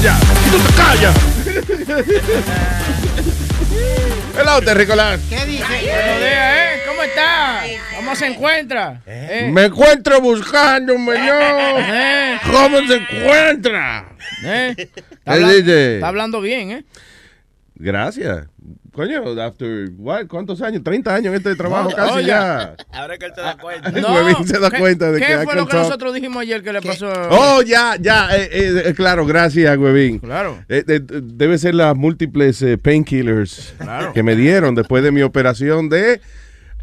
¡Vamos para la playa! ¡Y tú te callas! Hello, Terricolás. ¿Qué dice? Buenos días, ¿eh? ¿Cómo está? ¿Cómo se encuentra? ¿Eh? Me encuentro buscando un. ¿Eh? ¿Cómo se encuentra? ¿Eh? Está, ¿Qué habla- dice? está hablando bien, ¿eh? Gracias. Coño, after, what, ¿cuántos años? 30 años en este trabajo No, casi oye. ya. Ahora que él se da cuenta. El huevín se da ¿qué- cuenta de ¿qué que fue lo que talk. nosotros dijimos ayer que le pasó? Oh, ya, ya, eh, eh, eh, claro, gracias, Huevín. Claro. Eh, eh, debe ser las múltiples eh, painkillers Claro. que me dieron después de mi operación de...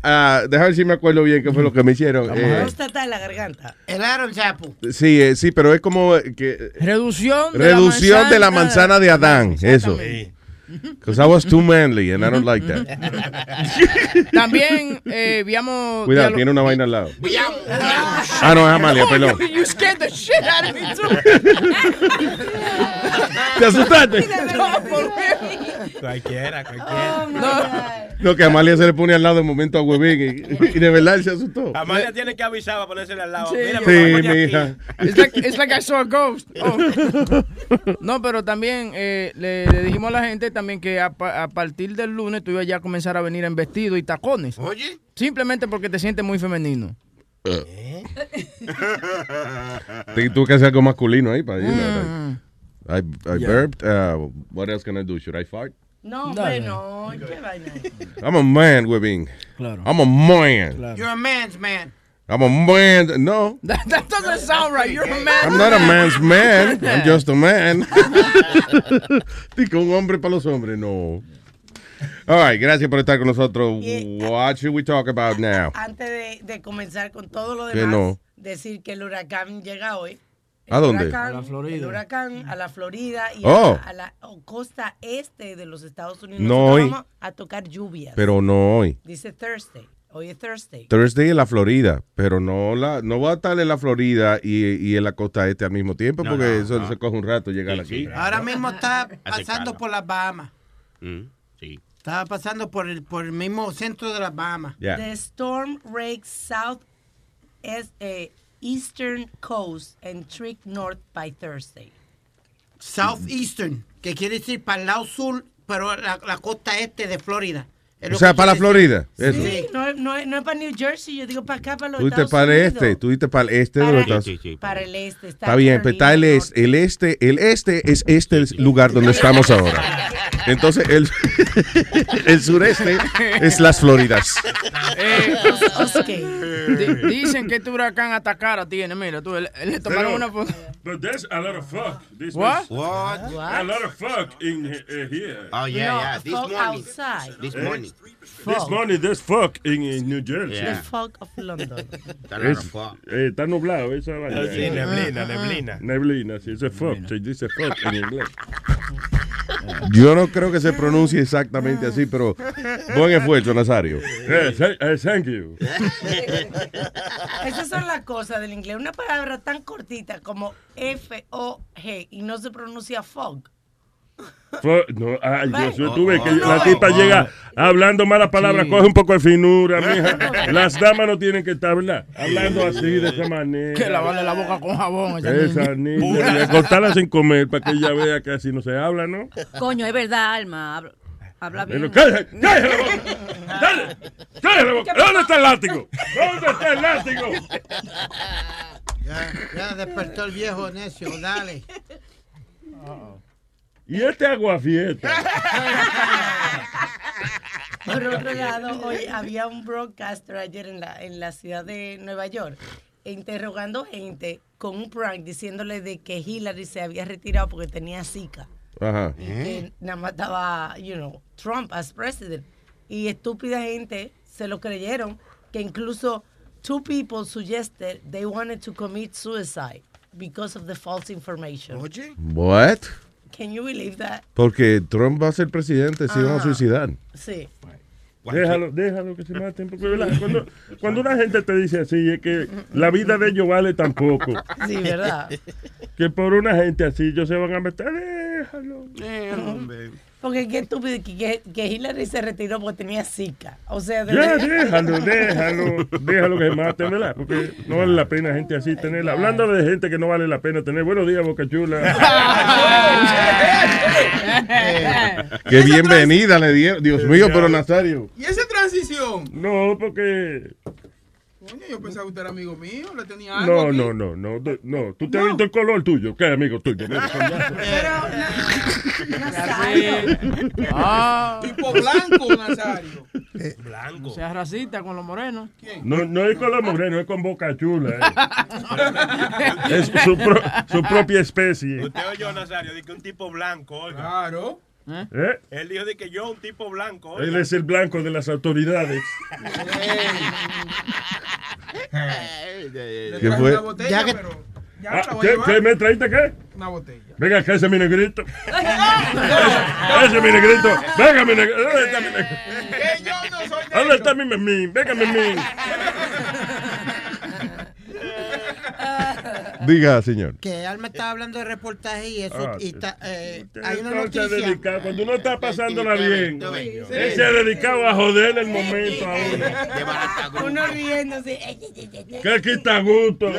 ah, déjame ver si me acuerdo bien qué fue lo que me hicieron. Eh, en la garganta. El Aaron Chapu. sí, eh, sí, pero es como eh, que... Reducción de Reducción la de la manzana de Adán, eso. Because I was too manly and I don't like that. También eh, habíamos... Cuidado, dialo- tiene una vaina al lado. Ah, no, es Amalia, Oh, perdón. you, you scared the shit out of me too. ¿Te asustaste? No, por real. Cualquiera, cualquiera. No. No, que Amalia se le pone al lado de momento a Huevín y, y de verdad él se asustó. Amalia tiene que avisar para ponérsele al lado. Sí. Mira, me Sí, voy a poner mi aquí. hija. It's like, it's like I saw a ghost. Oh. No, pero también eh, le, le dijimos a la gente también que a, a partir del lunes tú ibas ya a comenzar a venir en vestido y tacones. Oye. Simplemente porque te sientes muy femenino. Te- Tuve que hacer algo masculino ahí para Mm. I, I burped. Uh, what else can I do? Should I fart? No, hombre, no. ¿Qué vaina? I'm a man, Huevín. Claro. I'm a man. You're a man's man. I'm a man. No, That, that doesn't sound right. You're a man. I'm not a man's man. I'm just a man. Digo, un hombre para los hombres, no. All right, gracias por estar con nosotros. Y- What should we talk about now? Antes de, de comenzar con todo lo demás, no. decir que el huracán llega hoy. El ¿A dónde? huracán- A la Florida. El huracán a la Florida y Oh. a, la, a la oh, costa este de los Estados Unidos. No hoy. vamos a tocar lluvias. Pero no hoy. Dice Thursday. Hoy es Thursday. Thursday en la Florida, pero no la no va a estar en la Florida y, y en la costa este al mismo tiempo No, porque no, eso no. se coge un rato llegar Sí, aquí. sí. Ahora mismo está pasando por las Bahamas. Mm, sí. Estaba pasando por el, por el mismo centro de las Bahamas. The storm rakes south es, eh, eastern coast and trick north by Thursday. Southeastern, que quiere decir para el lado sur, pero la, la costa este de Florida. O sea, para la. Florida. Eso. Sí, no, es- no, no es para New Jersey, yo digo para acá, para los Tú Estados para el Unidos. este, tú dices para el este de Para- los Estados Sí, sí, sí. Para el este. Está, Está bien, pero está el, Carolina es- el este, el este es este el lugar donde estamos ahora. Entonces, el, el sureste es las Floridas. Eh, Norte. Ok. di- dicen que este huracán atacara tiene. Mira, tú, le, le tomaron Pero- una foto. But there's a lot of fuck. This What? What? was- A lot of fuck in uh, here. Oh, yeah, no, yeah. This morning. outside. This Eh? This morning there's fuck in, in New Jersey. Yeah. The fuck of London. Es-. Eh, está nublado esa vaina. Sí, neblina, neblina. Neblina, sí, ese fuck. Se dice fuck en inglés. Yo no creo que se pronuncie exactamente así, pero buen esfuerzo, Nazario. Eh, th- eh, thank you. Esas son las cosas del inglés. Una palabra tan cortita como F-O-G y no se pronuncia fog. No, ay, Dios, yo Oh, tuve que oh, la oh, tipa oh. llega hablando malas palabras, Sí. coge un poco de finura, mija. Las damas no tienen que estar, ¿verdad? Hablando así, de esa manera. Que lavarle la boca con jabón. esa Esa niña. niña, y acostarla sin comer para que ella vea que así no se habla, ¿no? Coño, es verdad, Alma. Habla, habla Pero bien. cállate, cállate la boca. Dale, cállate la boca. ¿Dónde está el látigo? ¿Dónde está el látigo? Ya, ya despertó el viejo necio, dale. Y este aguafieta. por otro lado, hoy había un broadcaster ayer en la, en la ciudad de Nueva York interrogando gente con un prank diciéndole de que Hillary se había retirado porque tenía Zika. Ajá. Y que nada más estaba, you know, Trump as president. Y estúpida gente se lo creyeron, que incluso two people suggested they wanted to commit suicide because of the false information. What? Can you believe that? Porque Trump va a ser presidente, se van a suicidar. Sí. Déjalo, déjalo que se maten. Porque, ¿verdad? Cuando, cuando una gente te dice así, es que la vida de ellos vale tan poco. Sí, ¿verdad? Que por una gente así, ellos se van a meter. Déjalo. Porque qué estúpido que, que, Hillary se retiró porque tenía Zika. O sea, de Ya, verdad. déjalo, déjalo, déjalo que se maten, ¿verdad? Porque no vale la pena gente así tenerla. Hablando de gente que no vale la pena tener. Buenos días, Boca Chula. Qué bienvenida le dieron. Dios mío, pero Nazario. ¿Y esa transición? No, porque. Coño, yo pensaba que usted era amigo mío, le tenía algo. No, aquí. no, no, no, no, no. ¿Tú te has visto el color tuyo? ¿Qué amigo tuyo? Ah. Tipo blanco, Nazario. Blanco. No seas racista con los morenos. No, no es con los morenos, es con Boca Chula. eh. Es su, pro- su propia especie. Usted oyó, Nazario, de que un tipo blanco, oiga. Claro. ¿Eh? Él dijo de que yo, un tipo blanco, oiga. Él es el blanco de las autoridades. ¿Qué traje fue? una botella, Ya que- pero ya Ah, la voy a ¿qué, qué me traíste qué? Una botella. Venga, acá ese mi negrito. Ese, ese mi negrito. Venga, mi negrito. ¿Dónde está mi negrito? Que yo no soy ¿Dónde está mi memín? Venga, memín. Diga, señor. Que Alma estaba hablando de reportaje y eso. Ah, y ta- eh, hay una noticia. dedicado- Cuando uno está pasándola bien, él se ha dedicado a joder el momento a uno. Uno riéndose. Que quita gusto.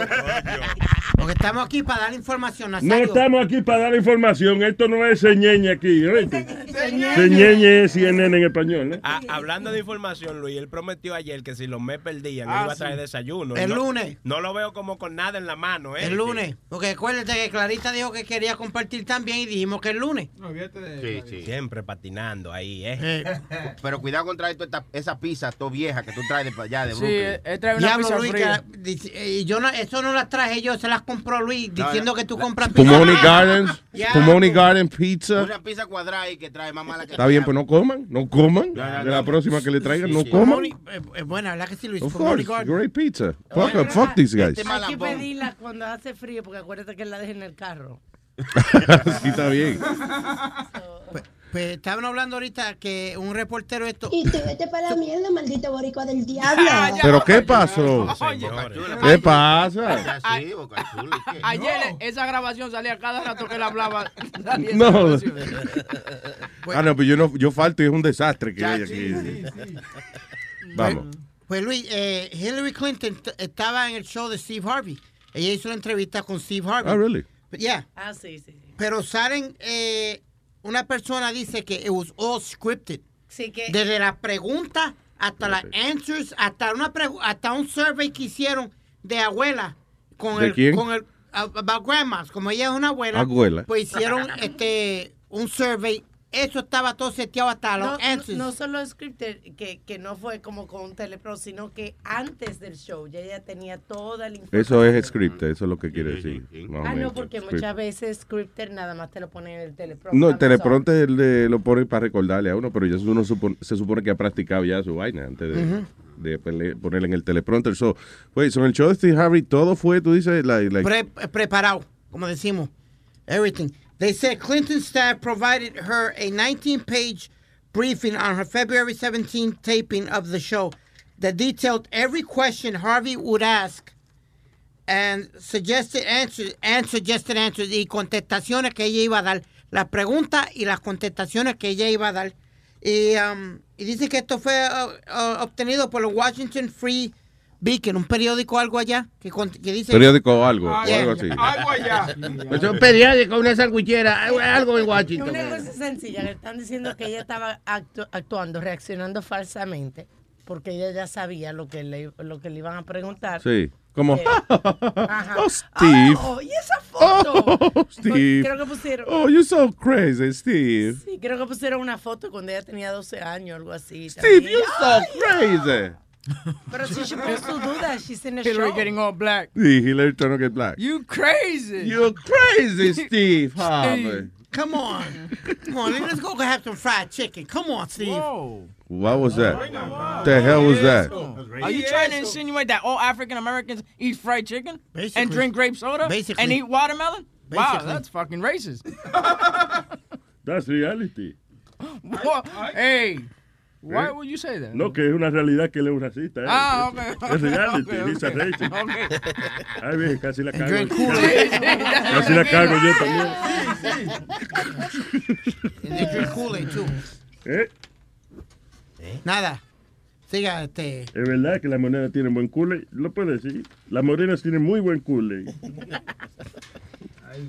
Porque estamos aquí para dar información. No estamos aquí para dar información. Esto no es señeñe aquí. Señeñe es CNN en español. ¿eh? Ah, hablando de información, Luis, él prometió ayer que si los me perdían, Ah, él iba a sí. traer desayuno. El No- lunes. No lo veo como con nada en la mano, ¿eh? El lunes. Porque acuérdate que Clarita dijo que quería compartir también y dijimos que el lunes. No, de Sí, sí. Siempre patinando ahí, ¿eh? Eh, Pero cuidado con traer toda esta- esa pizza todo vieja que tú traes de allá de Sí, Brooklyn. él él trae una Diablo, pizza Luis, que fría. dice- eh, yo no, eso no las traje yo, se las compró Luis, diciendo que tú compras Pomoni Gardens. Ya. Pomoni Garden Pizza. Una pizza cuadrada ahí que trae más mala que Está bien, pues no coman. No coman. De la próxima que le traigan, no coman. Eh, buena, ¿verdad que sí, Luis? Of course. Great pizza. Fuck, fuck these guys. Este Hay que pedirla cuando hace frío, porque acuérdate que la dejen en el carro. Sí, está bien. Pues, pues estaban hablando ahorita que un reportero esto. Y te vete para la mierda, maldito boricua del diablo. ¿Pero qué pasó? Señores. ¿Qué pasa? Ayer esa grabación salía cada rato que él hablaba. No. grabación. Ah, no, pues yo, no, yo falto y es un desastre que Ya, hay sí, aquí. Vamos. Pues Luis, eh, Hillary Clinton estaba en el show de Steve Harvey. Ella hizo la entrevista con Steve Harvey. Ah, really? Yeah. Ah, sí, sí. sí. Pero salen, eh, una persona dice que it was all scripted. Sí que Desde la pregunta hasta las answers, hasta una hasta un survey que hicieron de abuela con ¿De el quién? con el about grandmas, como ella es una abuela, Abuela. pues hicieron este un survey, eso estaba todo seteado hasta no, los answers. no solo scripted, que, que no fue como con un telepro, sino que antes del show ya ella tenía toda la información. Eso es script, eso es lo que quiere decir. Ah, no, porque script. muchas veces scripter nada más te lo ponen en el telepro. No, el teleprompter le- lo pone para recordarle a uno, pero ya uno supone- se supone que ha practicado ya su vaina antes de, pele- ponerle en el teleprompter. So, wait, so en el show de Steve Harvey todo fue, tú dices, like, like- Pre- preparado, como decimos. Everything. They said Clinton staff provided her a 19-page briefing on her February 17 taping of the show that detailed every question Harvey would ask and suggested answers and suggested answers y contestaciones que ella iba a dar. Las preguntas y las contestaciones que ella iba a dar. Y, um, y dice que esto fue uh, uh, obtenido por el Washington Free Beacon, un periódico algo allá que, con- que dice... periódico o algo, o Yeah. algo así. Algo allá. Es un periódico, una sandwichera, algo en Washington. Una cosa sencilla, que están diciendo que ella estaba actu- actuando, reaccionando falsamente porque ella ya sabía lo que le, lo que le iban a preguntar. Sí. Como, Eh, oh, Steve. Oh, y esa foto. Oh, Steve. Creo que pusieron. Oh, you're so crazy, Steve. Sí, creo que pusieron una foto cuando ella tenía 12 años, algo así. Steve, también. you're so crazy. Pero she's supposed to do that. She's in a Hillary show. getting all black. Sí, Hillary trying to get black. You crazy. You're crazy, Steve Harvey. Come on. Come on, let's go have some fried chicken. Come on, Steve. What was that? What the hell was that? Are you trying to insinuate that all African Americans eat fried chicken Basically. and drink grape soda Basically. and eat watermelon? Wow, that's fucking racist. That's reality. What? Hey, why would you say that? No, que es una realidad que él es un racista. ¿eh? Ah, Es- ok. Es reality. Ok, He's a ok. racist. Ok. Ay, bien, casi la cago. drink Kool-Aid. Casi la cago yo también. And they drink Kool-Aid, too. ¿Eh? Nada. Siga, este. Es verdad que las monedas tienen buen Kool-Aid. Lo puedo decir. Las morenas tienen muy buen Kool-Aid.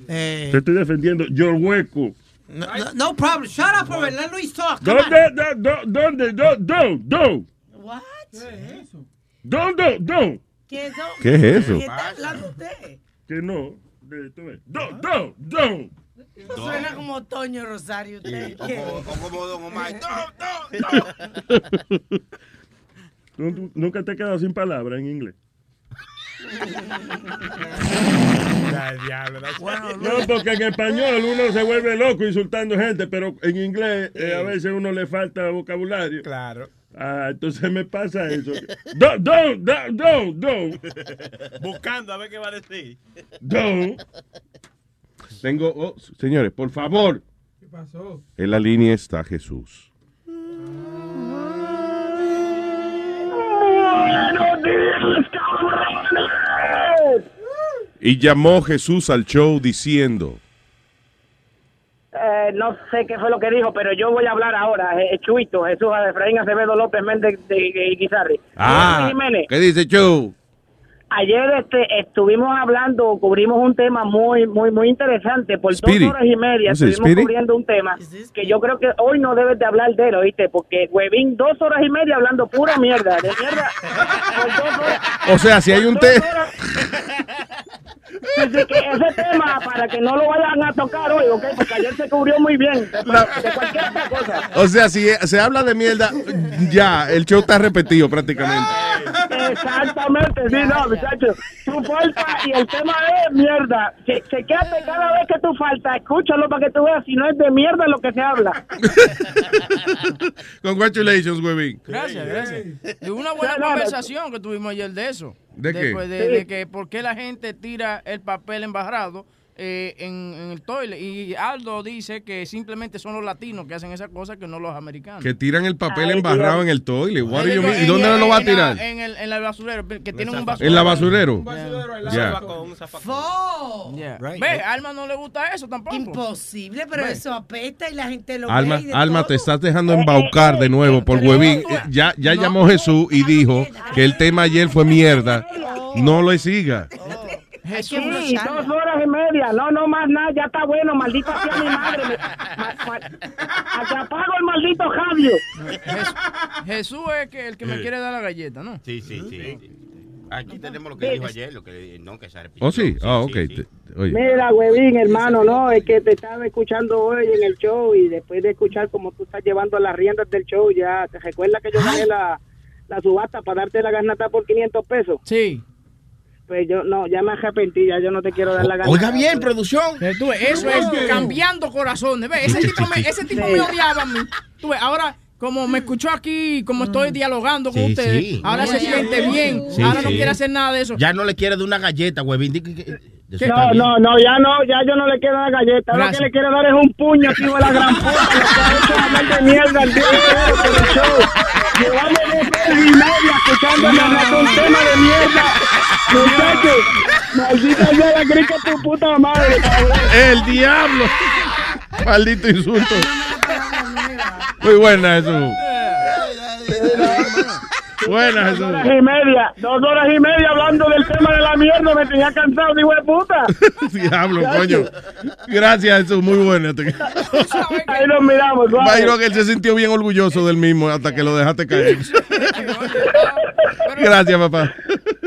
Eh, Te estoy defendiendo. Yo hueco. No, no, no problem. Shut up already. Let Luis talk. Come on. ¿Dónde? do- do- ¿Dónde? Do- do- do. What? ¿Qué, eso? ¿Qué es eso? ¿Qué está hablando usted? Que no. De- tú ves. Do, do, do. Suena como Toño Rosario. Usted. O como Don Omar. No, no. ¿Tú- Nunca te has quedado sin palabras en inglés. Diablo, No, porque en español uno se vuelve loco insultando gente, pero en inglés eh, a veces uno le falta vocabulario. Claro. Ah, entonces me pasa eso. Do, do, do, do, do, Buscando a ver qué va a decir. do. Tengo, oh, señores, por favor. ¿Qué pasó? En la línea está Jesús. Y llamó Jesús al show diciendo, Eh, no sé qué fue lo que dijo, pero yo voy a hablar ahora. Eh, Chuito, Jesús Efraín Acevedo López Méndez de, de Guizarri. ah, Jiménez, ¿qué dice show? ayer este, estuvimos hablando, cubrimos un tema muy muy muy interesante. Por dos horas y media ¿Es el estuvimos Speedy? cubriendo un tema que yo creo que hoy no debes de hablar de él, ¿oíste? Porque, huevín, dos horas y media hablando pura mierda, de mierda. Por dos horas- O sea, si hay un por te... dos horas- Sí, sí, que ese tema, para que no lo vayan a tocar hoy, ¿ok? Porque ayer se cubrió muy bien, de, de cualquier otra cosa. O sea, si se habla de mierda, ya, el show está repetido prácticamente. Exactamente, sí, no, muchachos. Tú faltas y el tema es mierda. Se, quédate cada vez que tú faltas, escúchalo para que tú veas si no es de mierda lo que se habla. Congratulations, huevín. Gracias, gracias. Y una buena Sí, no, no. conversación que tuvimos ayer de eso. ¿De qué? De, de que por qué la gente tira el papel embarrado eh, en, en el toilet. Y Aldo dice que simplemente son los latinos que hacen esa cosa que no los americanos. Que tiran el papel Ay, embarrado Dios. en el mean? ¿Y dónde el- lo va a en la- tirar? En el, en el basurero, que tienen un basurero. En la basurero. Un basurero. Yeah. Un. Yeah. Right. Ve, a Alma no le gusta eso tampoco. Imposible, pero Ve. eso apesta y la gente lo Alma, ve Alma, todo. te estás dejando embaucar de nuevo por pero- huevín. Eh, Ya, ya No. llamó Jesús y dijo que el tema ayer fue mierda. No lo siga. Jesús, Sí, dos horas y media. No, no más nada, ya está bueno, maldita sea mi madre. Me- ma- apago el maldito Javio. Jes- Jesús es que el que me quiere dar la galleta, ¿no? Sí, sí, sí. sí. Aquí tenemos lo que dijo ayer, lo que no que se repitió. ¿Oh, sí? Ah, ok. sí. Te- Oye. Mira, huevín, hermano, no, es que te estaba escuchando hoy en el show y después de escuchar cómo tú estás llevando las riendas del show, ya te recuerdas que yo gané la, la subasta para darte la garnata por 500 pesos. Sí. Pues yo, no, ya me arrepentí, ya yo no te quiero dar la garnata. Oiga bien, producción. Tú ves, eso es cambiando corazones. ¿Ves? Ese tipo me, ese tipo me odiaba a mí. Tú ves, ahora, como me escuchó aquí, como estoy dialogando con Sí, ustedes, sí. ahora se siente bien. Sí, ahora no quiere hacer nada de eso. Ya no le quiere de una galleta, huevín. No, no, no, ya no, ya yo no le quiero dar galleta. Ahora Gracias. que le quiero dar es un puño, tío de la gran puta. Lo que ha hecho es hablar de mierda el día entero por el y media escuchándome hablar de un tema de mierda. Muchachos, maldita sea la crica tu puta madre, cabrón. El diablo. Maldito insulto. Muy buena eso. Buenas, Dos Jesús. horas y media, dos horas y media hablando del tema de la mierda, me tenía cansado, hijo de puta. Diablo, coño. Gracias, Jesús. Muy bueno. Ahí nos miramos. Imagino que él se sintió bien orgulloso del mismo hasta que lo dejaste caer. Gracias, papá.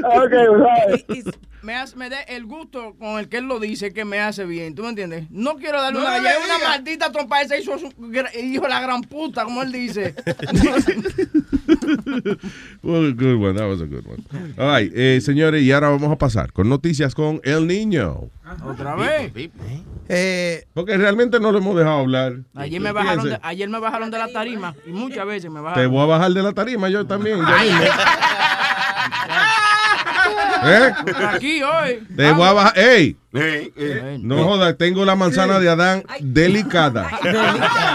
Ok, suave. Y- y me, hace, me da el gusto con el que él lo dice que me hace bien. ¿Tú me entiendes? No quiero darle No una, ya una maldita trompa. Ese hizo su hijo de la gran puta, como él dice. Well, good one. That was a good one. All right, eh, señores, y ahora vamos a pasar con noticias con El Niño. Otra vez. Eh, Porque realmente no lo hemos dejado hablar. Ayer me, bajaron de, ayer me bajaron de la tarima y muchas veces me Te bajaron. voy a bajar de la tarima yo también. mismo. ¿Eh? Aquí hoy. Te voy a bajar. ¡Ey! Eh, No jodas, tengo la manzana de Adán delicada.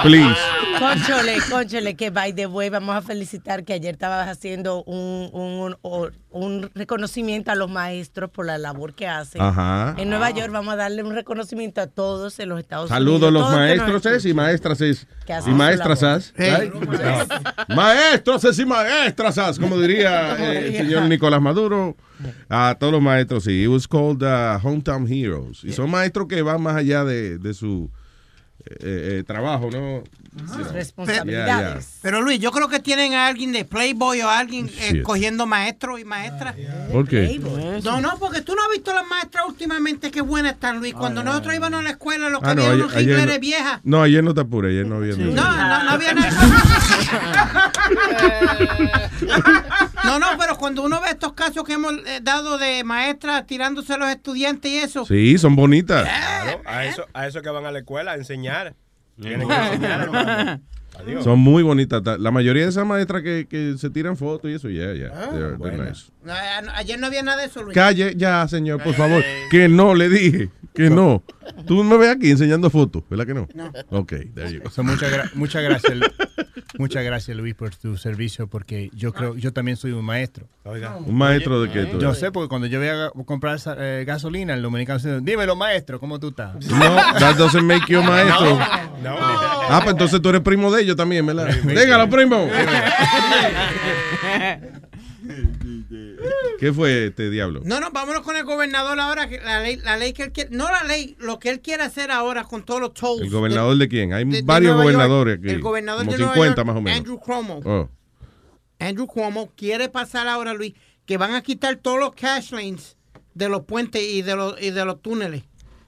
Please. Conchole, conchole, que by the way, vamos a felicitar que ayer estabas haciendo un, un, un- un reconocimiento a los maestros por la labor que hacen. Ajá. En Nueva York vamos a darle un reconocimiento a todos en los Estados Saludos Unidos. los todos que nos maestros es y maestras es. Hacen Y maestras? Maestros es y maestras as, como diría eh, el señor Nicolás Maduro. A todos los maestros, sí. It was called uh, Hometown Heroes. Y son maestros que van más allá de, de su eh, eh, trabajo, ¿no? Sus responsabilidades. Pero Luis, yo creo que tienen a alguien de Playboy o alguien eh, cogiendo maestros y maestras. ¿Por qué? No, no, porque tú no has visto las maestras últimamente qué buenas están, Luis. Cuando nosotros íbamos a la escuela, lo que Ah, no, había ayer, unos ayer no, viejas. no, ayer no te apures, ayer no había No, nada. no, no había nada. No, no, pero cuando uno ve estos casos que hemos eh, dado de maestras tirándose a los estudiantes y eso. Sí, son bonitas. Claro, a eso, a eso que van a la escuela, a enseñar. Tienen que enseñar. Adiós. Son muy bonitas. Ta- La mayoría de esas maestras que, que se tiran fotos y eso, ya, ya. Nice. No, eh, no, Ayer no había nada de eso, Luis. Calle, ya, señor, por favor. Que no, le dije. Que no. Tú me ves aquí enseñando fotos, ¿verdad que no? No. Ok, there you go. So, muchas, gra- muchas gracias, muchas gracias Luis por tu servicio porque yo creo, yo también soy un maestro. ¿Un maestro de qué tú Yo sé porque cuando yo voy a comprar eh, gasolina, el dominicano dice, dímelo maestro, ¿cómo tú estás? No, that doesn't make you maestro. No. Ah, pues entonces tú eres primo de ellos también, ¿verdad? Dígalo, primo. ¿Qué fue este diablo? No, no, vámonos con el gobernador ahora. que La ley, la ley que él quiere. No la ley, lo que él quiere hacer ahora con todos los tolls. ¿El gobernador de quién? Hay de- de varios Nueva York. gobernadores aquí. El gobernador como de Nueva 50 York, más o menos. Andrew Cuomo. Oh. Andrew Cuomo quiere pasar ahora, Luis, que van a quitar todos los cash lanes de los puentes y de los, y de los túneles.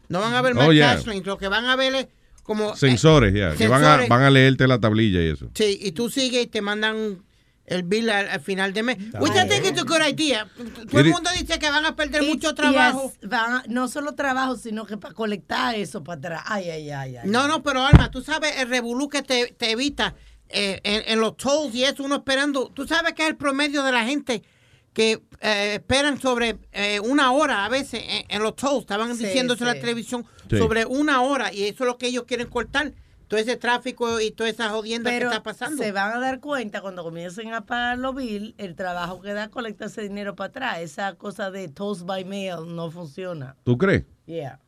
No van a haber más Oh, yeah. cash lanes. Lo que van a ver es como... Sensores, ya. que van a, sensores. van a leerte la tablilla y eso. Sí, y tú sigues y te mandan el bill al, al final de mes. Which I think it's a good idea. Todo el mundo dice que van a perder mucho trabajo. van- no solo trabajo, sino que para colectar eso para atrás. Ay, ay, ay, ay. No, no, pero Alma, tú sabes el revolú que te, te evita eh, en, en los tolls y eso, uno esperando. Tú sabes que es el promedio de la gente que eh, esperan sobre eh, una hora a veces en, en los tolls. Estaban Sí, diciéndose en la televisión Sí. sobre una hora y eso es lo que ellos quieren cortar. Todo ese tráfico y toda esa jodienda Pero que está pasando. se van a dar cuenta cuando comiencen a pagar los bills, el trabajo que da colectar ese dinero para atrás. Esa cosa de toast by mail no funciona. ¿Tú crees? Yeah.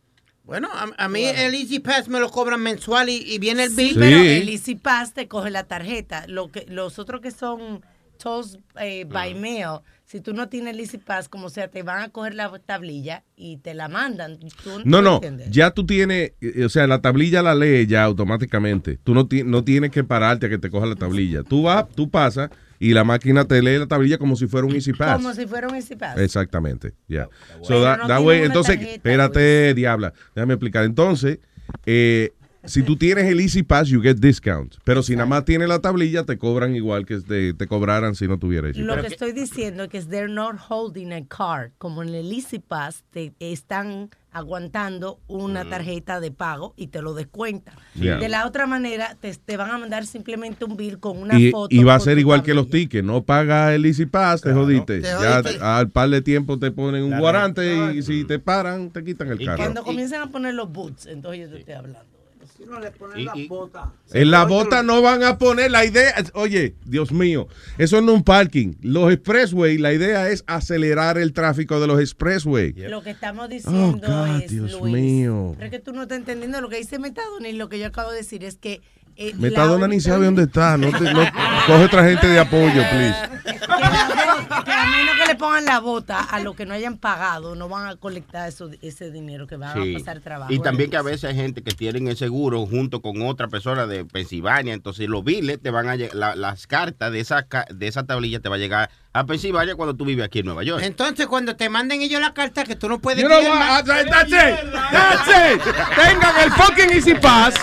Bueno, a, a mí el Easy Pass me lo cobran mensual y, y viene el Sí, bill. pero Sí. el Easy Pass te coge la tarjeta. Lo que, los otros que son toast eh, by mail, si tú no tienes el Easy Pass, como sea, te van a coger la tablilla y te la mandan. ¿Tú- No, no, entiendes? ya tú tienes, eh, o sea, la tablilla la lee ya automáticamente. Tú no, ti- no tienes que pararte a que te coja la tablilla. Tú vas, tú pasas y la máquina te lee la tablilla como si fuera un Easy Pass. Como si fuera un Easy Pass. Exactamente, ya. So Pero that- no entonces, tarjeta, espérate, diabla, déjame explicar. Entonces, eh, si tú tienes el Easy Pass, you get discounts. Pero si nada más tienes la tablilla, te cobran igual que te, te cobraran si no tuvieras Easy Lo que estoy diciendo es que they're not holding a card. Como en el Easy Pass te están aguantando una tarjeta de pago y te lo descuentan. Yeah. De la otra manera, te, te van a mandar simplemente un bill con una Y, foto. y va a ser igual que los tickets. No paga el Easy Pass, te jodiste. Te Ya al par de tiempo te ponen un La guarante y si te paran, te quitan el carro. Cuando comiencen a poner los boots, entonces yo te estoy hablando. Si no le ponen Y- la y- bota. En la bota no van a poner la idea. Oye, Dios mío, eso no es un parking. Los expressway, la idea es acelerar el tráfico de los expressway. Lo que estamos diciendo Oh, God, es, Dios Luis, mío. pero es que tú no estás entendiendo lo que dice Metadona y lo que yo acabo de decir es que... eh, Metadona ni sabe dónde está. No te- no- coge otra gente de apoyo, please. que a menos que le pongan la bota a los que no hayan pagado, no van a colectar eso, ese dinero que van Sí. a pasar trabajo. Y también que a veces hay gente que tienen el seguro junto con otra persona de Pensilvania, entonces los biles te van a llegar, la- las cartas de esa, ca- de esa tablilla te va a llegar a Pensilvania cuando tú vives aquí en Nueva York. Entonces, cuando te manden ellos la carta que tú no puedes You know what? That's it. That's it. Tengan el fucking Easy Pass.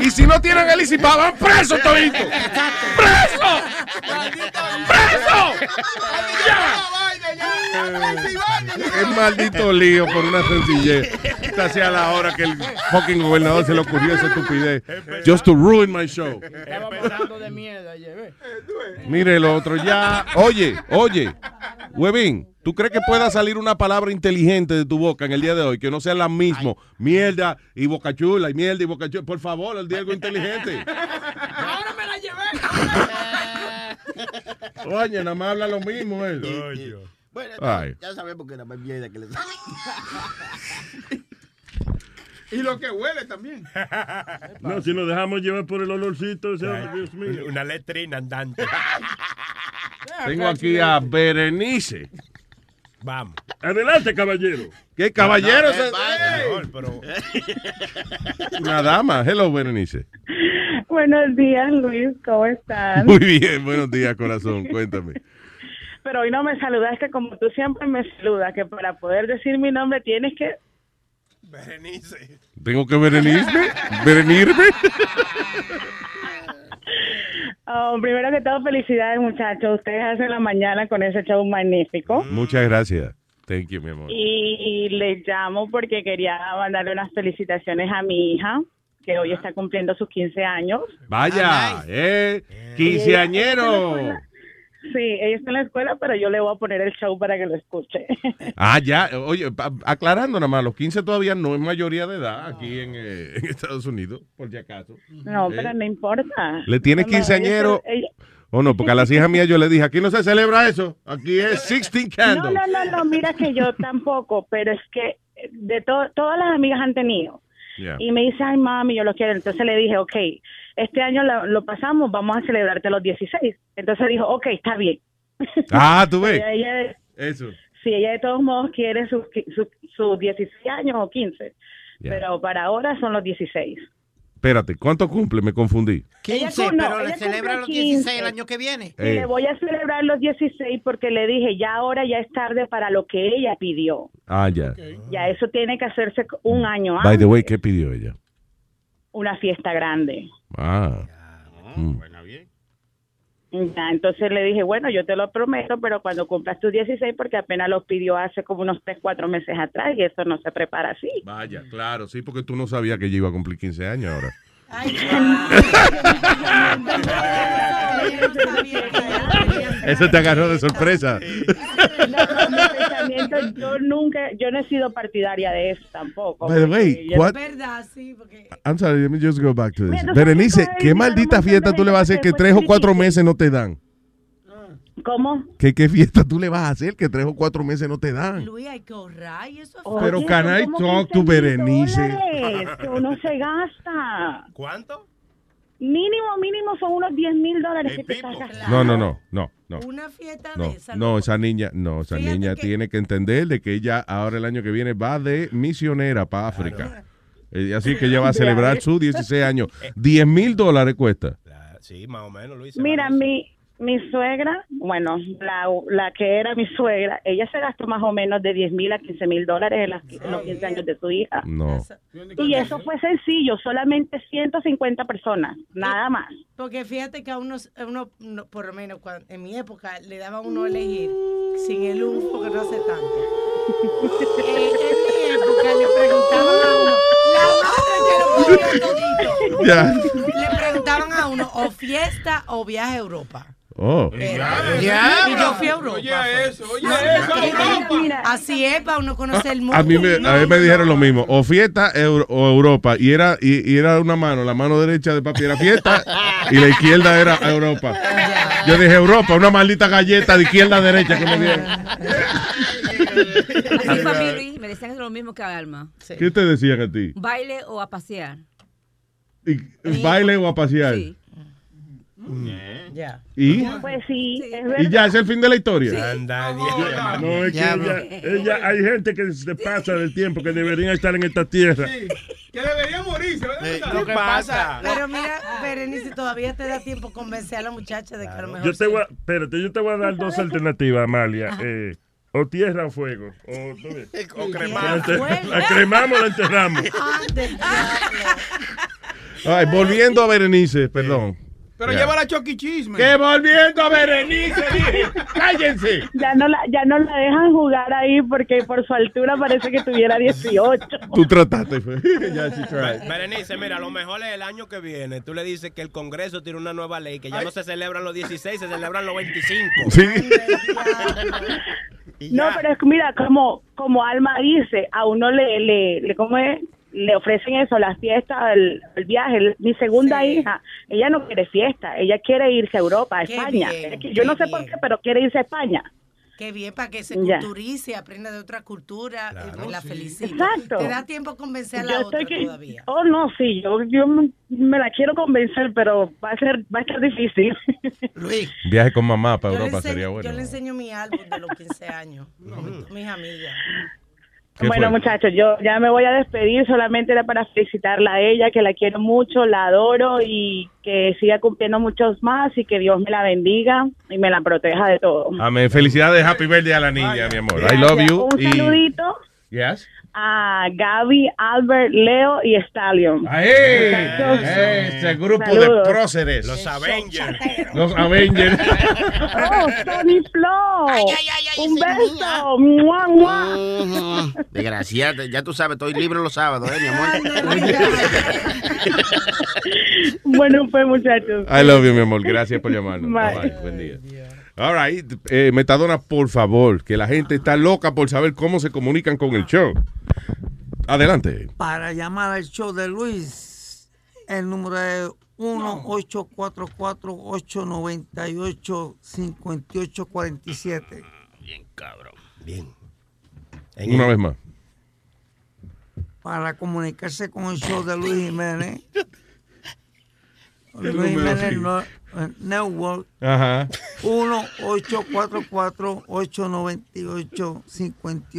Y si no tienen el Pass, van presos toditos. ¡Preso! ¡Preso! Es maldito lío por una sencillez. Esta sea la hora que el fucking gobernador se le ocurrió esa estupidez. Just to ruin my show. Mire el otro ya. Oye, oye, Huevín, ¿tú crees que pueda salir una palabra inteligente de tu boca en el día de hoy que no sea la misma? Mierda y bocachula y mierda y bocachula. Por favor, el algo inteligente. Ahora me la llevé. Oye, nada más habla lo mismo él. Bueno, Ay. ya sabemos que la más mierda que le sale. Y lo que huele también. No, si nos dejamos llevar por el olorcito, Dios mío. Una letrina andante. Tengo aquí a Berenice. Vamos. Adelante, caballero. ¿Qué caballero? No, es eh, vaya, mejor, pero- Una dama. Hello, Berenice. Buenos días, Luis, ¿cómo estás? Muy bien, buenos días, corazón. Cuéntame. Pero hoy no me saludaste como tú siempre me saludas, que para poder decir mi nombre tienes que... Berenice. ¿Tengo que berenirme? ¿Berenirme? Oh, primero que todo, felicidades, muchachos. Ustedes hacen la mañana con ese show magnífico. Muchas gracias. Thank you, mi amor. Y les llamo porque quería mandarle unas felicitaciones a mi hija, que hoy está cumpliendo sus 15 años. Vaya, eh, quinceañero. Sí, ella está en la escuela, pero yo le voy a poner el show para que lo escuche. Ah, ya, oye, aclarando nada más, los 15 todavía no es mayoría de edad aquí en, eh, en Estados Unidos, por si acaso. No, Eh, pero no importa. ¿Le tiene No, no, quinceañero? ella- ella- O no, porque a las hijas mías yo le dije, aquí no se celebra eso, aquí es 16 No, candles. no, no, no, mira que yo tampoco, pero es que de to- todas las amigas han tenido. Yeah. Y me dice, ay, mami, yo lo quiero. Entonces le dije, ok, este año la- lo pasamos, vamos a celebrarte los 16. Entonces dijo, ok, está bien. Ah, tú ves. Ella, ella- Eso. si ella de todos modos quiere sus sus sus 16 años o 15, Ya. pero para ahora son los 16. Espérate, ¿cuánto cumple? Me confundí. 15, Ella no, pero le celebra los 16 el 15. año que viene. Y Eh. le voy a celebrar los 16 porque le dije, ya ahora ya es tarde para lo que ella pidió. Ah, ya. Ya eso tiene que hacerse un año By antes, the way, ¿qué pidió ella? Una fiesta grande. Ah. Mm. Ya, entonces le dije, bueno, yo te lo prometo, pero cuando cumplas tus 16, porque apenas los pidió hace como unos 3, 4 meses atrás y eso no se prepara así. Vaya, claro, sí, porque tú no sabías que ella iba a cumplir 15 años ahora. Eso te agarró de sorpresa. No, no, mi pensamiento, yo nunca, yo no he sido partidaria de eso tampoco. By the way, porque yo- what- verdad, sí, porque I'm sorry, let me just go back to this. Berenice, ¿qué maldita fiesta tú le vas a hacer que tres o cuatro meses no te dan? ¿Cómo? ¿Qué, ¿Qué fiesta tú le vas a hacer que tres o cuatro meses no te dan? Luis, hay que ahorrar y eso es Pero Oye, can I talk to 15 Berenice? uno se gasta. ¿Cuánto? Mínimo, mínimo son unos 10 mil dólares que te estás gastando. No, no, no, no, no. Una fiesta No, de esa. no, esa niña, no, esa Fíjate niña que- tiene que entender de que ella ahora el año que viene va de misionera para África. Eh, Así que ella va a celebrar sus 16 años. 10 mil dólares cuesta. Sí, más o menos, Luis. Mira, mi, mi suegra, bueno, la, la que era mi suegra, ella se gastó más o menos de 10 mil a 15 mil dólares en, las- en los 15 años de su hija. No. Y eso fue sencillo, solamente 150 personas, nada más. Porque fíjate que a unos, a uno, no, por lo menos en mi época, le daban uno a elegir sin el uno, porque no hace tanto. Eh, en mi época le preguntaban a uno, la madre que lo ponía todito. Ya. Le preguntaban a uno, o fiesta o viaje a Europa. Oh. Y yo fui a Europa. Oye, eso, oye, eso, mira, Europa. Así es, para uno conocer el mundo. A mí me, a mí me dijeron lo mismo, o fiesta Euro- o Europa, y era, y, y era una mano, la mano derecha de papi era fiesta y la izquierda era Europa. Yo dije Europa, una maldita galleta de izquierda a derecha que me dieron. Así Luis, me decían lo mismo que a Alma. ¿Qué te decían a ti? Baile o a pasear. ¿Y- ¿Baile o a pasear? Sí. Ya. ¿Y? Pues sí, es verdad. ¿Y ya es el fin de la historia? Anda, No, es que ella, ella- hay gente que se pasa del tiempo que deberían estar en esta tierra. Que debería morirse. Lo que pasa, Pero mira, Berenice, todavía te da tiempo convencer a la muchacha de que a lo mejor. Yo te sí. voy a, espérate, yo te voy a dar dos alternativas, Amalia. Eh, o tierra o fuego. O. O enter- la cremamos o la enterramos. Ay, volviendo a Berenice, perdón. Pero lleva la Chucky Chisme. Que volviendo a Berenice, dije. Cállense. Ya no, la, ya no la dejan jugar ahí porque por su altura parece que tuviera 18. Tú trataste, fue. ya, sí. Berenice, mira, lo mejor es el año que viene. Tú le dices que el Congreso tiene una nueva ley, que ya no se celebran los 16, se celebran los 25. Sí. No, pero es que mira, como, como Alma dice, a uno le, le, le, ¿cómo es? Le ofrecen eso, las fiestas, el, el viaje. Mi segunda Sí. hija, ella no quiere fiesta, ella quiere irse a Europa, a Qué España. bien, yo no sé por qué, pero quiere irse a España. Qué bien para que se Ya. culturice, aprenda de otra cultura. eh, la felicito. Exacto. Te da tiempo convencer a la Yo otra que, todavía. oh no, sí, yo, yo me- la quiero convencer, pero va a ser, va a estar difícil. Luis, Viaje con mamá para Yo Europa enseño, sería yo bueno. le enseño mi álbum de los 15 años. mis amigas. ¿Qué Bueno, fue? muchachos, yo ya me voy a despedir, solamente era para felicitarla a ella, que la quiero mucho, la adoro y que siga cumpliendo muchos más y que Dios me la bendiga y me la proteja de todo. Amén. Felicidades, happy birthday a la niña, mi amor. I love you. Un y- saludito Yes. A Gaby, Albert, Leo y Stallion. ¡Ahí! Ese grupo Saludos. de próceres. Los Avengers. Los Avengers. Oh, Tony Flow. Un beso. Mua, mua. Desgraciada, ya tú sabes, estoy libre los sábados, ¿eh, mi amor? Bueno, pues, muchachos. I love you, mi amor. Gracias por llamarnos. Bye. Bye, bye. Buen día. All right. Eh, Metadona, por favor, que la gente está loca por saber cómo se comunican con el show. Adelante. para llamar al show de Luis, el número es 1-844-898-5847. Bien, cabrón. Bien. Una vez más. Para comunicarse con el show de Luis Jiménez. Luis Jiménez no- Network. Ajá.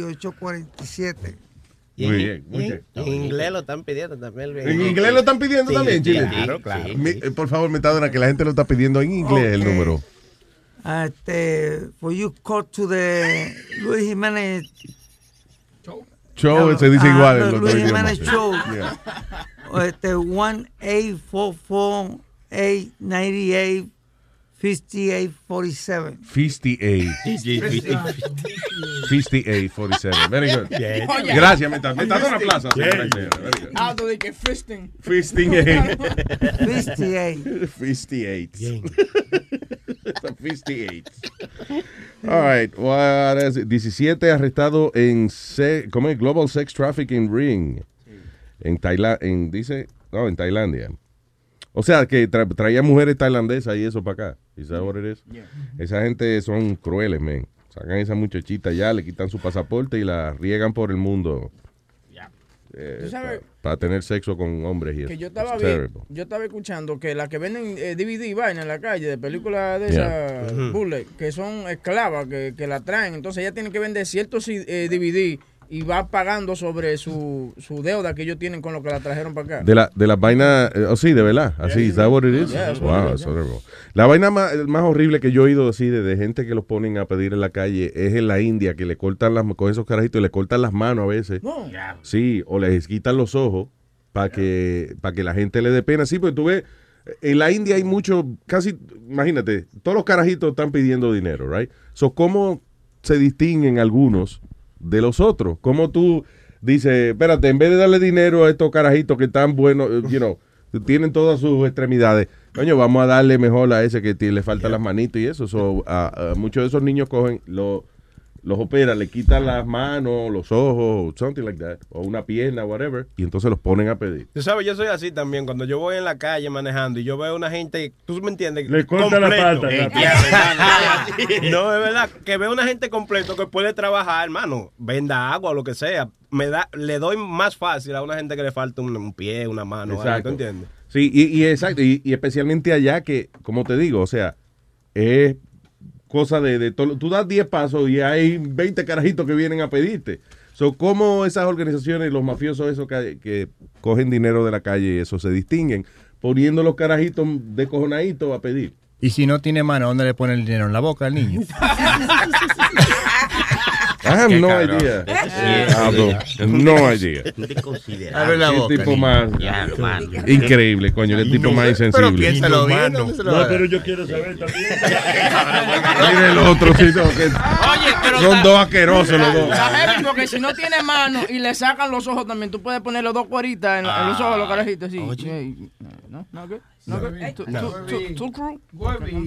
1-844-898-5847. Muy bien. Y en, en inglés lo están pidiendo también. Luis. ¿En inglés lo están pidiendo Sí, también, Chile? Claro, claro. Mi- eh, por favor, Metadona, que la gente lo está pidiendo en inglés el número. Este, for you call to the Luis Jiménez Show se dice Ah, igual en Luis Jiménez. Show. Yeah. Este, 1-844-898-5847. 58. 5847. Very good. Oye. Gracias, Metadona. Metadona Plaza. Bien. señora y señores. Very good. Aldo de que fisting. Fisting eight. 58. 58. 58. All right. What is it? 17 arrestado en se- ¿cómo es? Global Sex Trafficking Ring. En Tailandia. En, dice. No, en Tailandia. O sea, que tra- traía mujeres tailandesas y eso para acá. ¿Y sabes what it is? Esa gente son crueles, men. Sacan a esa muchachita ya, le quitan su pasaporte y la riegan por el mundo. Eh, Tú sabes- pa- para tener sexo con hombres y Que eso. yo estaba It's vi- terrible. yo estaba escuchando que las que venden eh, DVD y vaina en la calle de películas de Yeah. esas bullet, que son esclavas que, que la traen, entonces ella tiene que vender ciertos eh, DVD y va pagando sobre su, su deuda que ellos tienen con lo que la trajeron para acá. De la, de las vainas, eh, oh sí, de verdad, así, ¿is that what it is? Yeah, what wow. La vaina más, más horrible que yo he oído así de, de gente que los ponen a pedir en la calle es en la India, que le cortan las, con esos carajitos y le cortan las manos a veces. No. Sí, o les quitan los ojos para que, para que la gente le dé pena. Sí, porque tú ves, en la India hay mucho, casi, imagínate, todos los carajitos están pidiendo dinero, right? So, ¿cómo se distinguen algunos de los otros? ¿Cómo tú dices, espérate, en vez de darle dinero a estos carajitos que están buenos, eh, you know, tienen todas sus extremidades, coño, vamos a darle mejor a ese que le faltan las manitos y eso. So, muchos de esos niños cogen, lo, los operan, le quitan las manos, los ojos, something like that, o una pierna, whatever, y entonces los ponen a pedir. Tú sabes, yo soy así también. Cuando yo voy en la calle manejando y yo veo una gente, tú me entiendes, Le corta la pata. No, es verdad, que veo una gente completo que puede trabajar, hermano, venda agua o lo que sea. Me da, le doy más fácil a una gente que le falta un, un pie, una mano, algo, ¿tú entiendes? Sí, y, y exacto, y, y especialmente allá que, como te digo, o sea, es cosa de, de todo. Tú das 10 pasos y hay 20 carajitos que vienen a pedirte. So, ¿Cómo esas organizaciones, los mafiosos esos que, que cogen dinero de la calle y eso se distinguen? Poniendo los carajitos de cojonaditos a pedir. Y si no tiene mano, ¿dónde le pone el dinero? ¿En la boca al niño? I have Qué no cabrón. idea. Sí. Ah, no, no idea. Abre la boca, tipo más increíble, coño, qué tipo más insensible. piénsalo bien, Inhumano. ¿dónde se lo va a No, pero yo quiero saber también. Mira el otro, sí, no, que Oye, pero son dos asquerosos los dos. Porque si no tiene mano y le sacan los ojos también, tú puedes poner los dos cueritas en, en los ojos de los carajitos. así. Ey, No, no, ¿qué? No, ¿qué? Tú- No. tú- tú- tú crew?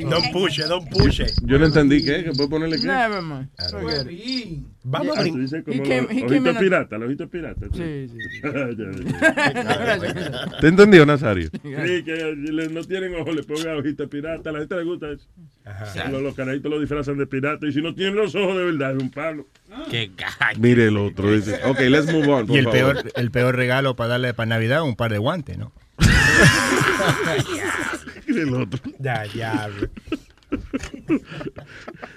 Don't push it, don't push it. Yo no entendí qué, que puede ponerle qué. Never mind. Forget it. Vamos a Ah, dices He los came ojitos in a- piratas, los ojitos piratas. Sí, sí. ¿Te entendió, Nazario? Sí, que le- no tienen ojos, le pongan ojitos pirata. A la gente le gusta eso. Los, los carajitos lo disfrazan de pirata. Y si no tienen los ojos de verdad, es un palo. Qué gallo. Mire el otro, dice. Ok, let's move on, por Y el favor. peor, el peor regalo para darle para Navidad, un par de guantes, ¿no? El otro. Ya, ya.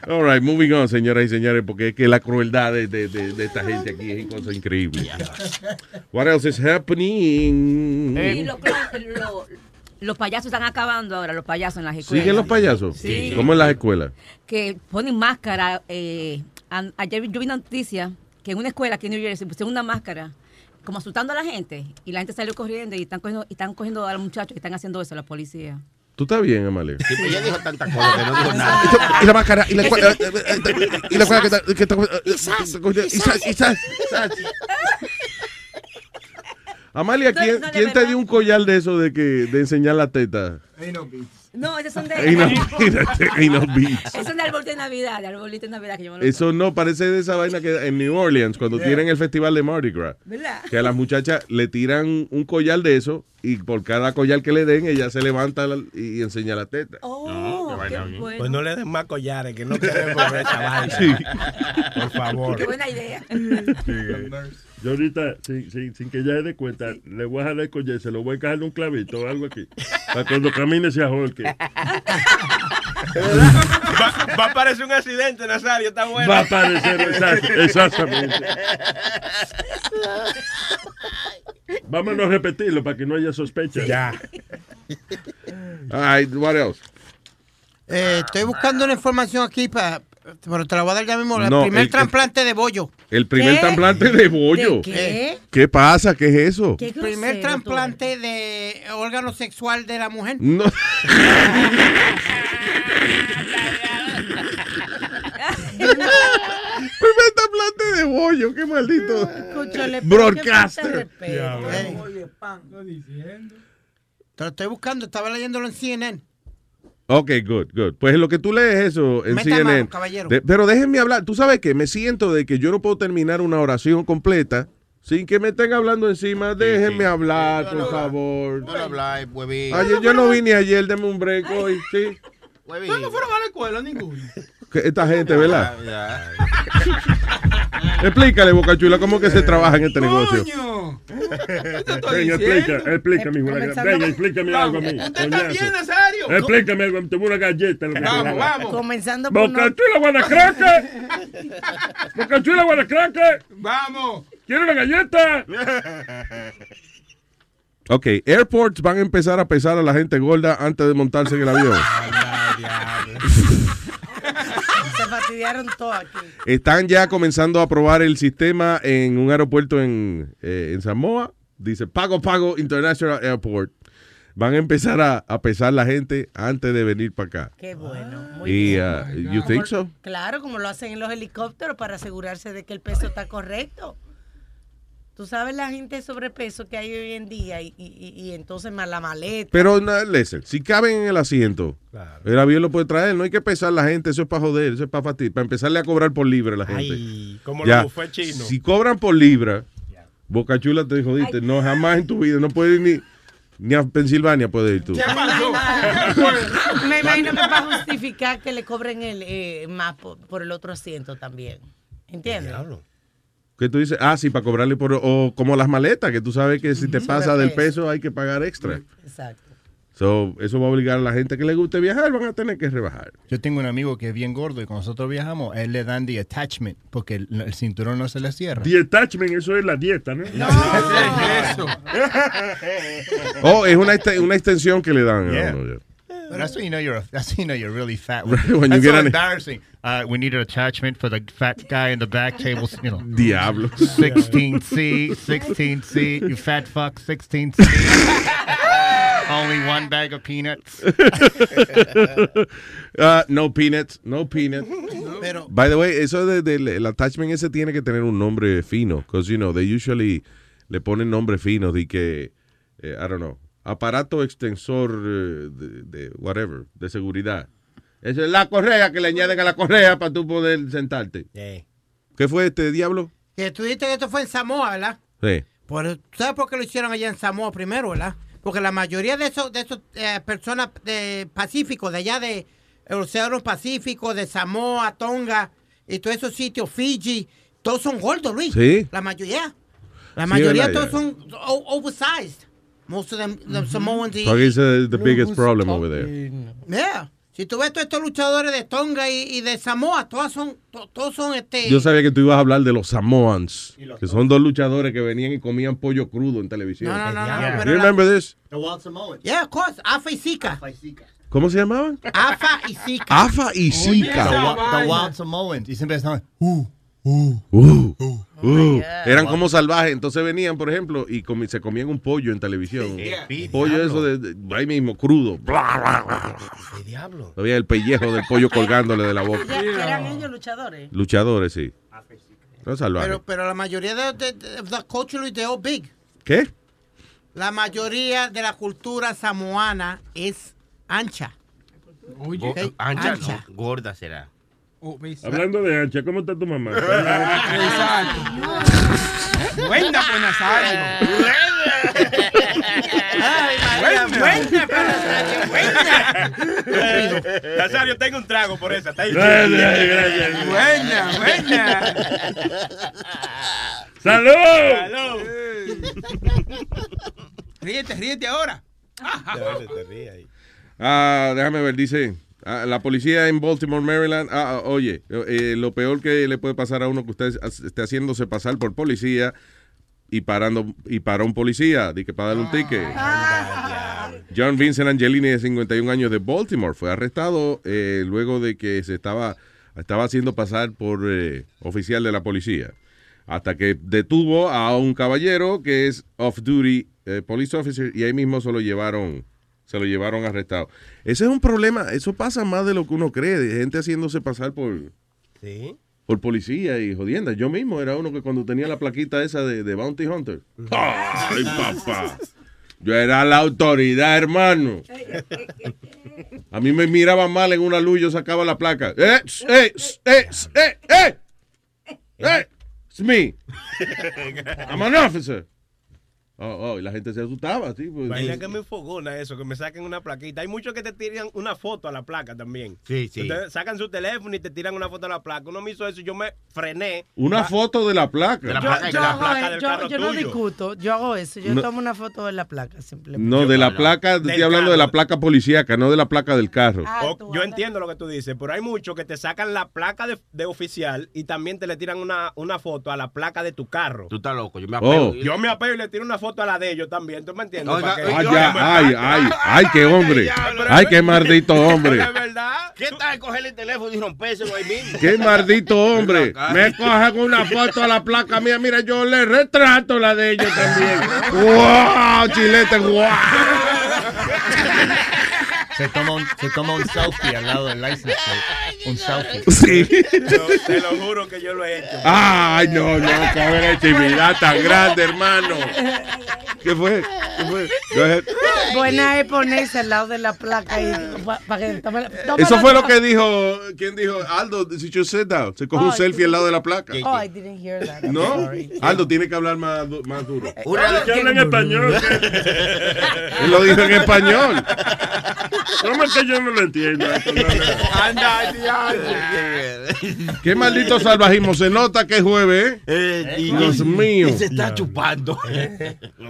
All right, moving on, señoras y señores, porque es que la crueldad de, de- de- de esta gente aquí es cosa increíble. What else is happening? Y lo- lo- los payasos están acabando ahora, los payasos en las escuelas. ¿Siguen los payasos? Sí. ¿Cómo en las escuelas? Que ponen máscara. eh, ayer yo vi una noticia que en una escuela aquí en New Jersey pusieron una máscara como asustando a la gente y la gente salió corriendo y están cogiendo, y están cogiendo a los muchachos que están haciendo eso, la policía. ¿Tú estás bien, Amalia? Sí, pues ella dijo tantas cosas que no dijo nada. Y la máscara, y la cua- eh, eh, eh, y la que está- que está- y sas. Amalia, ¿quién, No, no, de quién te dio un collar de eso de que de enseñar la teta? No, esos son de. No- no beats. Esos son de arbolito de Navidad, de arbolito de Navidad que yo me lo Eso no parece de esa vaina que en New Orleans, cuando Yeah. tienen el festival de Mardi Gras. ¿Verdad? Que a las muchachas le tiran un collar de eso y por cada collar que le den, ella se levanta y enseña la teta. Oh, qué bueno. Pues no le den más collares, que no queremos ver esa vaina. Sí. Por favor. Qué buena idea. Yo ahorita, sin, sin, sin que ella se dé cuenta, le voy a jalar el collar, se lo voy a encajar en un clavito o algo aquí. Para cuando camine se ajolque. Va, va a aparecer un accidente, Nazario, está bueno. Va a aparecer, exact- exactamente. Vámonos a repetirlo para que no haya sospecha. Ya. All right, what else? Eh, estoy buscando una información aquí para. Pero te la voy a dar ya mismo. El primer el- trasplante de bollo. El primer trasplante de bollo. ¿De qué? ¿Qué pasa? ¿Qué es eso? El primer trasplante de órgano sexual de la mujer. No. primer trasplante de bollo, qué maldito. Escúchale, Broadcaster. qué de respeto. Ey. Te lo estoy buscando, estaba leyéndolo en CNN. Ok, good, good. Pues lo que tú lees eso en Meta CNN. mano, caballero. De- pero déjenme hablar. Tú sabes que me siento de que yo no puedo terminar una oración completa sin que me estén hablando encima. Déjenme hablar, por favor. No habláis, huevín. Ayer, yo no vine ayer, deme un break hoy, sí. Huevín. ¿Ustedes no fueron a la escuela ninguno? Esta gente, ¿verdad? Ya. Explícale, Bocachula, cómo que se trabaja en este negocio. Coño. Venga, explica, explícame, hijo de Venga, explícame algo a mí. Usted también, Nazario. Explícame algo, una galleta. Lo que Vamos, vamos. Comenzando por. Bocachula, guanacraque. Bocachula, guanacraque. Vamos. ¿Quieres una galleta? Ok, airports van a empezar a pesar a la gente gorda antes de montarse en el avión. Se fastidiaron todo aquí. Están ya comenzando a probar el sistema en un aeropuerto en, eh, en Samoa. Dice Pago Pago International Airport. Van a empezar a, a pesar la gente antes de venir para acá. Qué bueno. Muy Y, bien. uh, you think so? Claro, como lo hacen en los helicópteros para asegurarse de que el peso está correcto. Tú sabes la gente de sobrepeso que hay hoy en día y, y- entonces más la maleta. Pero, no, listen, si caben en el asiento, el avión lo puede traer. No hay que pesar la gente. Eso es para joder, eso es para fastidiar, para empezarle a cobrar por libra a la gente. Ay, como Ya. los buffets chinos. Si cobran por libra, Boca Chula te jodiste. No, jamás en tu vida. No puedes ir ni, ni a Pensilvania puedes ir tú. Me imagino que para justificar que le cobren el eh, más por, por el otro asiento también. ¿Entiendes? Que tú dices, ah, sí, para cobrarle por. O como las maletas, que tú sabes que si te pasa del peso hay que pagar extra. Exacto. So, eso va a obligar a la gente que le guste viajar, van a tener que rebajar. Yo tengo un amigo que es bien gordo y cuando nosotros viajamos, a él le dan the attachment porque el, el cinturón no se le cierra. The attachment, eso es la dieta, ¿no? No, eso. Oh, es una, una extensión que le dan. Yeah. a uno, yeah. But that's when you know you're that's when you know you're really fat. Right, when you that's get so on it. embarrassing. Uh, we need an attachment for the fat guy in the back table. You know, Diablo. 16C, 16C. You fat fuck, 16C. Only one bag of peanuts. Ah, no peanuts, no peanuts. Pero, By the way, eso de- del el attachment ese tiene que tener un nombre fino, because you know they usually le ponen nombres finos de que eh, I don't know, aparato extensor eh, de, de whatever, de seguridad. Esa es la correa que le añaden a la correa para tú poder sentarte. ¿Qué fue este diablo? que tú dijiste que esto fue en Samoa, ¿verdad? Sí. Por, ¿Sabes por qué lo hicieron allá en Samoa primero, verdad? Porque la mayoría de esos de esos eh, personas de Pacífico, de allá de el Océano Pacífico, de Samoa, Tonga y todos esos sitios, Fiji, todos son gordos, Luis. Sí. La mayoría. La Sí, mayoría verdad, todos son oversized. Most of them, the Samoans. y- So it's uh, the biggest problem over there. Yeah. Si tú ves todos estos luchadores de Tonga y, y de Samoa, todos son, to- todos son este. Yo sabía que tú ibas a hablar de los Samoans, que son dos luchadores que venían y comían pollo crudo en televisión. No, no, no, no, You pero la- remember this? The Wild Samoans. Yeah, of course. Afa y Zika. ¿Cómo se llamaban? Afa y Zika. Afa y Zika. The, the Wild Samoans. Y siempre estaban, uh, uh. Uh, uh. Eran como salvajes, entonces venían, por ejemplo, y comi- se comían un pollo en televisión. pollo eso de, de- ahí mismo, crudo. Bla. diablo? Había el pellejo del pollo colgándole de la boca. ¿Eran ellos luchadores? Luchadores, sí. No salvajes. Pero, pero la mayoría de, de, de culture they all big. ¿Qué? La mayoría de la cultura samoana es ancha. Go- ancha, ancha. no, gorda será. Hablando de ancha, ¿cómo está tu mamá? Buena, pues Nazario. Buena Nazario, buena. Nazario, tengo un trago por esa. Gracias. Buena, buena. ¡Salud! Ríete, ríete ahora. Ah, déjame ver, dice. Ah, la policía en Baltimore, Maryland. ah, ah, oye, eh, lo peor que le puede pasar a uno que usted esté haciéndose pasar por policía y parando y para un policía, de que para darle un ticket. John Vincent Angelini, de 51 años de Baltimore, fue arrestado eh, luego de que se estaba, estaba haciendo pasar por eh, oficial de la policía. Hasta que detuvo a un caballero que es off-duty police officer y ahí mismo se lo llevaron, se lo llevaron arrestado. Ese es un problema, eso pasa más de lo que uno cree, de gente haciéndose pasar por, Sí. por policía y jodienda. Yo mismo era uno que cuando tenía la plaquita esa de, de Bounty Hunter. ¡Ay, papá! Yo era la autoridad, hermano. A mí me miraban mal en una luz, yo sacaba la placa. ¡Eh! ¡Eh! ¡Eh! ¡Eh! ¡Eh! ¡Eh! It's me. I'm an officer. Oh, oh, y la gente se asustaba, sí. Pues, Vaina que me fogona eso, que me saquen una plaquita. Hay muchos que te tiran una foto a la placa también. Sí, sí. Ustedes sacan su teléfono y te tiran una foto a la placa. Uno me hizo eso y yo me frené. Una foto de la placa. De la Yo, placa, yo de la hago placa del yo- carro yo no tuyo. discuto, yo hago eso, yo No. tomo una foto de la placa simplemente. No, de la placa, estoy hablando de la placa policíaca, no de la placa del carro. O- yo entiendo lo que tú dices, pero hay muchos que te sacan la placa de, de oficial y también te le tiran una, una foto a la placa de tu carro. Tú estás loco, yo me apego. Oh. Yo me apego y le tiro una foto a la de ellos también, ¿tú me entiendes? Oiga, Ay, ya, ay, ay, ay, qué hombre. Ay, qué maldito hombre. ¿Qué tal coger el teléfono y rompérselo ahí mismo? Qué maldito hombre. Me cogen una foto a la placa mía. Mira, yo le retrato la de ellos también. ¡Wow! Chilete, wow. Se toma, un, se toma un selfie al lado del license plate. Un selfie. Sí. Te lo juro que yo lo he hecho. Ay, no, no, qué agresividad tan grande, hermano. ¿Qué fue? ¿Qué fue? Buena es ponerse al lado de la placa y para que tome la- toma Eso fue lo que dijo, ¿quién dijo? Aldo, si you sit down, se coge un Oh, selfie al lado de la placa. Oh, I didn't hear that. I'm ¿No? sorry. Aldo tiene que hablar más, más duro. Que habla en español. Él lo dijo en español. ¿Cómo es que yo no lo entiendo? Anda. Qué maldito salvajismo. Se nota que es jueves, ¿eh? Eh, y- Dios mío. y se está chupando.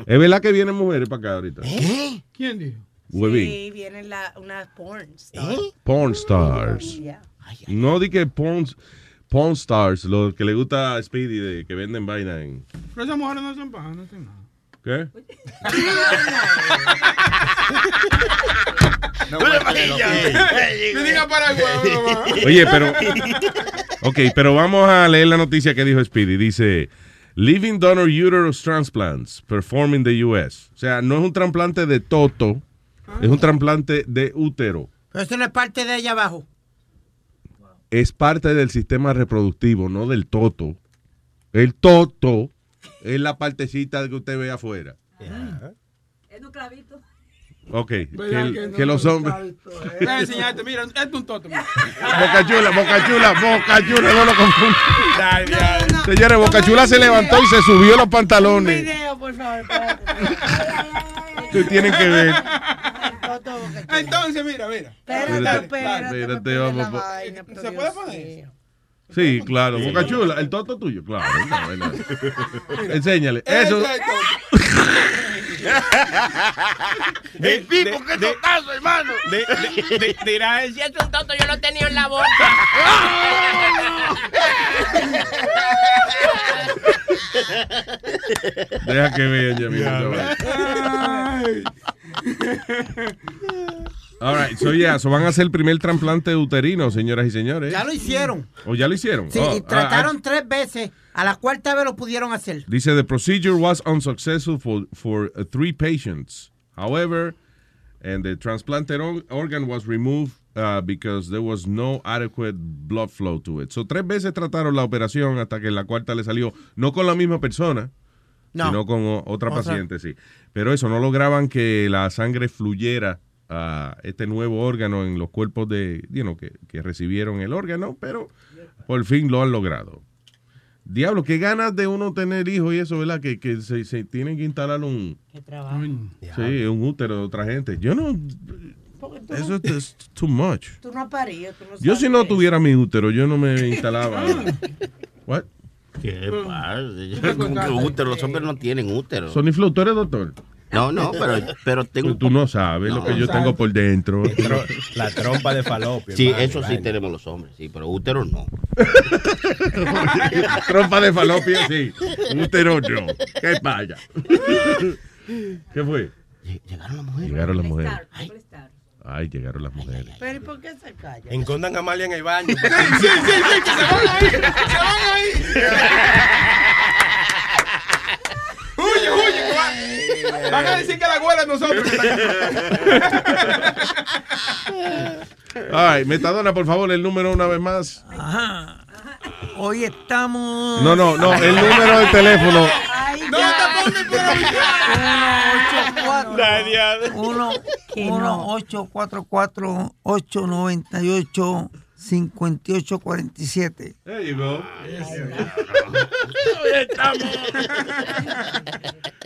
Es verdad que vienen mujeres para acá ahorita. ¿Eh? ¿Quién dijo? Huevín. Sí, vienen la, unas. Porn stars. Yeah. No di que porn, porn stars, lo que le gusta a Speedy, de que venden vaina en. Pero esas mujeres no son pajas, no hacen nada. ¿Qué? No, Me diga Paraguay. Oye, pero. Ok, pero vamos a leer la noticia que dijo Speedy. Dice: Living donor uterus transplants performed in the US. O sea, no es un trasplante de toto, es un trasplante de útero. Pero eso no es parte de allá abajo. Es parte del sistema reproductivo, no del toto. El toto es la partecita que usted ve afuera. Es un clavito. Ok, que, ¿Verdad el- que no? que los hombres. Voy a enseñarte, mira, esto es un toto. mira. Boca chula, boca chula, boca chula, no lo confundan. Señores, Boca Chula se levantó y se subió los pantalones. Video, por favor. Ustedes tienen que ver. Entonces, mira, mira. Espérate, Espérate, vamos, po- vaina, ¿Se puede poner. Sí, claro, Boca Chula, el toto tuyo, claro. Enséñale. Eso. El tipo, qué totazo, hermano. Dirá, si es un tonto, yo lo tenía en la boca. Deja que vean ya, mira. All right, so yeah, so van a hacer el primer trasplante uterino, señoras y señores. Ya lo hicieron. ¿O ya lo hicieron? Sí, Oh, y ah, trataron tres veces. A la cuarta vez lo pudieron hacer. Dice the procedure was unsuccessful for, for uh, three patients. However, and the transplanted or- organ was removed uh, because there was no adequate blood flow to it. So tres veces trataron la operación hasta que la cuarta le salió, no con la misma persona, No. sino con Otra. paciente, sí. Pero eso, no lograban que la sangre fluyera a este nuevo órgano en los cuerpos de, you know, que, que recibieron el órgano, pero por fin lo han logrado. Diablo, qué ganas de uno tener hijos y eso, ¿verdad? Que, que se, se tienen que instalar un, Qué trabajo. sí, un útero de otra gente. Yo no, eso es too much. Tú no has parido, tú no Yo si no tuviera mi útero, yo no me instalaba. What? ¿Qué pasa? Que útero, los hombres no tienen útero. Sonny Flow, ¿tú eres doctor? No, no, pero, pero tengo. Tú, tú no sabes lo que yo tengo por dentro. La trompa de falopio. Sí, hermano, eso sí vaina. tenemos los hombres, sí, pero útero no. Trompa de falopio, sí. Útero no. ¿Qué vaya? ¿Qué fue? Llegaron las mujeres. Llegaron las mujeres. Ay, llegaron las mujeres. Pero ¿y por qué se calla? Encondan a Amalia en el baño. Sí, sí, sí, que se van ahí. Se van ahí. Va- Van a decir que la abuela es nosotros. Ay, Metadona, por favor, el número una vez más. Ajá. Hoy estamos. No, no, no, el número de teléfono. No te pongas por 1 1 844 898 5847 There you go.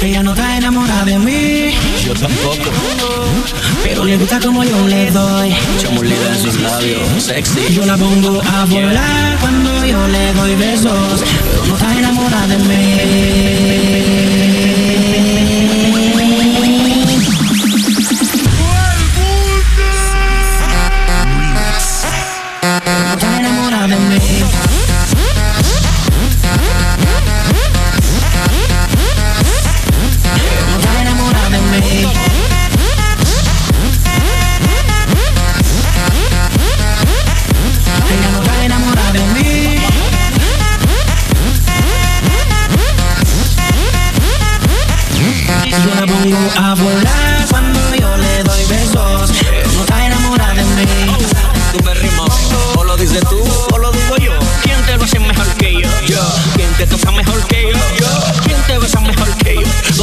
Ella no está enamorada de mí. Yo tampoco. Pero le gusta como yo le doy. Chamulida en sus labios, sexy. Yo la pongo a volar cuando yo le doy besos. Pero no está enamorada de mí.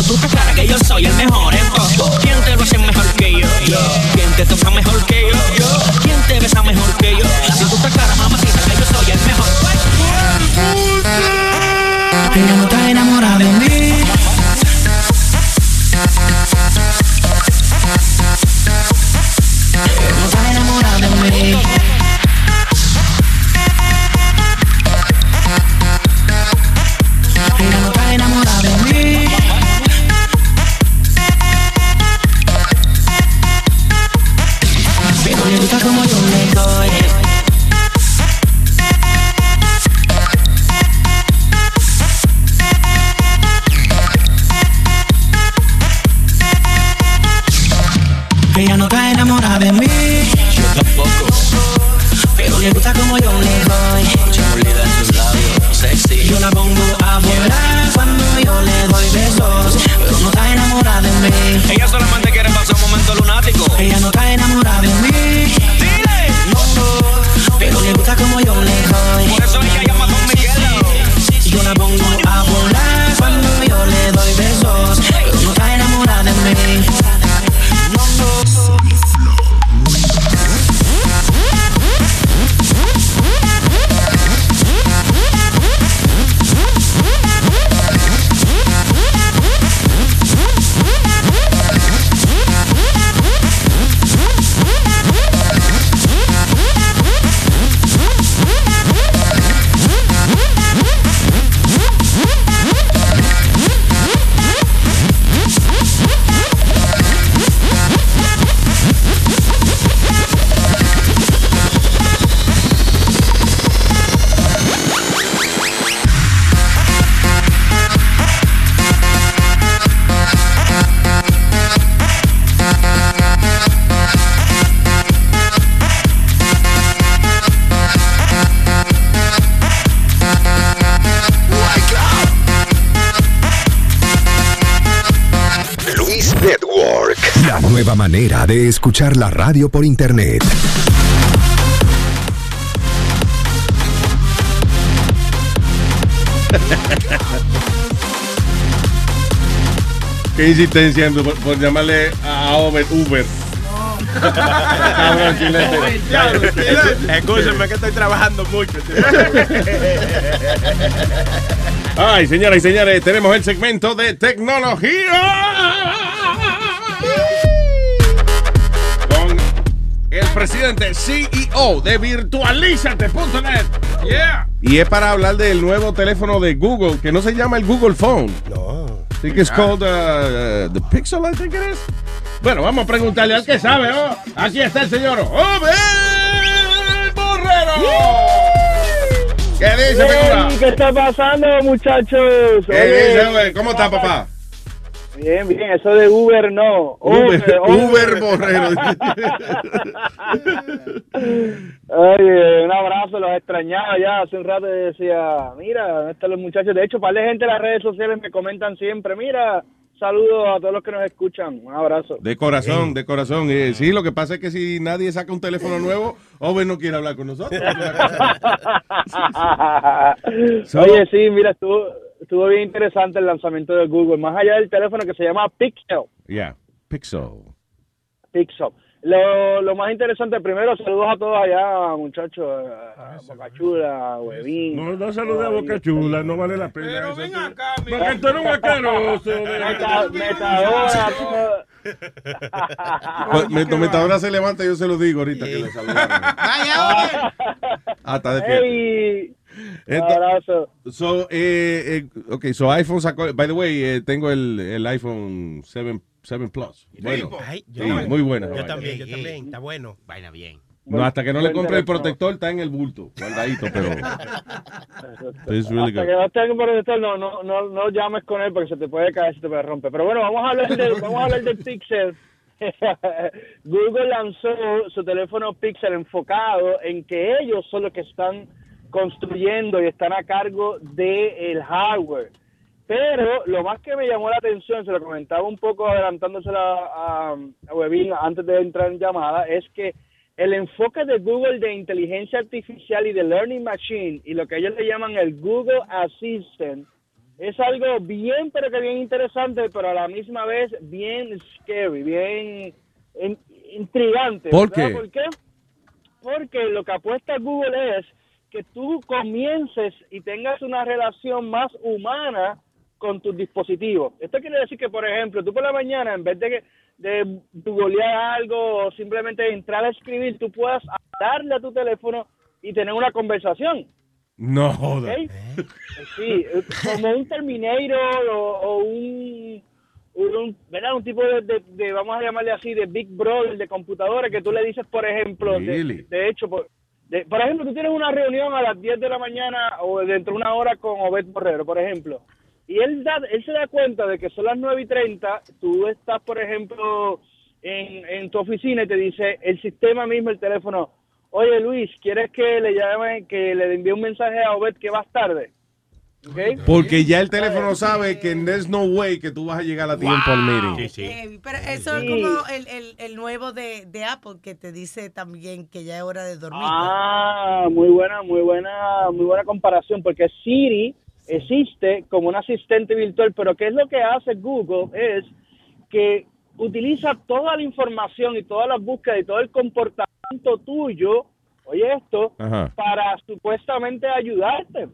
Tú estás clara que yo soy el mejor en todo. ¿Quién te lo hace mejor que yo? Yo. ¿Quién te toca mejor que Ella no está enamorada de mí. Yo tampoco. Pero le gusta como yo le doy. Chimolida en tus labios, sexy. Yo la pongo a volar cuando yo le doy besos. Pero no está enamorada de mí. Ella solamente quiere pasar un momento lunático. Ella no está enamorada de mí. Dile. No, pero le gusta como yo le doy. Por eso ella llama con Miguel. Yo la pongo a volar cuando yo le doy besos. Pero no está enamorada de mí. De escuchar la radio por internet. Qué insistencia por, por llamarle a Uber Uber. Cabrón. Escúchenme que estoy trabajando mucho. Ay, señoras y señores, tenemos el segmento de tecnología. Presidente CEO de virtualizate.net. Yeah. Y es para hablar del nuevo teléfono de Google, que no se llama el Google Phone. No. I think it's called uh, uh, the Pixel, I think it is. Bueno, vamos a preguntarle al que sabe, ¿no? Aquí está el señor Obed Borrero. ¿Qué dice, figura? Hey, ¿Qué está pasando, muchachos? ¿Qué Oye, dice? ¿Cómo está, papá? Bien, bien, eso de Uber no. Uber, Uber Borrero. Oye, un abrazo, los extrañaba ya. Hace un rato decía, mira, ¿dónde están los muchachos? De hecho, par de gente en las redes sociales me comentan siempre, mira, saludos a todos los que nos escuchan. Un abrazo. De corazón, de corazón. Eh, sí, lo que pasa es que si nadie saca un teléfono nuevo, Obed no quiere hablar con nosotros. Oye, sí, mira, estuvo, estuvo bien interesante el lanzamiento de Google. Más allá del teléfono que se llama Pixel. Yeah, Pixel. Pixel. Lo, lo más interesante, primero, saludos a todos allá, muchachos. A Boca Chula, a Huevín. No, no salude a Boca Chula, no vale la pena. Pero ven acá, Porque tú eres un asqueroso. Meta- Metadona, todo. Pues, Metadona se levanta, yo se lo digo ahorita que le saludaron. Ah, está despierto. Entonces- abrazo. So, eh, eh, ok, so iPhone sacó, by the way, eh, tengo el, el iPhone 7, 7 Plus. Bueno, Ay, sí, yo- muy buena. Yo también, yo también. Está bueno. Vaina bien. No, hasta que no le compre el protector, está en el bulto, guardadito, pero... It's really Hasta good. que no esté en protector, no, no, no, no llames con él porque se te puede caer, se te puede romper. Pero bueno, vamos a hablar del, vamos a hablar del Pixel. Google lanzó su teléfono Pixel enfocado en que ellos son los que están construyendo y están a cargo del hardware. Pero lo más que me llamó la atención, se lo comentaba un poco adelantándosela a, a Webin antes de entrar en llamada, es que el enfoque de Google de inteligencia artificial y de learning machine y lo que ellos le llaman el Google Assistant es algo bien, pero que bien interesante, pero a la misma vez bien scary, bien in- intrigante. ¿Por qué? ¿Por qué? Porque lo que apuesta Google es que tú comiences y tengas una relación más humana con tus dispositivos. Esto quiere decir que, por ejemplo, tú por la mañana, en vez de, que- de googlear algo o simplemente entrar a escribir, tú puedas darle a tu teléfono y tener una conversación. No joda. ¿ok? Sí, eh, como un Terminator o, o un, un, ¿verdad? un tipo de, de- de, vamos a llamarle así, de Big Brother de computadora que tú le dices, por ejemplo, de hecho, por, de- por ejemplo, tú tienes una reunión a las 10 de la mañana o dentro de una hora con Obed Borrero, por ejemplo, y él, da, él se da cuenta de que son las 9 y 30, tú estás, por ejemplo, en, en tu oficina y te dice el sistema mismo, el teléfono, oye Luis, ¿quieres que le llame, que le envíe un mensaje a Obed que vas tarde? Porque ya el teléfono sabe que there's no way que tú vas a llegar a tiempo al meeting. Pero eso Sí. es como el, el, el nuevo de, de Apple que te dice también que ya es hora de dormir. Ah, muy buena, muy buena, muy buena comparación, porque Siri existe como un asistente virtual, pero ¿qué es lo que hace Google? Es que utiliza toda la información y todas las búsquedas y todo el comportamiento tuyo, oye esto, Ajá. para supuestamente ayudarte.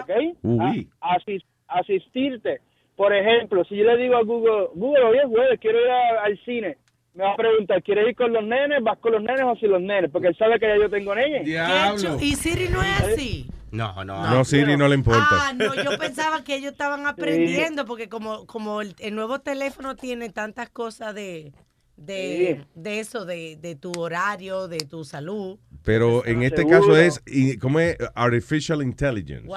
¿Ok? Uy. A- asis- asistirte. Por ejemplo, si yo le digo a Google, Google, es jueves, quiero ir a- al cine. Me va a preguntar, ¿quieres ir con los nenes? ¿Vas con los nenes o sin los nenes? Porque él sabe que ya yo tengo nenes. Chu- Y Siri no es así. No, no. No, Siri no le importa. Ah, no, yo pensaba que ellos estaban aprendiendo porque como, como el, el nuevo teléfono tiene tantas cosas de, de, de eso, de, de tu horario, de tu salud. Pero en este Seguro. caso es, ¿cómo es? Artificial Intelligence. Wow.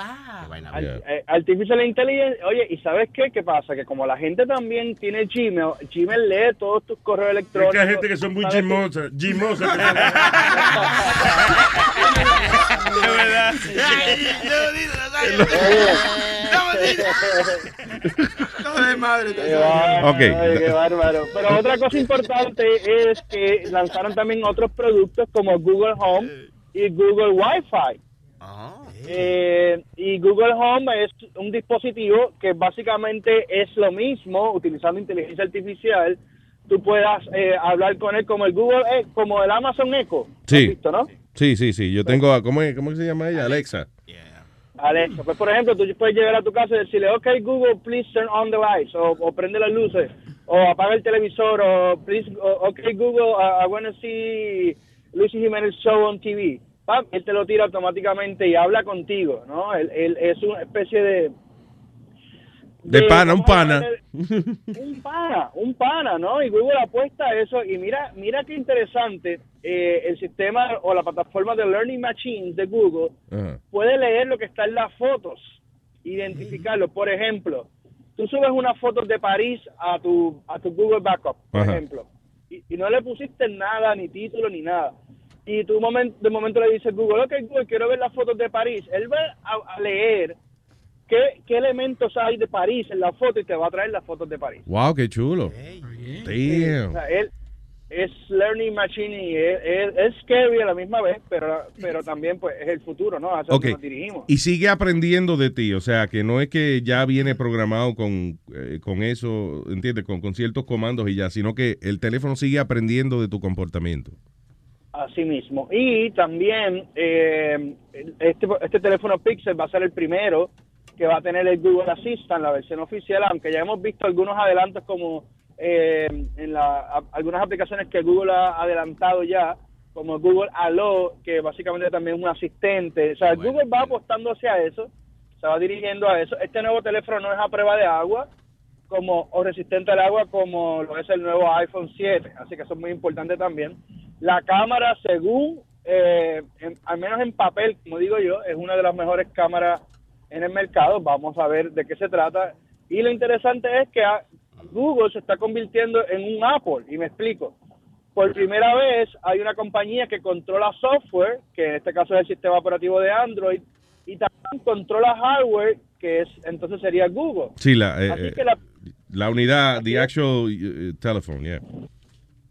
Eh, Artificial Intelligence, oye, ¿y sabes qué? ¿Qué pasa? Que como la gente también tiene Gmail, Gmail lee todos tus correos Es electrónicos. que hay gente que son muy gimosas. Gimosas. Es verdad. De madre. Bárbaro, qué bárbaro. Pero otra cosa importante es que lanzaron también otros productos como Google Home y Google Wi-Fi. Eh, y Google Home es un dispositivo que básicamente es lo mismo, utilizando inteligencia artificial. Tú puedas eh, hablar con él como el Google, eh, como el Amazon Echo. Sí. ¿Visto, no? Sí, sí, sí. Yo tengo, a- ¿cómo, es- ¿cómo se llama ella? Alexa. Alexa, pues por ejemplo, tú puedes llegar a tu casa y decirle, ok Google, please turn on the lights, o, o prende las luces, o apaga el televisor, o please, o, ok Google, I, I want to see Luis Jiménez show on TV. Pam, él te lo tira automáticamente y habla contigo, ¿no? Él, él es una especie de... De pana, un pana. un pana, un pana, ¿no? Y Google apuesta a eso. Y mira, mira qué interesante, eh, el sistema o la plataforma de Learning Machines de Google puede leer lo que está en las fotos, identificarlo. Por ejemplo, tú subes unas fotos de París a tu, a tu Google Backup, por Ajá. ejemplo, y, y no le pusiste nada, ni título, ni nada. Y tú momen- de momento le dices Google, ok Google, quiero ver las fotos de París. Él va a, a leer qué, qué elementos hay de París en la foto y te va a traer las fotos de París. Wow, qué chulo. O Damn. sea, él es learning machine y es, es- es scary a la misma vez, pero, pero también pues es el futuro, ¿no? Hacia Ok. donde nos dirigimos. Y sigue aprendiendo de ti, o sea, que no es que ya viene programado con, eh, con eso, ¿entiendes? Con, con ciertos comandos y ya, sino que el teléfono sigue aprendiendo de tu comportamiento. Así mismo. Y también eh, este, este teléfono Pixel va a ser el primero que va a tener el Google Assistant, la versión oficial, aunque ya hemos visto algunos adelantos como eh, en la, a- algunas aplicaciones que Google ha adelantado ya, como Google Allo, que básicamente también es un asistente. O sea, Google va apostando hacia eso, se va dirigiendo a eso. Este nuevo teléfono no es a prueba de agua, como o resistente al agua como lo es el nuevo iPhone 7, así que eso es muy importante también. La cámara, según, eh, en- al menos en papel, como digo yo, es una de las mejores cámaras en el mercado. Vamos a ver de qué se trata. Y lo interesante es que a- Google se está convirtiendo en un Apple, y me explico. Por primera vez hay una compañía que controla software, que en este caso es el sistema operativo de Android, y también controla hardware, que es entonces sería Google. Sí, la, eh, Así eh, que la, la unidad, the actual eh, telephone, yeah.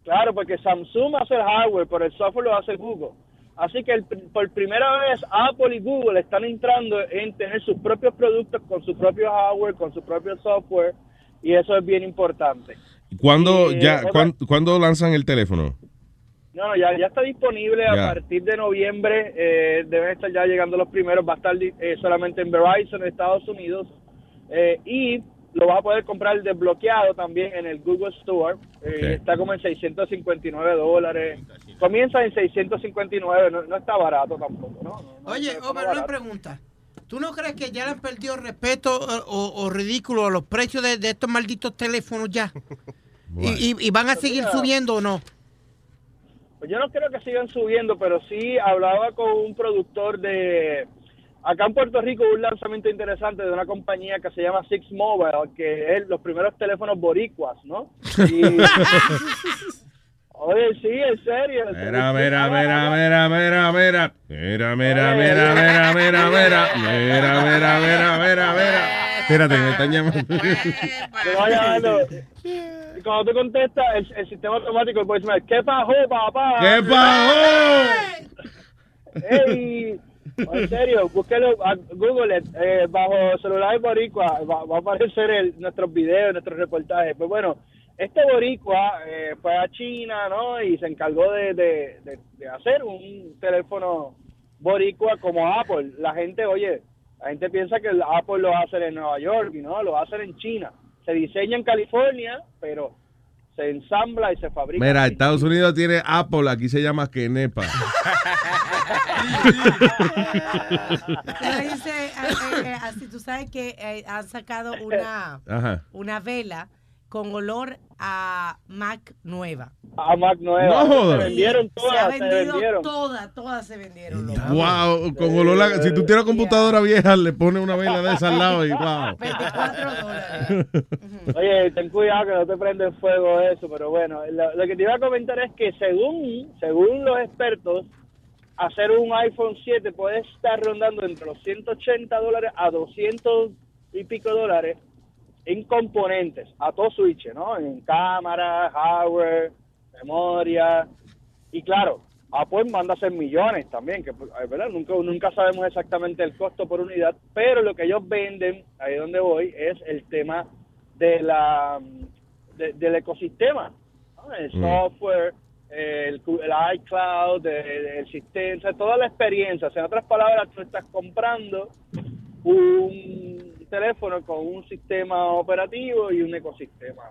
Claro, porque Samsung hace el hardware, pero el software lo hace Google. Así que el por primera vez Apple y Google están entrando en tener sus propios productos con su propio hardware, con su propio software, y eso es bien importante. ¿Cuándo, Y, ya, cuán- ¿cuándo lanzan el teléfono? No, no, ya, ya está disponible a partir de noviembre. eh, deben estar ya llegando los primeros. Va a estar eh, solamente en Verizon, en Estados Unidos. eh, y lo vas a poder comprar desbloqueado también en el Google Store. eh. Está como en 659 dólares. Comienza en 659, no, no está barato tampoco, ¿no? Oye, está Ober, barato. una pregunta. ¿Tú no crees que ya le han perdido respeto o, o- o ridículo a los precios de, de estos malditos teléfonos ya? Y, y- y van a seguir Mira. subiendo o no? Pues yo no creo que sigan subiendo, pero sí hablaba con un productor de... Acá en Puerto Rico hubo un lanzamiento interesante de una compañía que se llama Six Mobile, que es los primeros teléfonos boricuas, ¿no? Y- Oye, sí, en serio. Mira, mira, mira, mira, mira, mira. Mira, mira, mira, mira, mira, mira. Mira, mira, mira, mira, mira. Espérate, me están llamando. Te va llamando. Y cuando tú contestas, el, el sistema automático, el voicemail, ¿qué pasó, papá? ¿Qué pasó? ¡Ey! En serio, búsquelo a Google eh, bajo celular boricua, va, va a aparecer el, nuestros videos, nuestros reportajes. Pues bueno, este boricua eh, fue a China, ¿no? Y se encargó de, de, de- de hacer un teléfono boricua como Apple. La gente, oye, la gente piensa que el Apple lo hacer en Nueva York y no, lo va a hacer en China. Se diseña en California, pero se ensambla y se fabrica. Mira, en Estados Unidos tiene Apple, aquí se llama Kenepa. Pero dice, eh, eh, eh, así tú sabes que eh, han sacado una, Ajá. una vela con olor a Mac nueva. A Mac nueva. No jodas. Se vendieron Se ha todas, se vendido vendieron. todas, todas se vendieron. loco. Wow, con olor a- Si tú tienes computadora vieja, le pones una vela de esa al lado y wow. 24 dólares. Oye, ten cuidado que no te prende en fuego eso, pero bueno, lo, lo que te iba a comentar es que según, según los expertos, hacer un iPhone 7 puede estar rondando entre los 180 dólares a 200 y pico dólares en componentes, a todo switch, ¿no? En cámara, hardware, memoria, y claro, Apple manda a hacer millones también, que pues, ¿verdad? Nunca, nunca sabemos exactamente el costo por unidad, pero lo que ellos venden, ahí donde voy, es el tema de la de- del ecosistema, ¿no? el Mm. software, el, el iCloud, el, el sistema, toda la experiencia. O sea, en otras palabras, tú estás comprando un teléfono con un sistema operativo y un ecosistema.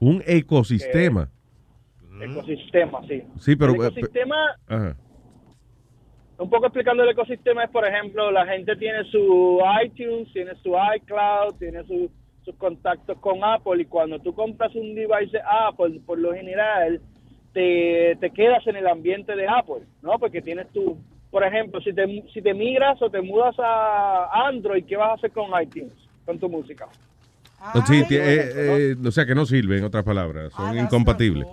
Un ecosistema. Ecosistema, sí. Sí, pero. El ecosistema Ajá. un poco explicando el ecosistema es, por ejemplo, la gente tiene su iTunes, tiene su iCloud, tiene su- sus contactos con Apple y cuando tú compras un device de Apple, por lo general, te, te quedas en el ambiente de Apple, ¿no? Porque tienes tu, por ejemplo, si te, si te migras o te mudas a Android, ¿qué vas a hacer con iTunes, con tu música? Sí, ti- eh, eh, o sea que no sirve, en otras palabras. Son incompatibles.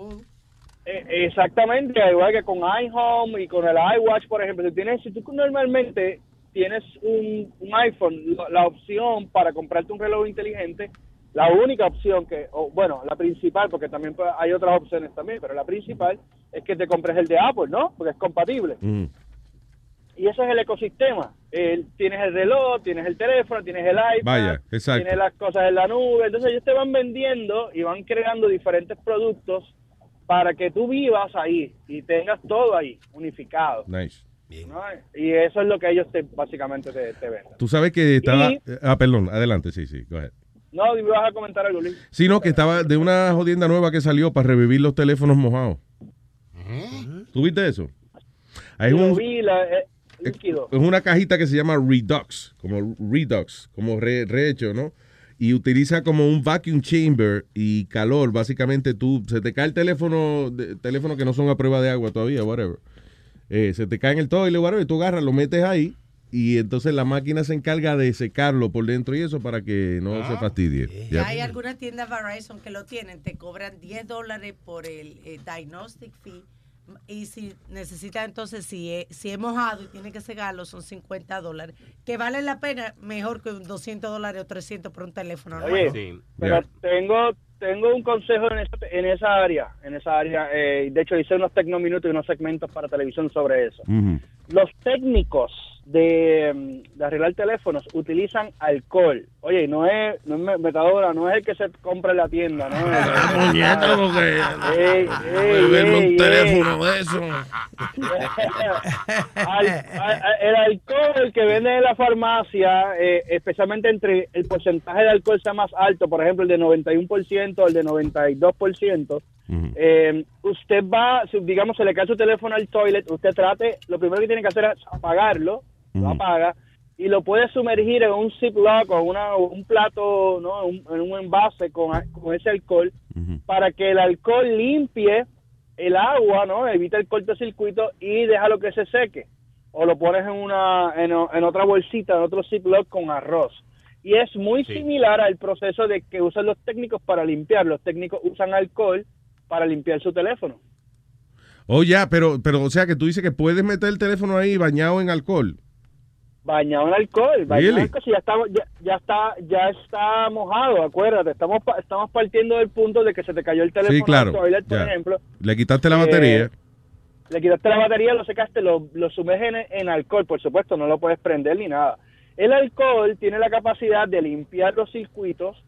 Eh, exactamente, igual que con iHome y con el iWatch, por ejemplo. Si, tienes, si tú normalmente tienes un, un iPhone, la, la opción para comprarte un reloj inteligente, la única opción que, o, bueno, la principal, porque también hay otras opciones también, pero la principal es que te compres el de Apple, ¿no? Porque es compatible. Mm. Y ese es el ecosistema. El- tienes el reloj, tienes el teléfono, tienes el iPad, Vaya, exacto. tienes las cosas en la nube. Entonces ellos te van vendiendo y van creando diferentes productos para que tú vivas ahí y tengas todo ahí, unificado. Nice. ¿no? Y eso es lo que ellos te, básicamente te, te venden. Tú sabes que estaba. Y- Ah, perdón, adelante, sí, sí, go ahead. No, vas a comentar algo, Luis. Sino que estaba de una jodienda nueva que salió para revivir los teléfonos mojados. ¿Tú viste eso? Hay un, vi, la- eh, líquido. es una cajita que se llama Redux, como Redux, como re- rehecho, ¿no? Y utiliza como un vacuum chamber y calor. Básicamente tú, se te cae el teléfono, de- teléfono que no son a prueba de agua todavía, whatever. Eh, se te cae en el toile, whatever, y tú agarras, lo metes ahí y entonces la máquina se encarga de secarlo por dentro y eso para que no se fastidie. Ya Ya. hay algunas tiendas Verizon que lo tienen, te cobran 10 dólares por el eh, diagnostic fee. Y si necesitas entonces, si es, si es mojado y tiene que secarlo, son 50 dólares. Que vale la pena mejor que un 200 dólares o 300 por un teléfono. Oye, nuevo. pero tengo tengo un consejo en esa, en esa área, en esa área. eh, de hecho, hice unos tecnominutos y unos segmentos para televisión sobre eso. Los técnicos de, mm, de arreglar teléfonos utilizan alcohol. Oye, no es, no es me- metadona, no es el que se compra en la tienda, ¿no? Muñeco, porque Ey, ey, beberme ey, un ey. teléfono de eso. Al- a- a- el alcohol que venden en la farmacia, eh, especialmente entre el porcentaje de alcohol sea más alto, por ejemplo el de 91% o el de 92%, eh, usted va, digamos, se le cae su teléfono al toilet, usted trate, lo primero que tiene que hacer es apagarlo, lo apaga y lo puede sumergir en un Ziploc o una, un plato, ¿no? Un- en un envase con, con ese alcohol para que el alcohol limpie el agua, ¿no? Evita el cortocircuito y déjalo que se seque. O lo pones en una en, en otra bolsita, en otro Ziploc con arroz. Y es muy similar al proceso de que usan los técnicos para limpiar. Los técnicos usan alcohol para limpiar su teléfono. Oh, ya, pero, pero, o sea, que tú dices que puedes meter el teléfono ahí bañado en alcohol. Bañado en alcohol, bañado en alcohol, si ya está, ya, ya está, ya está mojado, acuérdate, estamos estamos partiendo del punto de que se te cayó el teléfono Sí, claro. al toilet, por ejemplo, Le quitaste la Eh, batería. le quitaste la batería, lo secaste, lo, lo sumerges en, en alcohol, por supuesto, no lo puedes prender ni nada. El alcohol tiene la capacidad de limpiar los circuitos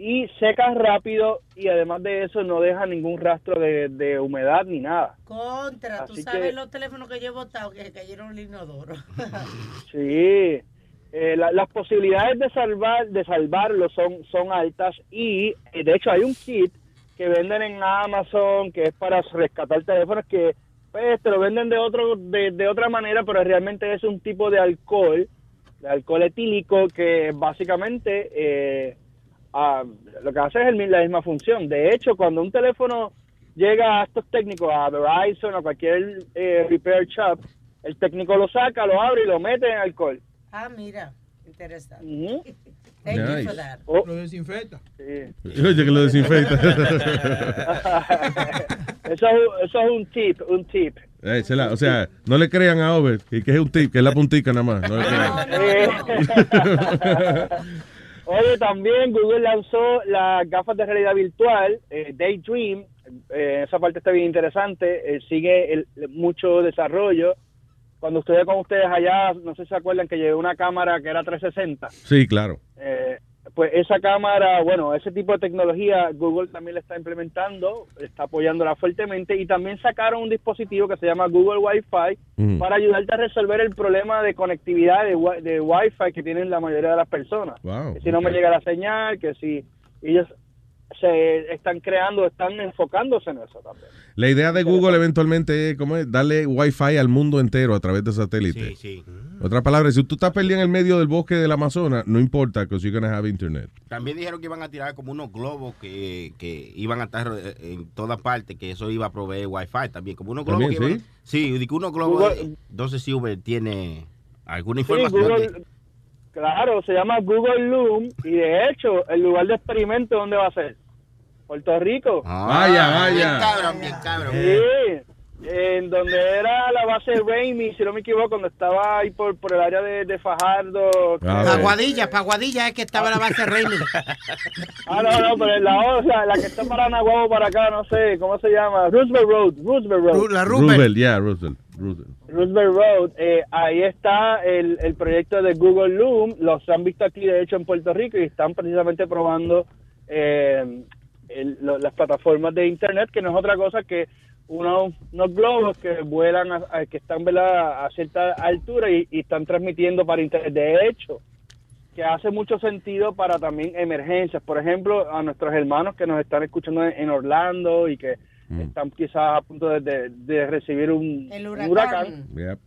y seca rápido y además de eso no deja ningún rastro de, de humedad ni nada. Contra, tú Así sabes que- los teléfonos que yo he botado que cayeron en el inodoro. Sí, eh, la- las posibilidades de salvar de salvarlo son son altas y eh, de hecho hay un kit que venden en Amazon que es para rescatar teléfonos que pues, te lo venden de otro de, de otra manera pero realmente es un tipo de alcohol de alcohol etílico que básicamente eh, lo que hace es el la misma función de hecho cuando un teléfono llega a estos técnicos a Verizon o cualquier eh, repair shop el técnico lo saca lo abre y lo mete en alcohol ah, mira, interesante. Thank you Nice. for that. Lo desinfecta. Oye, que lo desinfecta. eso, es, un- eso es un tip, un tip. Eh, se la- o sea, no le crean a Over, que, que es un tip, que es la puntica nada más. No le crean. Eh, Oye, también Google lanzó las gafas de realidad virtual, eh, Daydream. Eh, esa parte está bien interesante. eh, sigue el- mucho desarrollo. Cuando estuve con ustedes allá, no sé si se acuerdan que llevé una cámara que era 360. Sí, claro. Eh, pues esa cámara, bueno, ese tipo de tecnología Google también la está implementando, está apoyándola fuertemente y también sacaron un dispositivo que se llama Google Wi-Fi Mm. para ayudarte a resolver el problema de conectividad de, wi- de Wi-Fi que tienen la mayoría de las personas. Wow. Que si no me llega la señal, que si ellos se están creando, están enfocándose en eso también. La idea de Google eventualmente es, ¿cómo es? darle Wi-Fi al mundo entero a través de satélite. Sí, sí. Otra palabra, si tú estás perdido en el medio del bosque del Amazonas, no importa, que you're gonna have internet. También dijeron que iban a tirar como unos globos que, que iban a estar eh, en todas partes, que eso iba a proveer wifi también, como unos globos ¿También, que iban- sí, di que unos globos, Google- no sé si Uber tiene alguna Sí, información. de- claro, se llama Google Loom y de hecho el lugar de experimento ¿dónde va a ser? Puerto Rico. Vaya, vaya. Bien cabrón, bien cabrón. Sí, en donde era la base de Raimi, si no me equivoco, cuando estaba ahí por, por el área de, de Fajardo. Ah, Paguadilla, Paguadilla es que estaba la base Raymond. Ah, no, no, pero la otra, la que está para Nahuatl para acá, no sé, ¿cómo se llama? Roosevelt Road, Roosevelt Road. La Roosevelt, yeah, Roosevelt. Roosevelt. Roosevelt Road, eh, ahí está el, el proyecto de Google Loom, los han visto aquí de hecho en Puerto Rico y están precisamente probando eh, el- lo- las plataformas de internet, que no es otra cosa que unos, unos globos que vuelan, a- a- que están ¿verdad? a cierta altura y, y están transmitiendo para internet. De hecho, que hace mucho sentido para también emergencias. Por ejemplo, a nuestros hermanos que nos están escuchando en, en Orlando y que están quizás a punto de, de- de recibir un, El un huracán. Yep.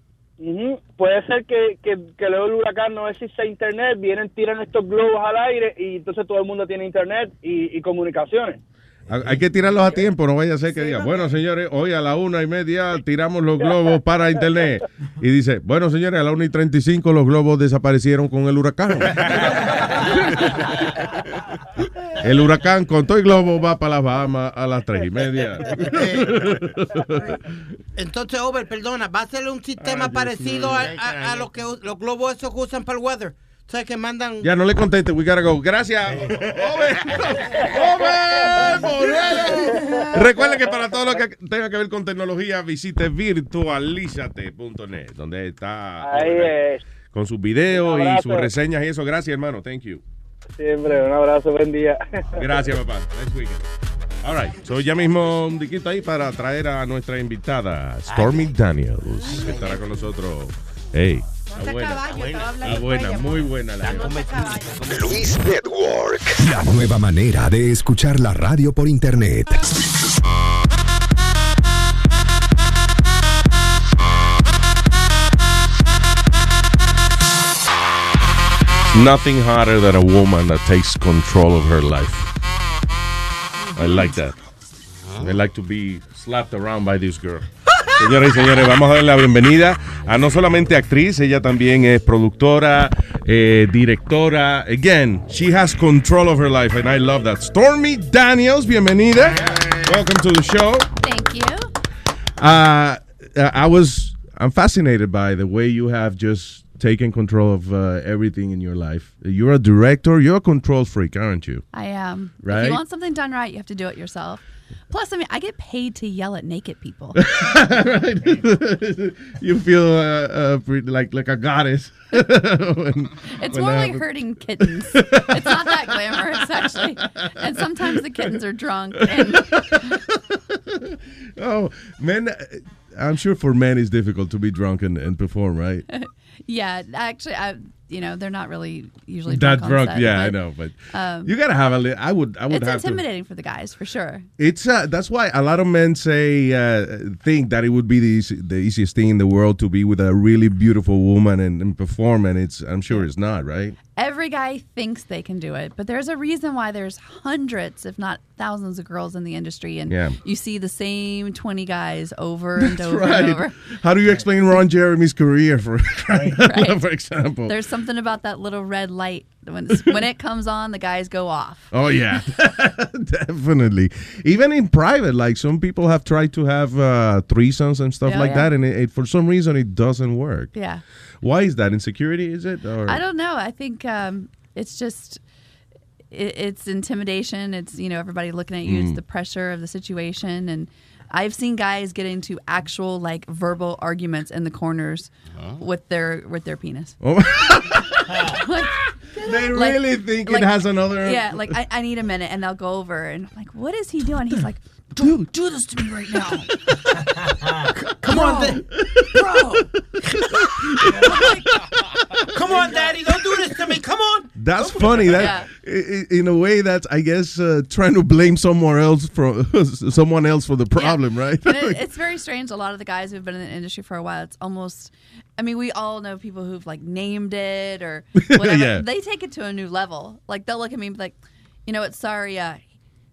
Puede ser que, que, que luego el huracán no existe internet, vienen, tiran estos globos al aire y entonces todo el mundo tiene internet y, y comunicaciones. Ha- Hay que tirarlos a tiempo, no vaya a ser que diga, bueno señores, hoy a la una y media tiramos los globos para internet. Y dice, bueno señores, a la una y treinta y cinco los globos desaparecieron con el huracán. El huracán con todo el globo va para las Bahamas a las tres y media. Entonces, Over, perdona, va a ser un sistema Ay, parecido a, a- a lo que los globos esos que usan para el weather. Sea, que mandan... Ya no le conteste, we gotta go. Gracias. Recuerden que para todo lo que tenga que ver con tecnología, visite virtualizate.net, donde está Ahí es. con sus videos y sus reseñas y eso. Gracias, hermano. Thank you. Siempre, un abrazo, buen día. Gracias, papá. Weekend. All right. So ya mismo un diquito ahí para traer a nuestra invitada, Stormy Daniels, que estará con nosotros. Hey. Está buena, está buena, muy buena la Luis Network. La nueva manera de escuchar la radio por internet. Nothing hotter than a woman that takes control of her life. I like that. I like to be slapped around by this girl. Señoras y señores, vamos a darle la bienvenida a no solamente actriz, ella también es productora, eh, directora. Again, she has control of her life, and I love that. Stormy Daniels, bienvenida. Welcome to the show. Thank you. Uh, I was, I'm fascinated by the way you have just taken control of uh, everything in your life. You're a director, you're a control freak, aren't you? I am. If Right? you want something done right, you have to do it yourself. Plus, I mean, I get paid to yell at naked people. you feel uh, uh, like like a goddess. When- It's when more like happens. hurting kittens. it's not that glamorous, actually. And sometimes the kittens are drunk. And oh, men, I'm sure for men it's difficult to be drunk and, and perform, right? yeah, actually, I, you know, they're not really usually That drunk. on drunk, set, yeah, I know, but um, you gotta have a. Li- I would, I would it's have to. intimidating for the guys, for sure. It's uh, that's why a lot of men say uh, think that it would be the easy, the easiest thing in the world to be with a really beautiful woman and, and perform, and it's I'm sure it's not, right? Every guy thinks they can do it, but there's a reason why there's hundreds, if not thousands, of girls in the industry, and Yeah. you see the same 20 guys over and That's over right. and over. How do you explain Ron Jeremy's career, for Right. for example? There's something about that little red light when it's, when it comes on, the guys go off. Oh yeah, definitely. Even in private, like some people have tried to have uh, threesomes and stuff Yeah, like yeah. that, and it, it, for some reason it doesn't work. Yeah. Why is that? Insecurity? Is it? Or I don't know. I think um, it's just it, it's intimidation. It's you know everybody looking at you. It's Mm. the pressure of the situation, and I've seen guys get into actual like verbal arguments in the corners with their with their penis. Oh. Like, they like- really think like- it has another. Yeah, like I, I need a minute, and they'll go over, and I'm like, what is he doing? He's like, don't do this to me right now. Come on, Bro. bro. Come on, daddy. Don't do this to me. Come on. That's funny. That i- i- in a way, that's I guess uh, trying to blame somewhere else for someone else for the problem, right? And it, it's very strange. A lot of the guys who've been in the industry for a while, it's almost. I mean, we all know people who've like named it or whatever. Yeah. They take it to a new level. Like they'll look at me and be like, you know what? Sorry, uh,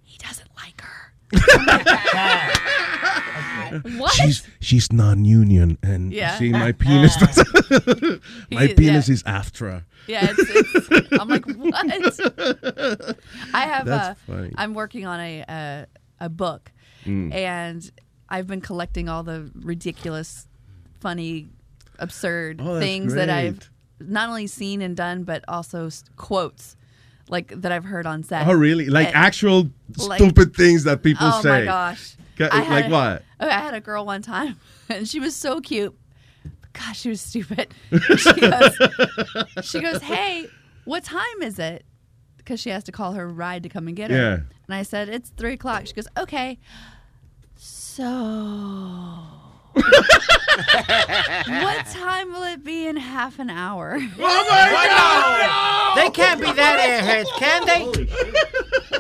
he doesn't like her. what? She's she's non-union, and Yeah. see my penis. doesn't- my He- penis yeah. is after. Yeah, it's, it's, I'm like, what? I have. That's uh, funny. I'm working on a a, a book, Mm. and I've been collecting all the ridiculous, funny, absurd Oh, that's things that I've not only seen and done, but also s- quotes like that I've heard on set. Oh, really? Like And- actual like- stupid things that people oh say. Oh my gosh! I had like what? Okay, I had a girl one time, and she was so cute. Gosh, she was stupid. She goes, she goes, "Hey, what time is it?" Because she has to call her ride to come and get her. Yeah. And I said, "It's three o'clock." She goes, "Okay." So, what time will it be in half an hour? Oh my God! They can't be that airheads, can they?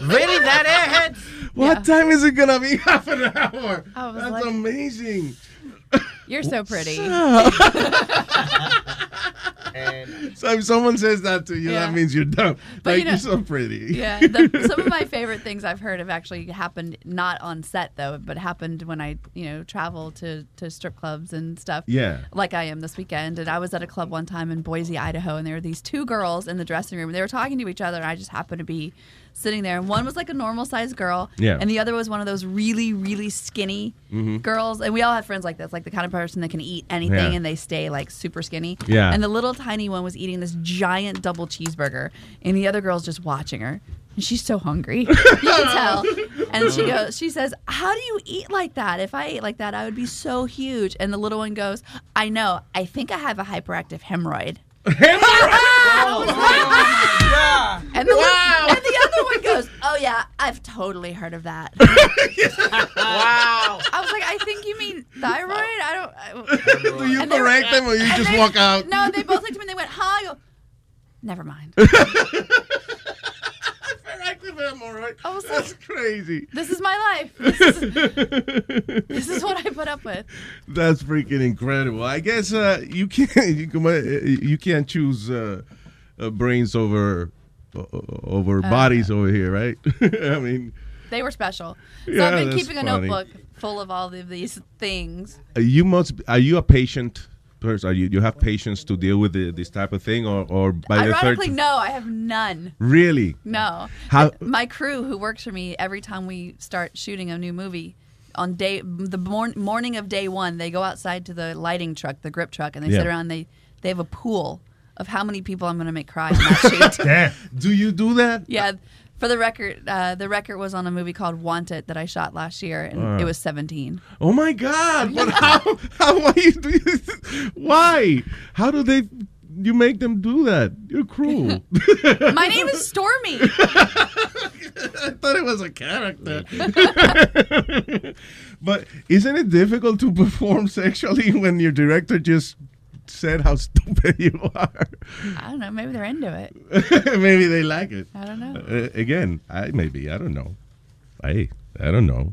really, that airheads? What time is it gonna be? Half an hour. That's like- amazing. You're so pretty. So if someone says that to you, Yeah. that means you're dumb. But like you know- you're so pretty. Yeah, the, some of my favorite things I've heard have actually happened not on set though, but happened when I you know travel to to strip clubs and stuff. Yeah. like I am this weekend, and I was at a club one time in Boise, Idaho, and there were these two girls in the dressing room, and they were talking to each other, and I just happened to be sitting there, and one was like a normal sized girl, Yeah. and the other was one of those really, really skinny Mhm. girls. And we all have friends like this, like the kind of person that can eat anything Yeah. and they stay like super skinny. Yeah. And the little tiny one was eating this giant double cheeseburger, and the other girl's just watching her. And she's so hungry. You can tell. And she goes, she says, How do you eat like that? If I ate like that, I would be so huge. And the little one goes, I know. I think I have a hyperactive hemorrhoid. Oh, oh, yeah. And the, and the other one goes, Oh, yeah, I've totally heard of that. Wow. I was like, I think you mean thyroid? I don't. I, Do you And they were- correct them or you and just they- walk out? No, they both looked at me and they went, Huh? I go, Never mind. I was That's crazy. This is my life. This is, this is what I put up with. That's freaking incredible. I guess uh, you can't you, can, uh, you can't choose uh, uh, brains over uh, over Uh, bodies over here, right? I mean, They were special. So Yeah, I've been keeping a notebook full of all of these things. uh, you must. Are you a patient person? Are you you have patience to deal with the, this type of thing, or or by the third? Ironically, no, I have none. Really? No. How- My crew who works for me every time we start shooting a new movie on day the mor- morning of day one, they go outside to the lighting truck, the grip truck, and they Yeah. sit around. And they they have a pool of how many people I'm going to make cry on that shoot. Do you do that? Yeah. For the record, uh, the record was on a movie called Want It that I shot last year, and Uh. it was 17. Oh my God! But how? How why you Why? How do they? You make them do that? You're cruel. My name is Stormy. I thought it was a character. but isn't it difficult to perform sexually when your director just said how stupid you are? I don't know. Maybe they're into it. maybe they like it. I don't know. Uh, again, I maybe I don't know. Hey, I don't know.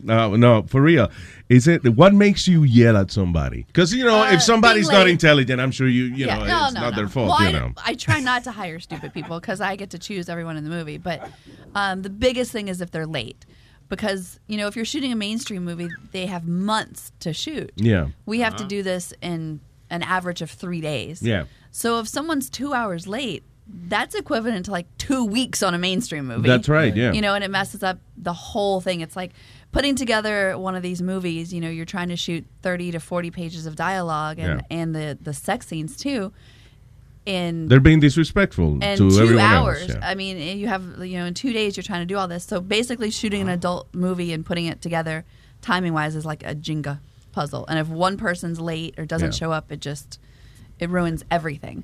No, no, for real. Is it what makes you yell at somebody? Because you know, Uh, if somebody's not intelligent, I'm sure you you yeah, know no, it's no, not no. their fault. Well, you I, know. I try not to hire stupid people because I get to choose everyone in the movie. But um, the biggest thing is if they're late. Because, you know, if you're shooting a mainstream movie, they have months to shoot. Yeah. We have to Uh-huh. do this in an average of three days. Yeah. So if someone's two hours late, that's equivalent to like two weeks on a mainstream movie. That's right, yeah. You know, and it messes up the whole thing. It's like putting together one of these movies. You know, you're trying to shoot 30 to 40 pages of dialogue and, Yeah. and the the sex scenes too. In They're being disrespectful and to two everyone hours. else. Yeah. I mean, you have you know in two days you're trying to do all this. So basically, shooting an adult movie and putting it together, timing wise, is like a Jenga puzzle. And if one person's late or doesn't Yeah. show up, it just it ruins everything.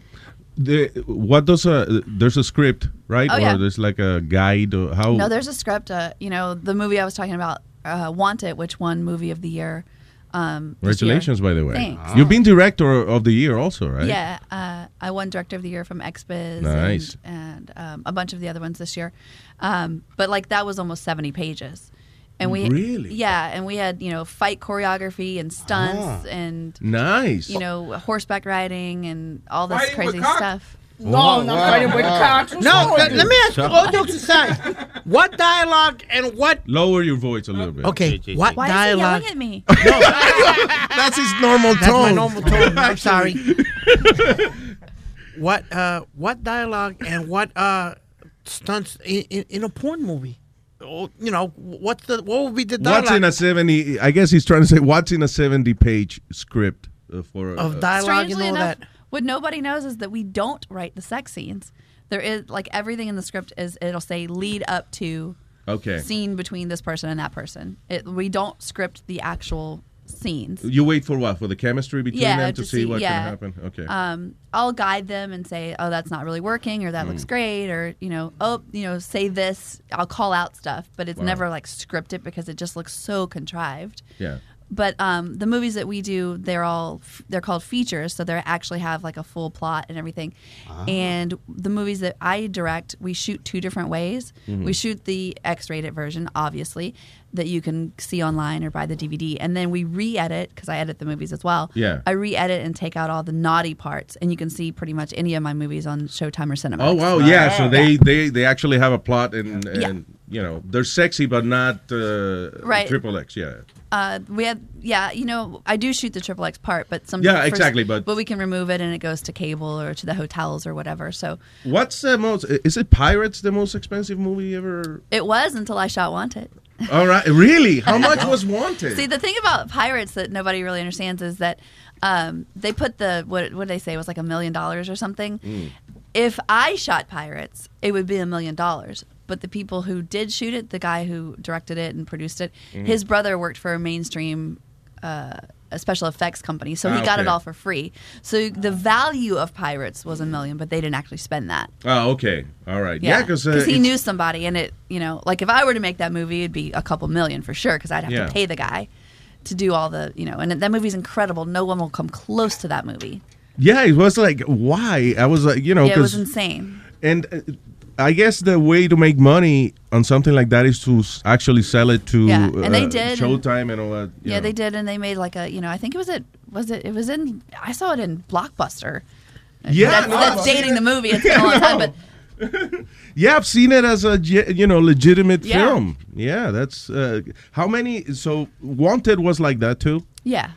The, what does a there's a script right Oh, or yeah. there's like a guide or how No, there's a script. Uh, you know, the movie I was talking about, uh, Want It, which won Movie of the Year. Um. Congratulations, by the way. Thanks. You've been director of the year also, right? Yeah, uh, I won Director of the Year from XBiz Nice. and, and um, a bunch of the other ones this year. Um, but like that was almost 70 pages. And we Really? Yeah, and we had, you know, fight choreography and stunts Ah. and Nice. you know, horseback riding and all this Fighting crazy stuff. No, not fighting with cocks. No, let, let me ask you, all jokes aside, what dialogue and what? Lower your voice a little bit. Okay, what Why dialogue? is he yelling at me? That's his normal That's my tone. normal tone. I'm sorry. what uh what dialogue and what uh stunts in, in, in a porn movie? Oh, you know, what's the what would be the dialogue What's in a 70 I guess he's trying to say what's in a 70 page script uh, for of uh, dialogue Strangely and all enough, that? what nobody knows is that we don't write the sex scenes. There is like everything in the script is it'll say lead up to Okay. scene between this person and that person. It, we don't script the actual scenes. You wait for what? For the chemistry between yeah, them to, to see, what yeah. can happen. Okay. Um, I'll guide them and say, "Oh, that's not really working," or "That looks Mm. great," or you know, "Oh, you know, say this." I'll call out stuff, but it's Wow. never like scripted because it just looks so contrived. yeah. But um, the movies that we do, they're all they're called features, so they actually have like a full plot and everything. Ah. And the movies that I direct, we shoot two different ways. Mhm. We shoot the X-rated version, obviously, that you can see online or buy the DVD, and then we re-edit because I edit the movies as well. Yeah. I re-edit and take out all the naughty parts, and you can see pretty much any of my movies on Showtime or Cinema. Oh wow, yeah. So they, they they actually have a plot and, and Yeah. You know, they're sexy but not uh, Right. triple X. Yeah. Uh, we had, yeah, you know, I do shoot the triple X part, but some Yeah, exactly, but- but we can remove it and it goes to cable or to the hotels or whatever. So What's the most? Is it Pirates the most expensive movie ever? it was until I shot Wanted. All right, really? How much was Wanted? See, the thing about pirates that nobody really understands is that um, they put the what what did they say it was like a million dollars or something. Mm. If I shot pirates, it would be a million dollars. But the people who did shoot it, the guy who directed it and produced it, Mhm. his brother worked for a mainstream. Uh, a special effects company, so he Ah, got it all for free. So the value of Pirates was a million, but they didn't actually spend that. Oh, okay. All right. Yeah, because uh, he knew somebody, and it, you know, like if I were to make that movie, it'd be a couple million for sure, because I'd have Yeah. to pay the guy to do all the, you know, and that movie's incredible. No one will come close to that movie. Yeah, it was like why I was like you know yeah, it was insane. and uh, I guess the way to make money on something like that is to actually sell it to Yeah, and they uh, did, Showtime and all that. Yeah, know. they did, and they made like a, you know, I think it was at, was it? It was in. I saw it in Blockbuster. Yeah, that's, no, that's dating the movie. It's been a long time, but Yeah, I've seen it as a you know legitimate Yeah. film. Yeah, that's uh, how many. So Wanted was like that too. yeah,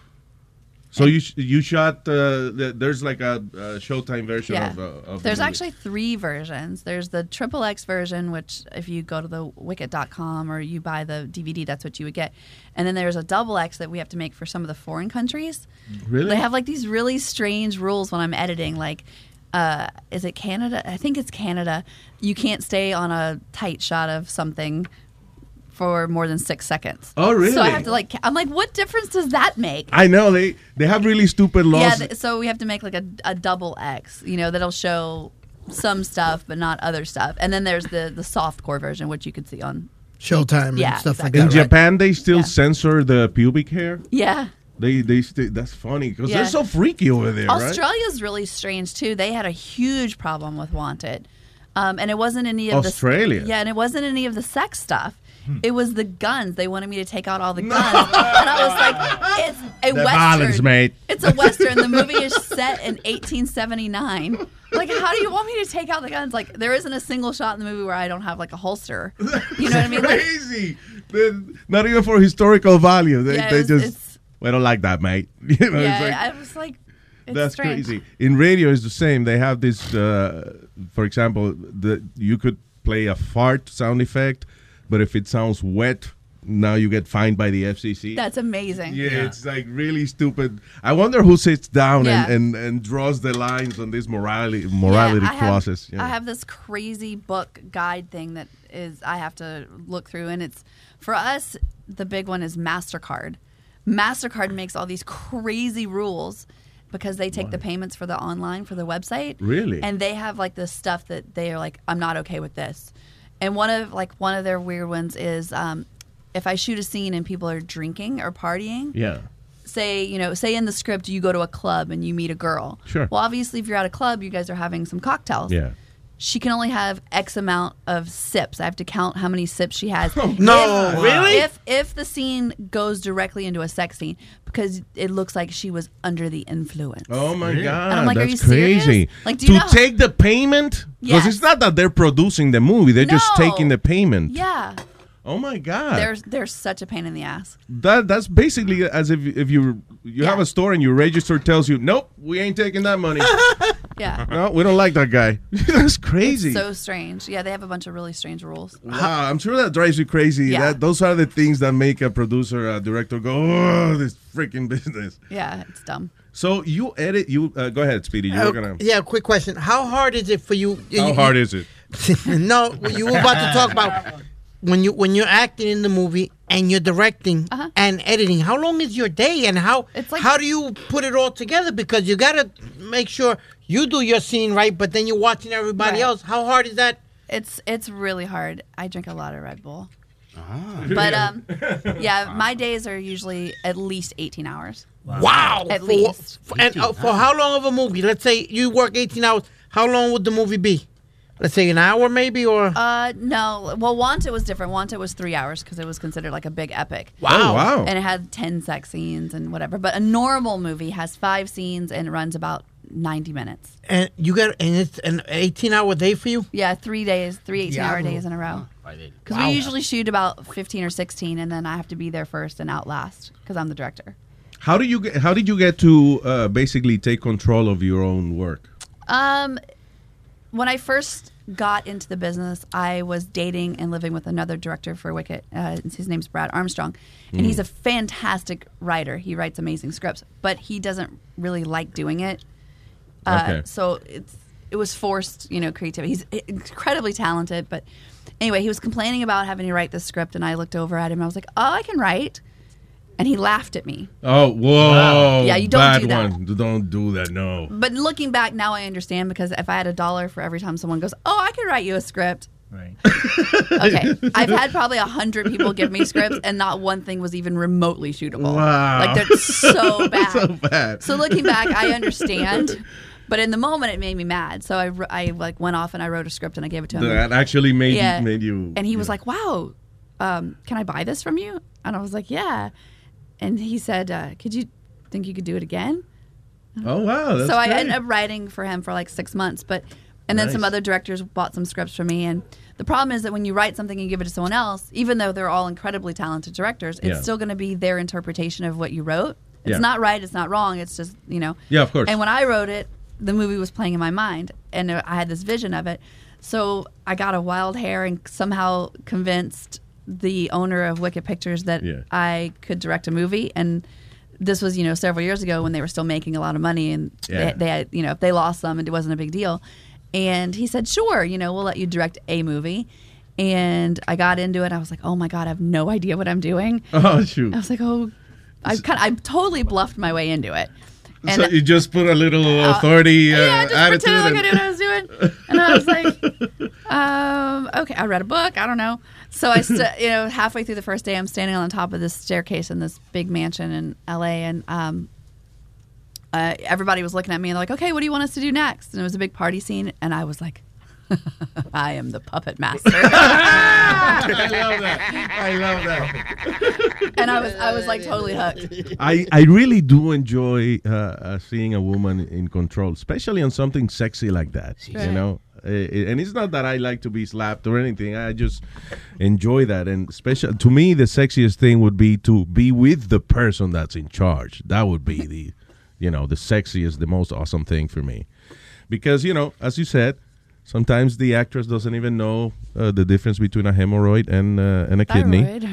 So you sh- you shot. Uh, the, there's like a, a Showtime version yeah. of. Uh, of the There's movie. actually three versions. There's the triple X version, which if you go to the wicket.com or you buy the DVD, that's what you would get. And then there's a double X that we have to make for some of the foreign countries. Really? They have like these really strange rules when I'm editing. Like, uh, is it Canada? I think it's Canada. You can't stay on a tight shot of something for more than six seconds. Oh, really? So I have to like, I'm like, what difference does that make? I know they they have really stupid laws. Yeah, so we have to make like a, a double X, you know, that'll show some stuff but not other stuff. And then there's the the soft core version, which you could see on. Showtime Yeah, and stuff like In that. right? Japan, they still censor the pubic hair. Yeah. They they st- that's funny because Yeah. they're so freaky over there, right? Australia's really strange too. They had a huge problem with Wanted, um, and it wasn't any of Australia? the yeah, and it wasn't any of the sex stuff. It was the guns. They wanted me to take out all the guns, and I was like, "It's a The western, violence, mate. It's a western. The movie is set in 1879. Like, how do you want me to take out the guns? Like, there isn't a single shot in the movie where I don't have like a holster. You know what I mean? Like, Crazy. They're not even for historical value. They, Yeah, they it's- just it's- we don't like that, mate. You know, it's yeah, like- I was like, it's that's strange. crazy. In radio, it's the same. They have this. Uh, for example, the you could play a fart sound effect, but if it sounds wet, now you get fined by the FCC. That's amazing. yeah, it's like really stupid. I wonder who sits down Yeah. and, and, and draws the lines on this morality morality Yeah, I have- clauses. you know. I have this crazy book guide thing that is I have to look through, and it's for us. The big one is Mastercard. Mastercard makes all these crazy rules because they take the payments for the online for the website. Really? And they have like this stuff that they are like, I'm not okay with this. And one of like one of their weird ones is um, if I shoot a scene and people are drinking or partying, yeah. say you know say in the script you go to a club and you meet a girl Sure. well obviously if you're at a club you guys are having some cocktails Yeah. She can only have x amount of sips i have to count how many sips she has No, if, really? if if the scene goes directly into a sex scene because it looks like she was under the influence Oh my god, And I'm like, are that's you serious? crazy! Like, do to you know- take the payment because Yes. it's not that they're producing the movie; they're just taking the payment. yeah Oh my god! they're they're such a pain in the ass That that's basically as if if you you have a store and your register tells you, nope, we ain't taking that money. yeah no, we don't like that guy. that's crazy. so strange yeah they have a bunch of really strange rules wow, I'm sure that drives you crazy. Yeah. That those are the things that make a producer, a director go, oh, this freaking business. yeah it's dumb So you edit. You uh, go ahead, Speedy. You Uh, were gonna. yeah, quick question. How hard is it for you? How hard is it? no, you were about to talk about when you when you're acting in the movie and you're directing and editing. How long is your day, and how like, how do you put it all together? Because you gotta make sure you do your scene right, but then you're watching everybody Right. else. How hard is that? It's it's really hard. I drink a lot of Red Bull. Ah. But um, yeah, my days are usually at least eighteen hours. Wow, At For- least. for- and uh, for how long of a movie? Let's say you work 18 hours. How long would the movie be? Let's say an hour, maybe, or Uh, no. Well, Wanted was different. Wanted was three hours because it was considered like a big epic. Wow. Oh, wow. And it had ten sex scenes and whatever. But a normal movie has five scenes and runs about ninety minutes. and you got and it's an 18 hour day for you. Yeah, three days, three 18 hour days in a row. Because we usually shoot about 15 or 16, and then I have to be there first and out last because I'm the director. How do you get, how did you get to uh, basically take control of your own work? Um, when I first got into the business, I was dating and living with another director for Wicket. Uh, his name's Brad Armstrong, and Mm. he's a fantastic writer. He writes amazing scripts, but he doesn't really like doing it. Uh, Okay. So it's it was forced, you know, creativity. He's incredibly talented, but anyway, he was complaining about having to write this script, and I looked over at him. and I was like, "Oh, I can write," and he laughed at me. Oh, whoa! Yeah, you don't bad do that. one. Don't do that. No. But looking back now, I understand because if I had a dollar for every time someone goes, "Oh, I could write you a script," Right. okay, I've had probably a hundred people give me scripts, and not one thing was even remotely shootable. Wow. Like they're so bad. so bad. So looking back, I understand. But in the moment, it made me mad. So I, I like went off and I wrote a script and I gave it to him. That actually made you- made you- And he was like, "Wow, um, can I buy this from you?" And I was like, "Yeah." And he said, uh, "Could you think you could do it again?" Oh wow! That's so I great. ended up writing for him for like six months, but and then some other directors bought some scripts from me. And the problem is that when you write something and give it to someone else, even though they're all incredibly talented directors, it's Yeah. still going to be their interpretation of what you wrote. It's Yeah. not right. It's not wrong. It's just you know. Yeah, of course. And when I wrote it, the movie was playing in my mind, and I had this vision of it. So I got a wild hair and somehow convinced the owner of Wicked Pictures that Yeah. I could direct a movie and this was you know several years ago when they were still making a lot of money and Yeah. they, they had you know if they lost some it wasn't a big deal and he said sure you know we'll let you direct a movie and i got into it i was like oh my god i have no idea what i'm doing Oh shoot! i was like oh i kind of i totally bluffed my way into it and so you just put a little authority uh, yeah, just attitude. pretended like I and- knew what I was doing. And I was like, um, okay, I read a book. I don't know. So I, st- you know, halfway through the first day, I'm standing on the top of this staircase in this big mansion in LA, and um, uh, everybody was looking at me and they're like, okay, what do you want us to do next? And it was a big party scene, and I was like, I am the puppet master. I love that. I love that. and I was, I was like totally hooked. I, I really do enjoy uh, uh, seeing a woman in control, especially on something sexy like that. You Right. know, Uh, and it's not that I like to be slapped or anything. I just enjoy that, and especially to me, the sexiest thing would be to be with the person that's in charge. That would be the, you know, the sexiest, the most awesome thing for me, because you know, as you said. Sometimes the actress doesn't even know uh, the difference between a hemorrhoid and uh, and a kidney. Thyroid,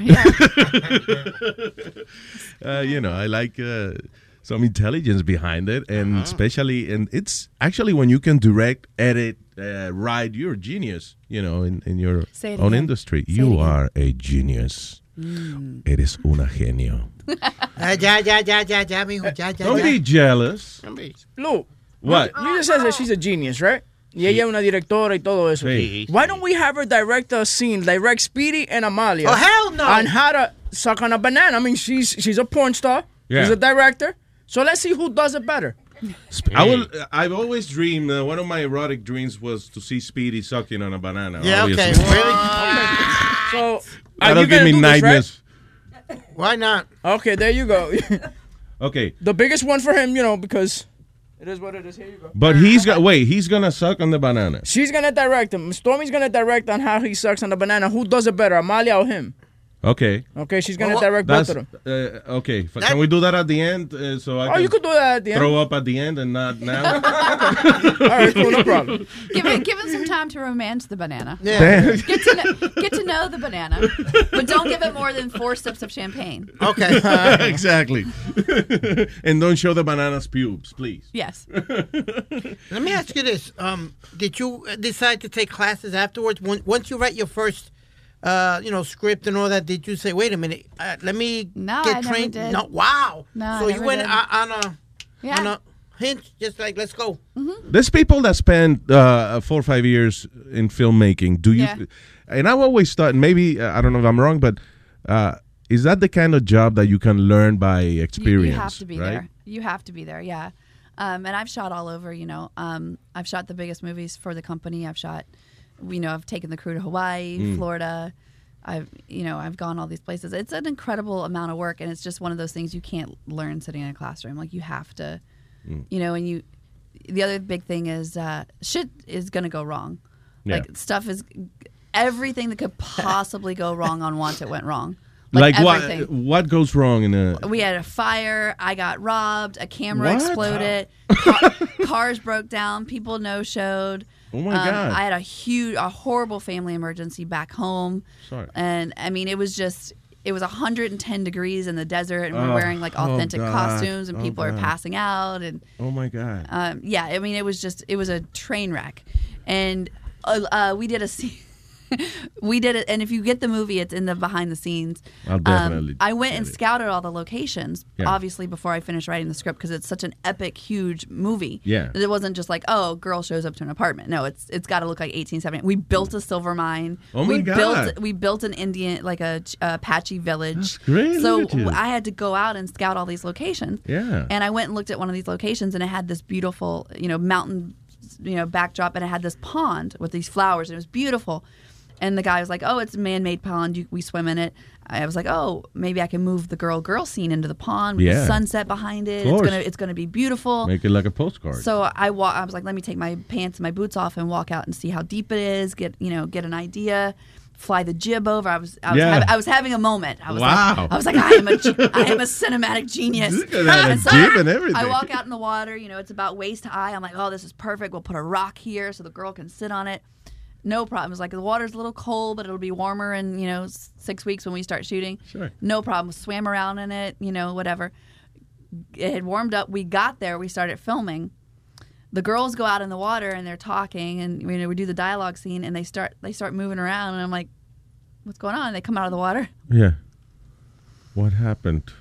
uh, you know, I like uh, some intelligence behind it, and especially, and it's actually when you can direct, edit, uh, write, you're a genius. You know, in, in your Say own again. industry, Say you are a genius. Eres una genio. Ah, ya, ya, ya, ya, ya, mijo, ya, ya, Don't be jealous. Lou. What? You just said that she's a genius, right? Y ella es una directora y todo eso. Sí. Why don't we have her direct a scene, direct Speedy and Amalia? Oh, hell no. On how to suck on a banana. I mean, she's she's a porn star. Yeah. She's a director. So let's see who does it better. I will. I've always dreamed. Uh, one of my erotic dreams was to see Speedy sucking on a banana. Yeah, okay. obviously. So That'll you give me do this, right? nightmares. Why not? Okay, there you go. Okay, the biggest one for him, you know, because it is what it is. Here you go. but he's got. Wait, he's gonna suck on the banana. She's gonna direct him. Stormy's gonna direct on how he sucks on the banana. Who does it better, Amalia or him? Okay. Okay, she's gonna Well, direct both That's of them. uh, okay. F- Can we do that at the end? Uh, so I Oh, can you could do that at the end. throw up at the end and not now. All right, cool, no problem. Give him, give him some time to romance the banana. Yeah. Damn. Get to know, get to know the banana, but don't give it more than four sips of champagne. Okay. exactly. and don't show the banana's pubes, please. Yes. Let me ask you this: um, Did you uh, decide to take classes afterwards? When, once you write your first, uh, you know, script and all that, did you say, "Wait a minute, uh, let me No, get I never trained"? did. No, wow. No, so I you went did. uh, on a Yeah. on a hint, just like let's go. There's people that spend uh, four or five years in filmmaking. Do you? Yeah. And I've always thought maybe uh, I don't know if I'm wrong, but uh, is that the kind of job that you can learn by You- experience? You, have to be right? there. You have to be there. Yeah. Um, and I've shot all over. You know, um, I've shot the biggest movies for the company. I've shot. You know, I've taken the crew to Hawaii, Mm. Florida. I've you know I've gone all these places. It's an incredible amount of work, and it's just one of those things you can't learn sitting in a classroom. Like you have to, Mm. you know, and you. The other big thing is uh, shit is gonna go wrong. Yeah. Like stuff is everything that could possibly go wrong on once it went wrong. Like, everything. what? What goes wrong in a? We had a fire. I got robbed. A camera What? exploded. Car- cars broke down. People no showed. Oh my God. I had a huge, a horrible family emergency back home. Sorry. And I mean, it was just, it was 110 degrees in the desert, and we're Oh, wearing like oh, authentic God. costumes, and Oh, people are passing out, and Oh my God. um, yeah, I mean, it was just it was a train wreck, and uh, uh, we did a scene. we did it, and if you get the movie, it's in the behind the scenes. I'll Um, I went and scouted all the locations, Yeah. obviously before I finished writing the script because it's such an epic, huge movie. Yeah. it wasn't just like oh, girl shows up to an apartment. No, it's it's got to look like 1870. We built a silver mine. Oh my we God. built we built an Indian like a Ch- Apache village. That's great. So Look at you. I had to go out and scout all these locations. Yeah. And I went and looked at one of these locations, and it had this beautiful, you know, mountain, you know, backdrop, and it had this pond with these flowers, and it was beautiful. And the guy was like, "Oh, it's a man-made pond. You, we swim in it." I was like, "Oh, maybe I can move the girl-girl scene into the pond with Yeah. the sunset behind it. It's gonna, it's gonna be beautiful." Make it like a postcard. So I wa- I was like, let me take my pants and my boots off and walk out and see how deep it is. Get you know, get an idea. Fly the jib over. I was I was, Yeah. hav- I was having a moment. I was Wow. like, I was like, I am a ge- I am a cinematic genius. And so jib and everything. I walk out in the water. You know, it's about waist high. I'm like, oh, this is perfect. We'll put a rock here so the girl can sit on it. No problem. It's like the water's a little cold, but it'll be warmer in you know six weeks when we start shooting. Sure. No problem. Swam around in it. You know, whatever it had warmed up. We got there. We started filming. The girls go out in the water and they're talking, and you know we do the dialogue scene, and they start they start moving around, and I'm like, "What's going on?" And they come out of the water. yeah. What happened?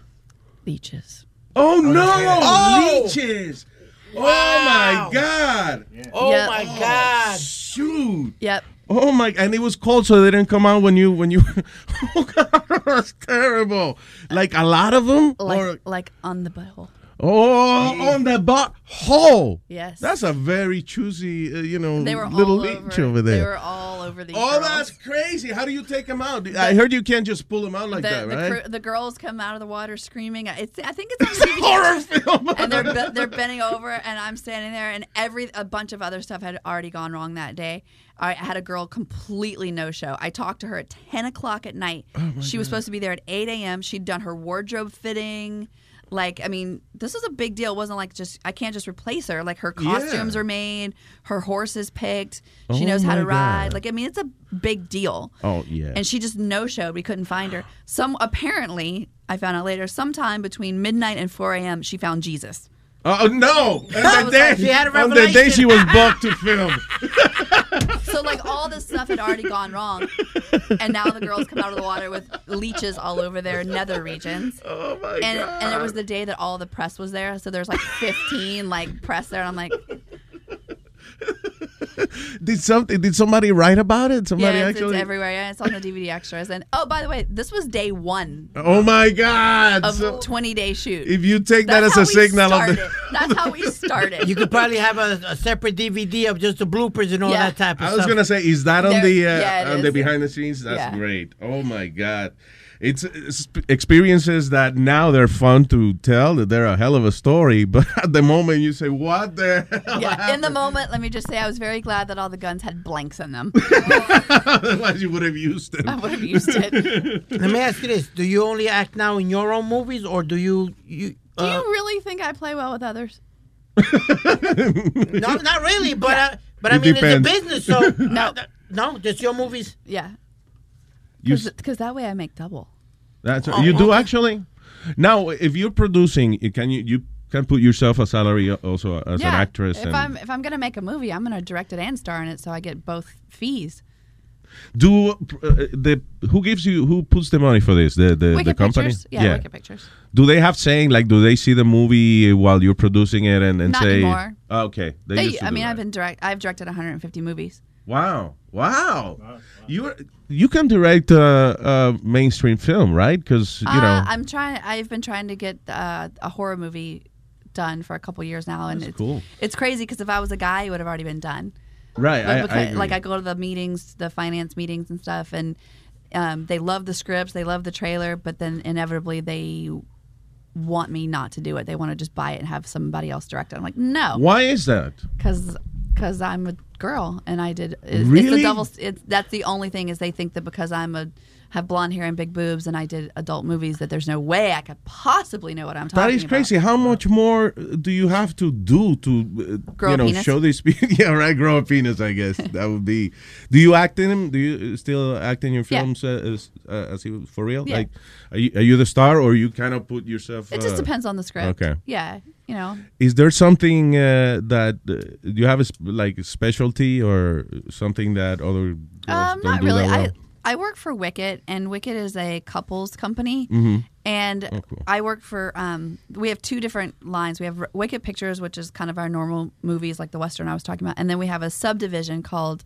Leeches. Oh, oh no! Oh! Leeches! Wow. Oh my God! Oh Yep. my God. Shoot! Yep. Oh my! And it was cold, so they didn't come out when you when you. oh God, that's terrible. Like a lot of them, Like or like on the butthole. Oh, on the butt hole. Yes. That's a very choosy, uh, you know, They were little leech over, over there. They were all over these. Oh, girls. that's crazy. How do you take them out? I heard you can't just pull them out like the, that, the, right? cr- the girls come out of the water screaming. It's, I think it's on DVD. horror film. and they're they're bending over, and I'm standing there, and every a bunch of other stuff had already gone wrong that day. I had a girl completely no show. I talked to her at 10 o'clock at night. Oh, she was supposed to be there at 8 a.m. She'd done her wardrobe fitting. Like, I mean, this is a big deal. It wasn't like just, I can't just replace her. Like, her Yeah. costumes are made, her horse is picked, she Oh knows how to ride. God. Like, I mean, it's a big deal. Oh yeah. And she just no showed. We couldn't find her. Some apparently, I found out later, sometime between midnight and 4 a.m., she found Jesus. Oh no! And the day, like- She had a on the day she was booked to film. So like all this stuff had already gone wrong, and now the girls come out of the water with leeches all over their nether regions. Oh my and, god! And it was the day that all the press was there, so there's like 15 like press there, and I'm like, Did something? Did somebody write about it? Somebody yeah, it's, actually. it's everywhere. Yeah, it's on the DVD extras. And oh, by the way, this was day one oh my god! of So 20 day shoot. if you take that as a how we signal of the. That's how we started. You could probably have a, a separate DVD of just the bloopers and all Yeah. that type of stuff. I was stuff. gonna say, is that on There- the uh, yeah, it on the behind the scenes? That's Yeah. great. Oh my god, it's, it's experiences that now they're fun to tell. That they're a hell of a story, but at the moment you say, "What the hell?" yeah, in the moment, let me just say I was very glad that all the guns had blanks in them. Otherwise, you would have used it. I would have used it. Let me ask you this: Do you only act now in your own movies, or do you you? Do uh, you really think I play well with others? no, not really, but uh, but I mean depends. it's a business, so No. no, just your movies. Yeah. You Because that way I make double. That's Oh, you do okay. actually. Now, if you're producing, can you you can put yourself a salary also as yeah. an actress? If I'm if I'm gonna make a movie, I'm gonna direct it and star in it, so I get both fees. do uh, the who gives you who puts the money for this? The the, Wicked the company. Pictures. Yeah, Wicked Pictures. Do they have saying like? Do they see the movie while you're producing it and, and Not say? anymore. Oh, okay, they, They, I mean, that. I've been direct. I've directed 150 movies. Wow, wow. You you can direct uh, uh, mainstream film, right? Because you know. Uh, I'm trying. I've been trying to get uh, a horror movie done for a couple years now, and That's it's cool. it's crazy because if I was a guy, it would have already been done. Right, But I- I agree. like I go to the meetings, the finance meetings and stuff, and um, they love the scripts, they love the trailer, but then inevitably they want me not to do it. They want to just buy it and have somebody else direct it. I'm like, no, Why is that? because because I'm a girl and I did. It's, it's Really? the double. It's that's the only thing is they think that because I'm a have blonde hair and big boobs and I did adult movies that there's no way I could possibly know what I'm talking about. That is about. crazy. How much more do you have to do to, uh, Grow you a know, penis? show this? yeah, right. Grow a penis. I guess that would be. Do you act in them? Do you still act in your Yeah. films uh, as uh, as for real? Yeah. Like, are you, are you the star or you kind of put yourself? It just uh, depends on the script. Okay. Yeah, you know. Is there something uh, that uh, do you have a sp- like a specialty or something that other girls Um, not really. well? I I work for Wicket, and Wicket is a couples company. Mhm. And Oh, cool. I work for. Um, we have two different lines. We have Wicket Pictures, which is kind of our normal movies, like the western I was talking about, and then we have a subdivision called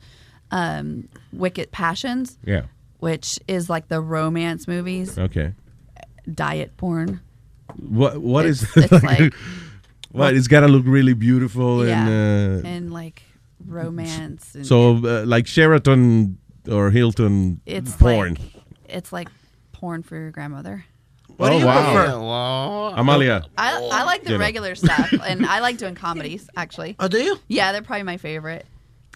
um, Wicket Passions, Yeah. which is like the romance movies, Okay. diet porn. What what is It's- it's like- what? It's got to look really beautiful yeah, and. Uh, and like romance. And So, uh, like Sheraton or Hilton it's porn. like it's like porn for your grandmother. What do you wow. Amalia. I, I like the You know. regular stuff, and I like doing comedies. Actually, oh, do you? Yeah, they're probably my favorite.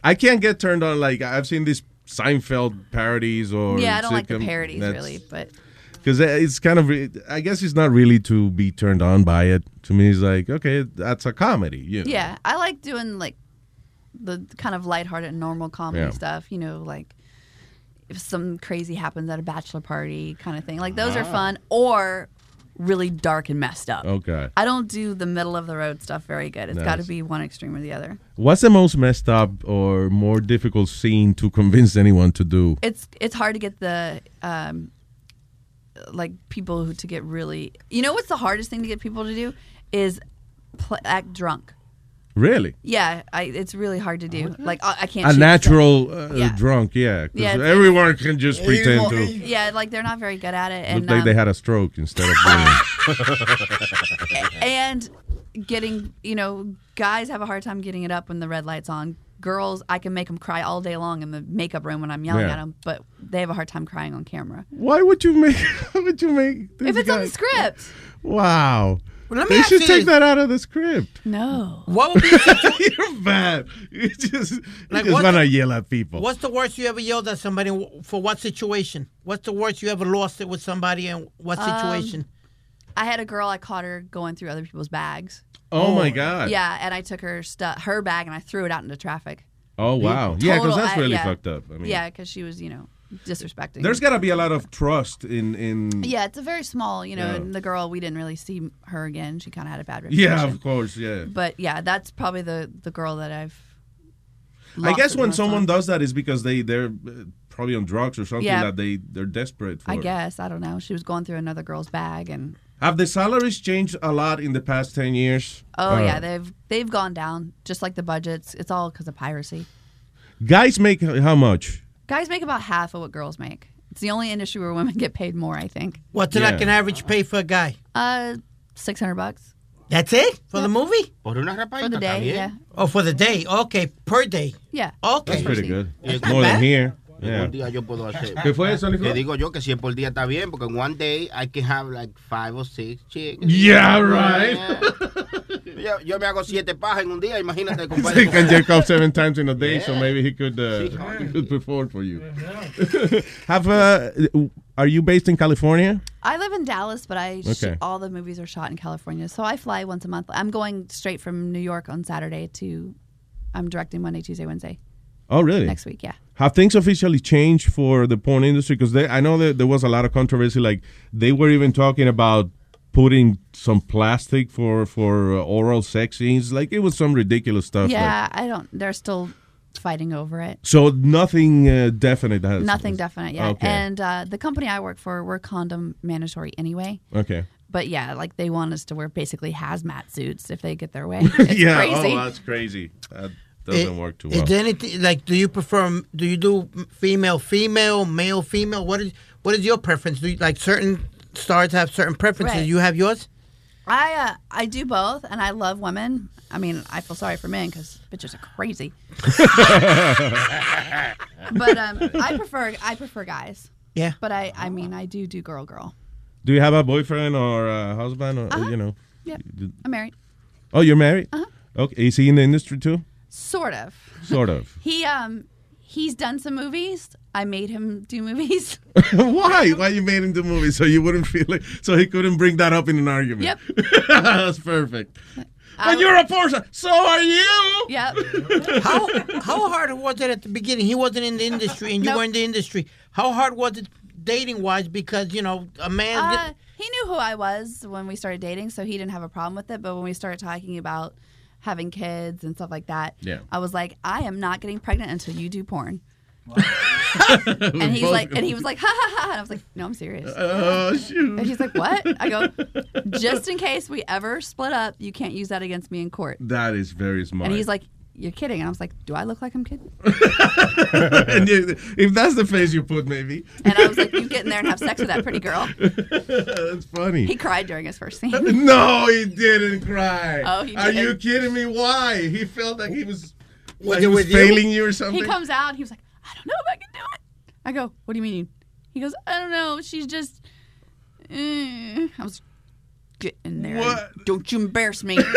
I can't get turned on. Like I've seen these Seinfeld parodies or yeah, I don't like the parodies that's- really, but because it's kind of I guess it's not really to be turned on by it. To me, it's like okay, that's a comedy. You know? yeah, I like doing like the kind of lighthearted, normal comedy Yeah. stuff. You know, like if some crazy happens at a bachelor party, kind of thing. Like those are Ah. fun, or really dark and messed up. Okay. I don't do the middle of the road stuff very good. It's got to be one extreme or the other. What's the most messed up or more difficult scene to convince anyone to do? it's it's hard to get the um like people who to get really you know what's the hardest thing to get people to do is pl- act drunk Really? yeah I, it's really hard to do like i, I can't A shoot natural stuff. uh, yeah. drunk, yeah. 'cause Yeah, it's- everyone can just pretend to. yeah like they're not very good at it Look and like they um, had a stroke instead of being. and getting you know guys have a hard time getting it up when the red light's on girls i can make them cry all day long in the makeup room when i'm yelling Yeah. at them but they have a hard time crying on camera Why would you make? Why would you make? This if it's on the script Wow. Well, let they should you take that out of the script. no What would be You're bad. You just, Like, you just what's want to yell at people. What's the worst you ever yelled at somebody for what situation? What's the worst you ever lost it with somebody and what Um, situation? I had a girl. I caught her going through other people's bags. Oh, my God. Yeah, and I took her stu- her bag and I threw it out into traffic. Oh wow. Yeah, because Total- that's I- really yeah. fucked up. I mean, yeah, because she was you know disrespecting. there's got to be a lot of trust in in. Yeah, it's a very small. You know, Yeah. and the girl we didn't really see her again. She kind of had a bad reputation. Yeah, of course. Yeah. But yeah, that's probably the the girl that I've. I lost guess it when most someone on. does that is because they they're uh, probably on drugs or something Yeah. that they they're desperate for. I guess I don't know. She was going through another girl's bag, and Have the salaries changed a lot in the past ten years? oh Uh, yeah, they've they've gone down just like the budgets. It's all because of piracy. guys make how much? Guys make about half of what girls make. It's the only industry where women get paid more. I think. What's like an average pay for a guy? Uh, six hundred bucks. That's it for the movie? Por una For the day, yeah. Oh, for the day. Okay, per day. Yeah. Okay. That's pretty good. It's It's not more than here. En Yeah. un día yo puedo hacer. ¿Qué fue eso, Nicolás? Te digo yo que si es por día está bien, porque en one day I can have like five or six chicks. Yeah, right. Yo, yo me hago siete pajas en un día, imagínate, He can jerk off seven times in a day, so maybe he could uh, he could perform for you. Have uh, are you based in California? I live in Dallas, but I sh- Okay. all the movies are shot in California, so I fly once a month. I'm going straight from New York on Saturday to. I'm directing Monday, Tuesday, Wednesday. Oh, really? Next week, yeah. Have things officially changed for the porn industry? Because I know that there was a lot of controversy. Like they were even talking about putting some plastic for for uh, oral sex scenes. Like it was some ridiculous stuff. like- yeah, I don't. They're still fighting over it. so nothing uh, definite has Nothing definite yet. Okay. And uh, the company I work for, we're condom mandatory anyway. okay. But yeah, like they want us to wear basically hazmat suits if they get their way. It's yeah. crazy. Oh, that's crazy. That doesn't work too well. Is there anything like? Do you prefer? Do you do female, female, male, female? What is what is your preference? Do you, like certain stars have certain preferences? Right. You have yours. I uh, I do both, and I love women. I mean, I feel sorry for men because bitches are crazy. but um, I prefer I prefer guys. Yeah. But I I mean I do do girl girl. Do you have a boyfriend or a husband or Uh-huh. you know? Yep. I'm married. Oh, you're married. Uh-huh. Okay. Is he in the industry too? Sort of. Sort of. He um he's done some movies. I made him do movies. Why? Why you made him do movies so you wouldn't feel it, so he couldn't bring that up in an argument? Yep. That's perfect. But you're a Porsche. So are you. Yep. how how hard was it at the beginning? He wasn't in the industry, and you were in the industry. How hard was it dating wise? Because you know a man. Uh, he knew who I was when we started dating, so he didn't have a problem with it. But when we started talking about having kids and stuff like that, Yeah. I was like, I am not getting pregnant until you do porn. and he's like, and he was like, ha ha ha. And I was like, no, I'm serious. Uh, oh, shoot. And he's like, what? I go, just in case we ever split up, you can't use that against me in court. That is very smart. And he's like, you're kidding. And I was like, do I look like I'm kidding? and you, if that's the face you put, maybe. And I was like, you get in there and have sex with that pretty girl. That's funny. He cried during his first scene. no, he didn't cry. Oh, he did. Are you kidding me? Why? He felt like he was, Was like he was with you? failing you or something. He comes out he was like, I don't know if I can do it. I go, what do you mean? He goes, I don't know. She's just. eh." I was, get in there. What? Don't you embarrass me.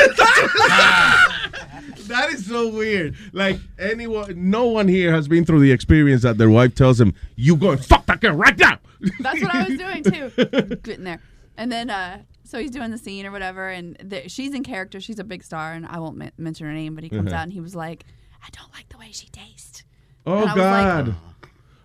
That is so weird. Like anyone, no one here has been through the experience that their wife tells them, "You go and fuck that girl right now." That's what I was doing too. Getting there. And then, uh, so he's doing the scene or whatever, and the, she's in character. She's a big star, and I won't men- mention her name, but he comes Uh-huh. out and he was like, I don't like the way she tastes. Oh And I was like, God.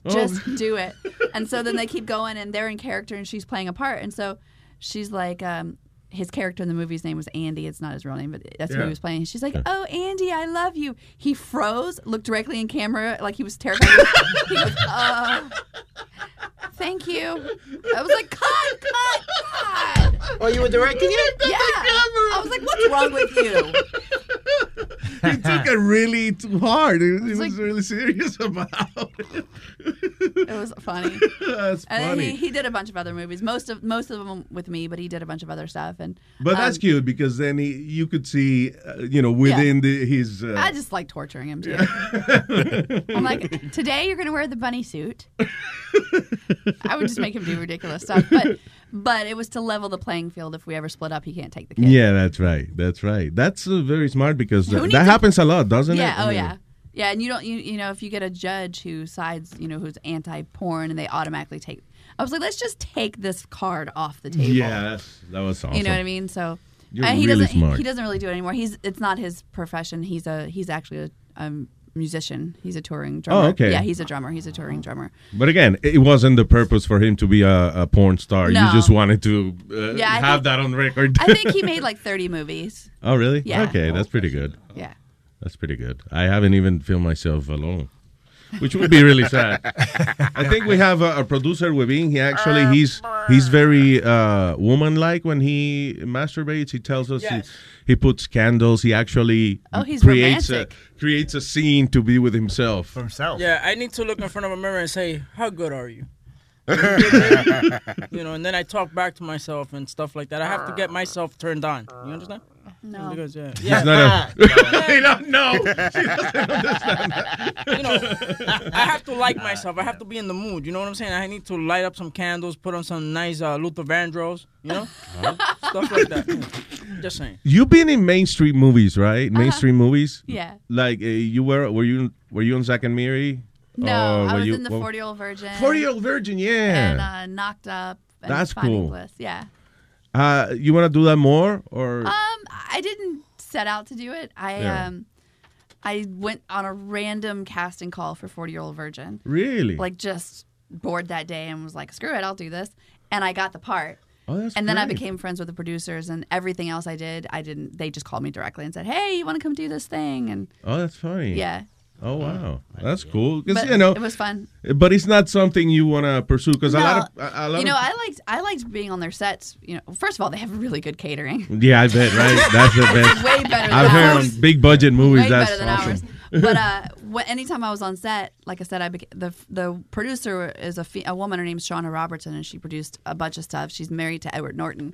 Oh, just do it. And so then they keep going, and they're in character, and she's playing a part. And so she's like, um, his character in the movie's name was Andy. It's not his real name, but that's who he was playing. She's like, "Oh, Andy, I love you." He froze, looked directly in camera, like he was terrified. he goes, uh, "Thank you." I was like, "Cut, cut, cut." Oh, you were directing it? Yeah. I was like, "What's wrong with you?" he took it really too hard. He, he was really serious about it. It was funny. That's And funny. he, he did a bunch of other movies. Most of most of them with me, but he did a bunch of other stuff. And But that's um, cute because then he, you could see, uh, you know, within the, his. Uh, I just like torturing him too. I'm like, today you're gonna wear the bunny suit. I would just make him do ridiculous stuff, but but it was to level the playing field. If we ever split up, he can't take the kid. yeah, that's right. That's right. That's uh, very smart because Who that happens a lot, doesn't yeah. it? I Oh mean, yeah. Yeah, and you don't you you know if you get a judge who sides you know who's anti porn and they automatically take. I was like, let's just take this card off the table. Yeah, that was awesome. You know what I mean? So You're and he really doesn't he- smart. He, doesn't really do it anymore. He's it's not his profession. He's a he's actually a um, musician. He's a touring drummer. Oh, okay. Yeah, he's a drummer. He's a touring drummer. But again, it wasn't the purpose for him to be a, a porn star. No. You just wanted to uh, Yeah, have think- that on record. I think he made like 30 movies. oh, really? Yeah. Okay, that's pretty good. Yeah. That's pretty good. I haven't even filmed myself alone, which would be really sad. I think we have a, a producer within. He actually he's he's very uh, woman-like when he masturbates. He tells us he, he puts candles. He actually Oh, he's creates romantic. a creates a scene to be with himself. For himself. Yeah, I need to look in front of a mirror and say, "How good are you?" you know, and then I talk back to myself and stuff like that. I have to get myself turned on. You understand? No. Because yeah, He's yeah. not a- he don't know. you know, I have to like myself. I have to be in the mood. You know what I'm saying? I need to light up some candles, put on some nice uh, Luther Vandross. You know, stuff like that. Yeah. Just saying. You've been in mainstream movies, right? Uh-huh. Mainstream movies. Yeah. Like uh, you were, were you were you on Zack and Miri? No, Or I was you- in the what- 40 year old virgin. 40 Year Old Virgin, yeah. And uh, knocked up. And That's Finding cool. Bliss. Yeah. Uh, you want to do that more, or Um, I didn't set out to do it. I Yeah. um, I went on a random casting call for 40 year old virgin. Really? Like just bored that day and was like, screw it, I'll do this. And I got the part. Oh, that's and then I great. became friends with the producers and everything else I did, I didn't. They just called me directly and said, "Hey, you want to come do this thing?" And oh, that's funny. yeah, Oh wow, that's cool. Because you know it was fun. But it's not something you want to pursue because a No, lot of a, a lot you know, of I liked I liked being on their sets. You know, first of all, they have really good catering. yeah, I bet right. That's the best. Way better than I've heard on big budget movies. Way that's better than awesome. ours. But uh, anytime I was on set, like I said, I beca- the the producer is a fe- a woman. Her name's Shauna Robertson, and she produced a bunch of stuff. She's married to Edward Norton,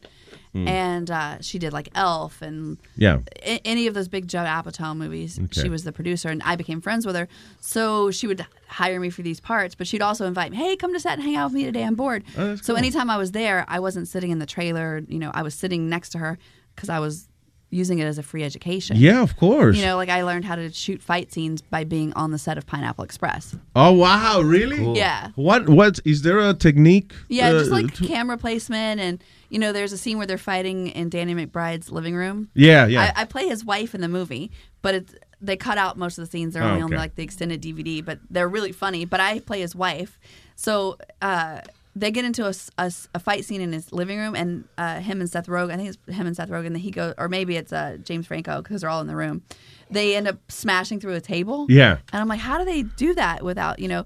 Hmm. and uh, she did like Elf and Yeah. a- any of those big Judd Apatow movies. Okay. She was the producer, and I became friends with her. So she would hire me for these parts, but she'd also invite me, "Hey, come to set and hang out with me today. I'm bored." Oh, so cool. anytime I was there, I wasn't sitting in the trailer. You know, I was sitting next to her because I was using it as a free education. Yeah, of course. You know, like I learned how to shoot fight scenes by being on the set of Pineapple Express. Oh wow, really? Cool. Yeah. What what is there a technique? Yeah, uh, just like to- camera placement, and you know, there's a scene where they're fighting in Danny McBride's living room. Yeah, yeah. I, I play his wife in the movie, but it's they cut out most of the scenes. They're Oh, only on like the extended DVD, but they're really funny. But I play his wife, so uh, they get into a a fight scene in his living room, and uh, him and Seth Rogen. I think it's him and Seth Rogen. That he goes, or maybe it's uh, James Franco because they're all in the room. They end up smashing through a table. Yeah. and I'm like, how do they do that without you know,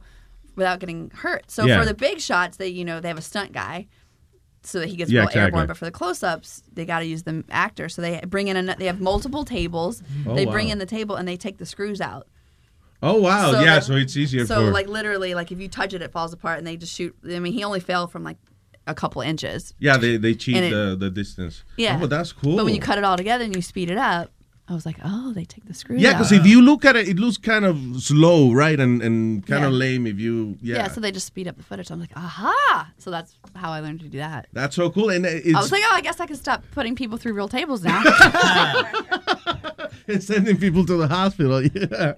without getting hurt? So Yeah. for the big shots, they you know they have a stunt guy. So that he gets Yeah, well exactly. airborne, but for the close-ups, they got to use the actor. So they bring in, a, they have multiple tables. Oh, they bring wow. in the table and they take the screws out. Oh wow, So yeah. that- so it's easier So for. like literally, like if you touch it, it falls apart, and they just shoot. I mean, he only fell from like a couple inches. yeah, they they cheat it- the the distance. Yeah, Oh, but that's cool. But when you cut it all together and you speed it up, I was like, oh, they take the screws. yeah, because if you look at it, it looks kind of slow, right, and and kind of lame if you. Yeah. yeah. so they just speed up the footage. I'm like, aha! So that's how I learned to do that. that's so cool, and it's I was like, oh, I guess I can stop putting people through real tables now. and sending people to the hospital. Yeah.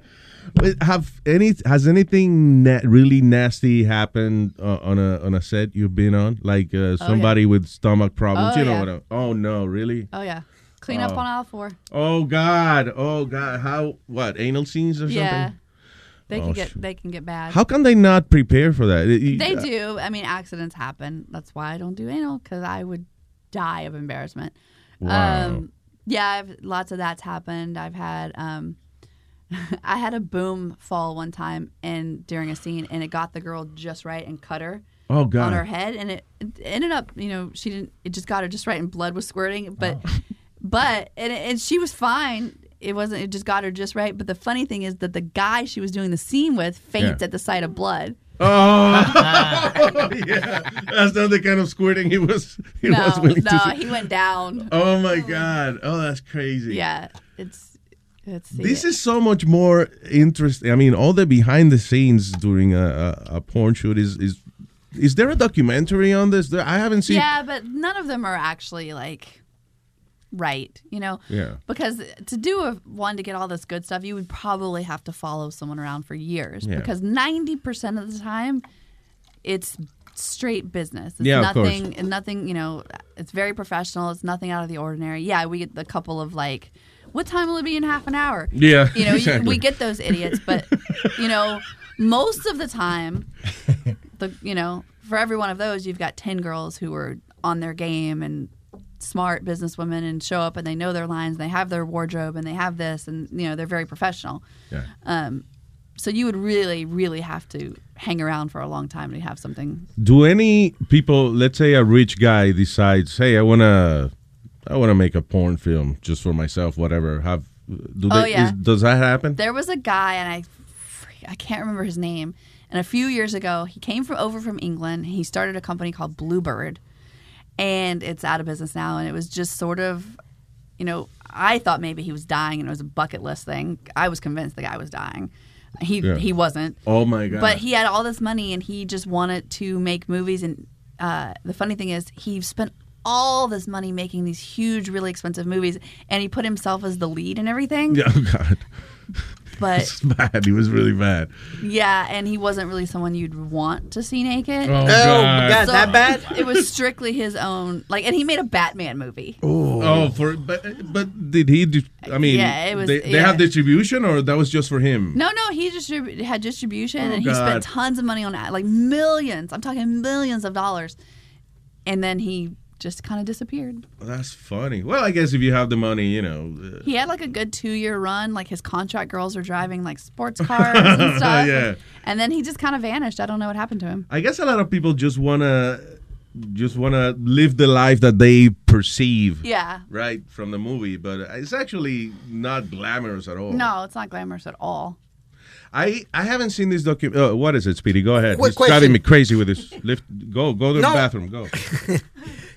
Have any has anything na- really nasty happened uh, on a on a set you've been on? Like uh, somebody with stomach problems, Oh, you know yeah. what? I- oh no, really? oh yeah, clean up Oh. on aisle four. Oh God! Oh God! How? What? Anal scenes or Yeah, something? they can Oh, get sh- they can get bad. How can they not prepare for that? They uh, do. I mean, accidents happen. That's why I don't do anal because I would die of embarrassment. Wow. Um, yeah, I've, lots of that's happened. I've had um, I had a boom fall one time and during a scene, and it got the girl just right and cut her. Oh, God. On her head, and it, it ended up, you know, she didn't. It just got her just right, and blood was squirting. Oh. But, but, and, and she was fine. It wasn't. It just got her just right. But the funny thing is that the guy she was doing the scene with faints Yeah. at the sight of blood. Oh, yeah. That's not the kind of squirting he was. He no, was no, to. he went down. Oh my God! Oh, that's crazy. Yeah, it's This is so much more interesting. I mean, all the behind the scenes during a, a, a porn shoot is is. Is there a documentary on this? I haven't seen. yeah, but none of them are actually like right, you know. Yeah. Because to do a one to get all this good stuff, you would probably have to follow someone around for years. Yeah. Because ninety percent of the time, it's straight business. It's Yeah, of course. nothing, and nothing. You know, it's very professional. It's nothing out of the ordinary. Yeah, we get the couple of like. What time will it be in half an hour? Yeah, you know, exactly. we get those idiots, but you know, most of the time, the you know for every one of those you've got 10 girls who are on their game and smart businesswomen and show up and they know their lines they have their wardrobe and they have this and you know they're very professional Yeah. um, so you would really really have to hang around for a long time to have something Do any people, let's say a rich guy decides, hey, I wanna, I wanna make a porn film just for myself, whatever. Have do Oh, they, yeah. is- does that happen? There was a guy, and I, I can't remember his name. And a few years ago, he came from over from England. He started a company called Bluebird, and it's out of business now. And it was just sort of, you know, I thought maybe he was dying, and it was a bucket list thing. I was convinced the guy was dying. He Yeah. he wasn't. Oh, my God. But he had all this money, and he just wanted to make movies. And uh, the funny thing is, he spent all this money making these huge, really expensive movies, and he put himself as the lead and everything. Yeah, oh God. But It's bad. He was really bad. yeah, and he wasn't really someone you'd want to see naked. Oh, Oh, God. God, So that bad? It was strictly his own. Like, and he made a Batman movie. Oh, for but but did he? Do, I mean, Yeah, it was- They, they have distribution, or that was just for him? No, no, he distrib- had distribution, Oh, and he spent tons of money on like millions. I'm talking millions of dollars, and then he just kind of disappeared. That's funny. Well, I guess if you have the money, you know. uh, He had like a good two year run. Like his contract girls are driving like sports cars and stuff. Yeah. And then he just kind of vanished. I don't know what happened to him. I guess a lot of people just wanna just wanna live the life that they perceive. Yeah. Right from the movie, but it's actually not glamorous at all. No, it's not glamorous at all. I I haven't seen this document. Uh, what is it, Speedy? Go ahead. Quick He's driving me crazy with this. Lift. Go go to the bathroom. Go.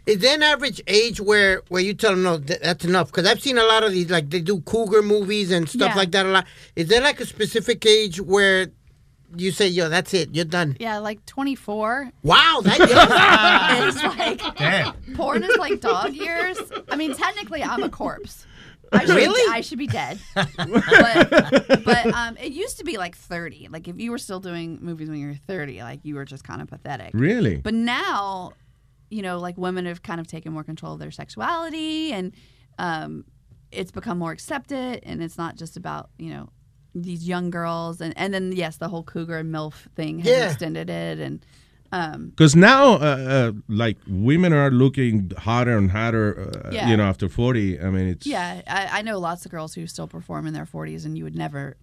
Is there an average age where where you tell them no, that's enough? Because I've seen a lot of these, like they do cougar movies and stuff Yeah. like that a lot. Is there like a specific age where you say, yo, that's it, you're done? Yeah, like 24. Wow, that is like Damn. porn is like dog years. I mean, technically, I'm a corpse. I should, Really? I should be dead. but but um, it used to be like 30. Like if you were still doing movies when you were 30, like you were just kind of pathetic. Really? But now, you know, like women have kind of taken more control of their sexuality and um, it's become more accepted and it's not just about, you know, these young girls and, and then yes, the whole cougar and MILF thing has Yeah. extended it and um Because now, uh, uh, like, women are looking hotter and hotter, uh, Yeah. you know, after 40. I mean, it's. yeah, I, I know lots of girls who still perform in their 40s and you would never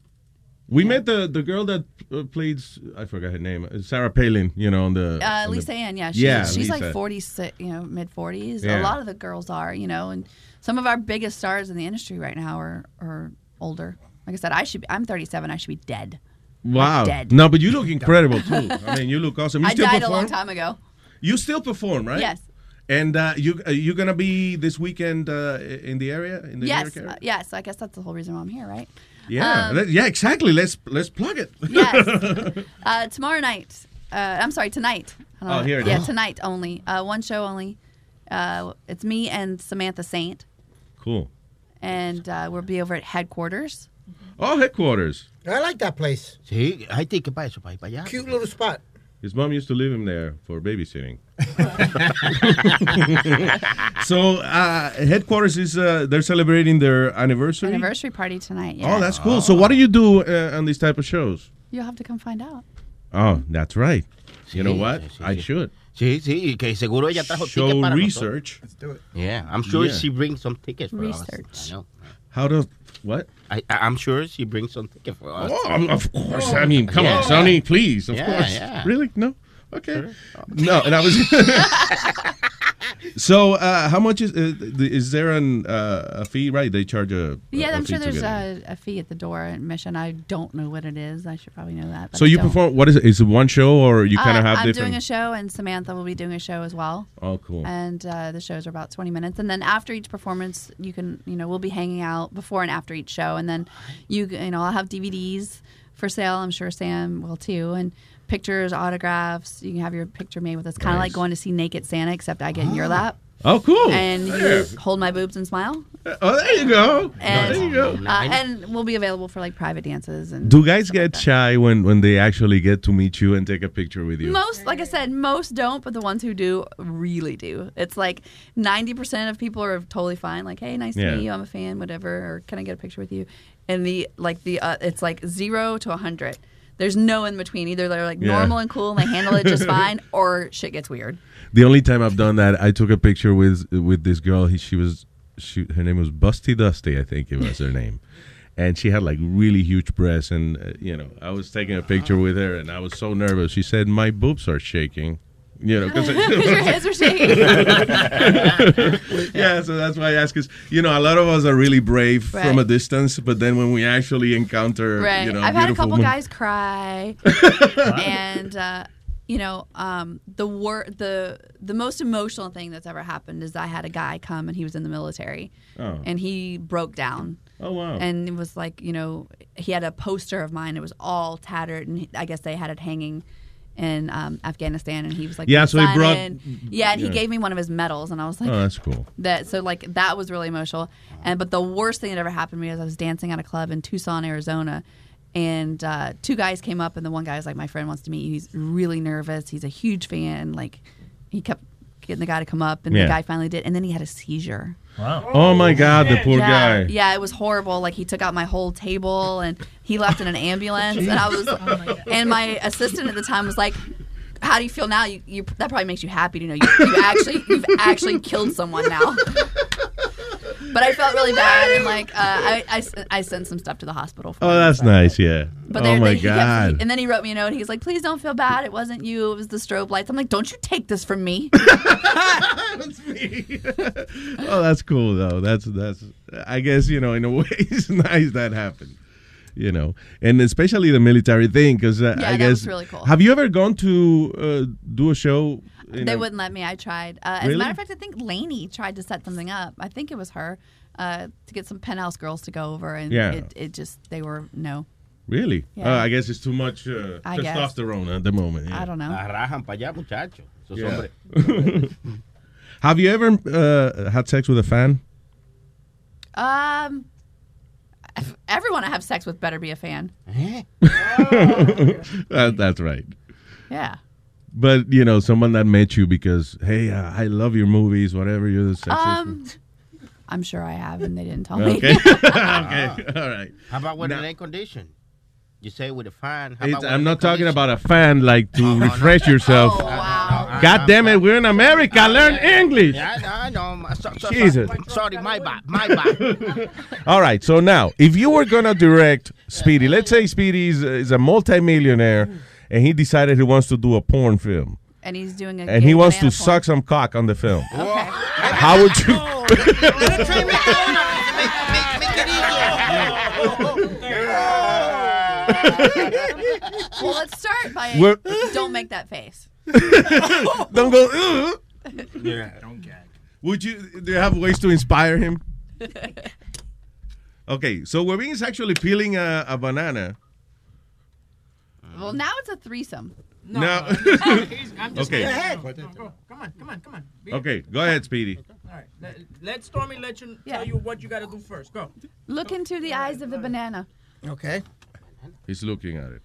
We met the, the girl that uh, played, I forgot her name, uh, Sarah Palin, you know, on the. Uh, on the- Lisa Ann, yeah, she, yeah, she's like 46, you know, mid 40s. Yeah. A lot of the girls are, you know, and some of our biggest stars in the industry right now are, are older. Like I said, I should be, I'm 37, I should be dead. Wow. dead. No, but you look incredible, too. I mean, you look awesome. You I still died perform? a long time ago. You still perform, right? Yes. And uh, you uh, you gonna be this weekend uh, in the area in the New Yes, York area? yes. I guess that's the whole reason why I'm here, right? Yeah, Um, let- yeah, exactly. Let's let's plug it. Yes. uh, tomorrow night. Uh, I'm sorry, tonight. Oh, know. here it yeah, is. tonight only. Uh, one show only. Uh, it's me and Samantha Saint, cool. and uh, we'll be over at headquarters. Oh, headquarters. I like that place. See, I ticket para eso, para ir para. Cute little spot. His mom used to live him there for babysitting. so uh, headquarters is uh, they're celebrating their anniversary. Anniversary party tonight. Yeah. Oh, that's cool. So what do you do uh, on these type of shows? You'll have to come find out. Oh, that's right. you know what? sí, sí, I should. Sí, sí, que seguro ella trajo Show tickets para research. nosotros. Let's do it. Yeah, I'm sure Yeah. she brings some tickets for us. Research. I know. How does what? I, I- I'm sure she brings some tickets for us. Oh, um, of course. I mean, come Yeah. on, Sonny, please. Of Yeah, course. yeah. Really? No. Okay. No, and I was. so, uh, how much is uh, is there an uh, a fee? Right, they charge a. Yeah, I'm sure there's a, a fee at the door admission. I don't know what it is. I should probably know that. So I you don't. perform? What is it? Is it one show or you kind Uh, of have I'm different? doing a show, and Samantha will be doing a show as well. Oh, cool. And uh, the shows are about 20 minutes, and then after each performance, you can, you know, we'll be hanging out before and after each show, and then you, you know, I'll have DVDs for sale. I'm sure Sam will too, and pictures, autographs. You can have your picture made with us, kind of like going to see Naked Santa, except I get in your lap. Oh, cool. And you hold my boobs and smile. Oh, there you go. And, there you go. Uh, and we'll be available for like private dances and Do guys get shy when when they actually get to meet you and take a picture with you? Most, like I said, most don't, but the ones who do really do. It's like 90% of people are totally fine. Like, hey, nice Yeah. to meet you. I'm a fan, whatever. Or can I get a picture with you? And the, like, the, uh, it's like zero to a 100. There's no in between. Either they're like Yeah. normal and cool and they handle it just fine, or shit gets weird. The only time I've done that, I took a picture with with this girl. He, she was, she, her name was Busty Dusty, I think it was her name, and she had like really huge breasts. And uh, you know, I was taking a picture with her, and I was so nervous. She said, "My boobs are shaking." You know, because Your hands are shaking. yeah, so that's why I ask. Is you know, a lot of us are really brave from a distance, but then when we actually encounter, Right. you know, I've had a couple women- guys cry, and uh, you know, um, the wor- the the most emotional thing that's ever happened is I had a guy come and he was in the military, Oh. and he broke down. Oh wow! And it was like you know he had a poster of mine. It was all tattered, and I guess they had it hanging in um, Afghanistan. And he was like, Yeah, so he brought- in." Yeah, and he gave me one of his medals, and I was like, Oh, that's cool. that so like that was really emotional and but the worst thing that ever happened to me was i was dancing at a club in tucson arizona and uh, two guys came up and the one guy was like my friend wants to meet you he's really nervous he's a huge fan like he kept getting the guy to come up and Yeah. the guy finally did and then he had a seizure Wow. Oh my God, the poor yeah, guy. yeah it was horrible like he took out my whole table and he left in an ambulance and i was oh and my assistant at the time was like how do you feel now? You, you that probably makes you happy to know you, you actually you've actually killed someone now. but I felt really bad and like uh, I, I s- I sent some stuff to the hospital. For Oh, him, that's but- nice. Yeah. But oh they- my they- he kept- God. and then he wrote me a note. He's like, "Please don't feel bad. It wasn't you. It was the strobe lights." I'm like, "Don't you take this from me." oh, that's cool though. That's that's. I guess you know, in a way, it's nice that happened. You know, and especially the military thing, because uh, Yeah, I that guess. was really cool. Have you ever gone to uh, do a show? In they a- wouldn't let me. I tried. Uh, as a matter of fact, I think Lainey tried to set something up. I think it was her uh, to get some penthouse girls to go over, and Yeah. it, it just they were no. Really? Yeah. Uh, I guess it's too much uh, I guess. testosterone at the moment. yeah. I don't know. La rajan para allá, muchacho. Yeah. Have you ever uh, had sex with a fan? Um, everyone I have sex with better be a fan. That- that's right. Yeah. But you know, someone that met you because hey, uh, I love your movies, whatever. You're the sexiest. Um, I'm sure I have, and they didn't tell me. Okay. okay. All right. How about with Now- an air condition? You say with a fan. How about I'm not talking about a fan like to refresh yourself. Oh, wow. God damn it, we're in America. Learn English. Yeah, I know. I know. So, so, Jesus. Sorry, sorry, my bad. My bad. All right. So now, if you were gonna direct Speedy, let's say Speedy is, is a multimillionaire, and he decided he wants to do a porn film, And he's doing a. and he wants to porn. suck some cock on the film. Okay. How would you? well, let's start by We're- don't make that face. Don't go. "Ugh." yeah, don't gag. Would you? Do you have ways to inspire him? Okay, so Webin is actually peeling a, a banana. Well, now it's a threesome. No, No. I'm just Okay. Go ahead. No, go. Come on, come on, come on. Be- Okay, go ahead, Speedy. All right. Let, let Stormy let you tell you what you got to do first. Go. Look into the eyes of the banana. Okay. He's looking at it.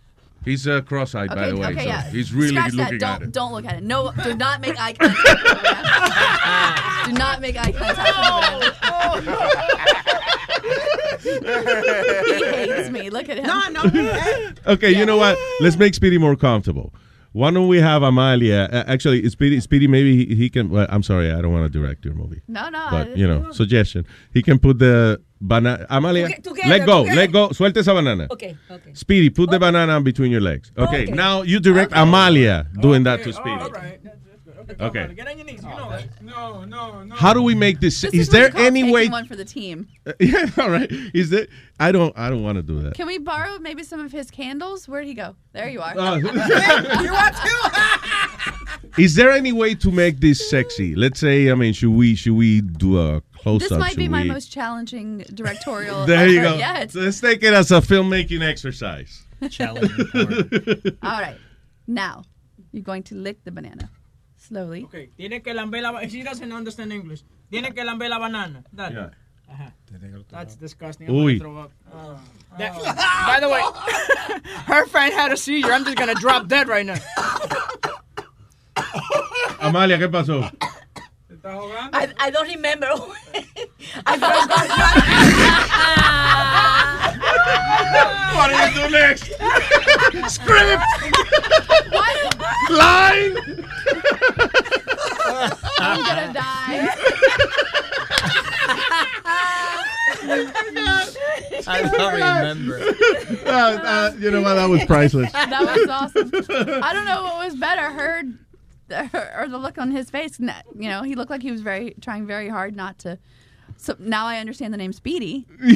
He's uh, cross-eyed, by the way. okay, so yeah. He's really Scratch looking that. at Don't it. don't look at it. No, do not make eye contact. do not make eye contact. with he hates me. Look at him. No, no. Okay, you know what? Let's make Speedy more comfortable. Why don't we have Amalia? Uh, actually, Speedy, Speedy, maybe he, he can. Well, I'm sorry, I don't want to direct your movie. No, no. But you know, suggestion. He can put the banana. Amalia, Toge- together, let go, together. let go. Suelte esa banana. Okay, okay. Speedy, put the banana between your legs. Okay, Okay. now you direct Amalia doing that to Speedy. All right. Okay. Get on your knees. You oh, know that. No, no, no. How do we make this? This is is, there what we call any way? one for the team? yeah, all right. Is there? I don't. I don't want to do that. Can we borrow maybe some of his candles? Where'd he go? There you are. Oh. you want to? Is there any way to make this sexy? Let's say, I mean, should we should we do a close This up? This might be Should my most challenging directorial. There you go. Yet. So let's take it as a filmmaking exercise. Challenge. All right. Now, you're going to lick the banana slowly. Okay. Tiene que lamber la. Eh, she doesn't understand English. Tiene que lamber la banana. Dale. Yeah. Ajá. That's disgusting. I'm Uy. gonna throw up. Oh. That- oh. by the way, her friend had a seizure. I'm just gonna drop dead right now. Amalia, ¿qué pasó? I, I don't remember. I forgot. What do you do next? Script. Line. I'm gonna die. I don't remember. Uh, uh, you know what? That was priceless. That was awesome. I don't know what was better, her or the look on his face. You know, he looked like he was very trying very hard not to. So now I understand the name Speedy. Love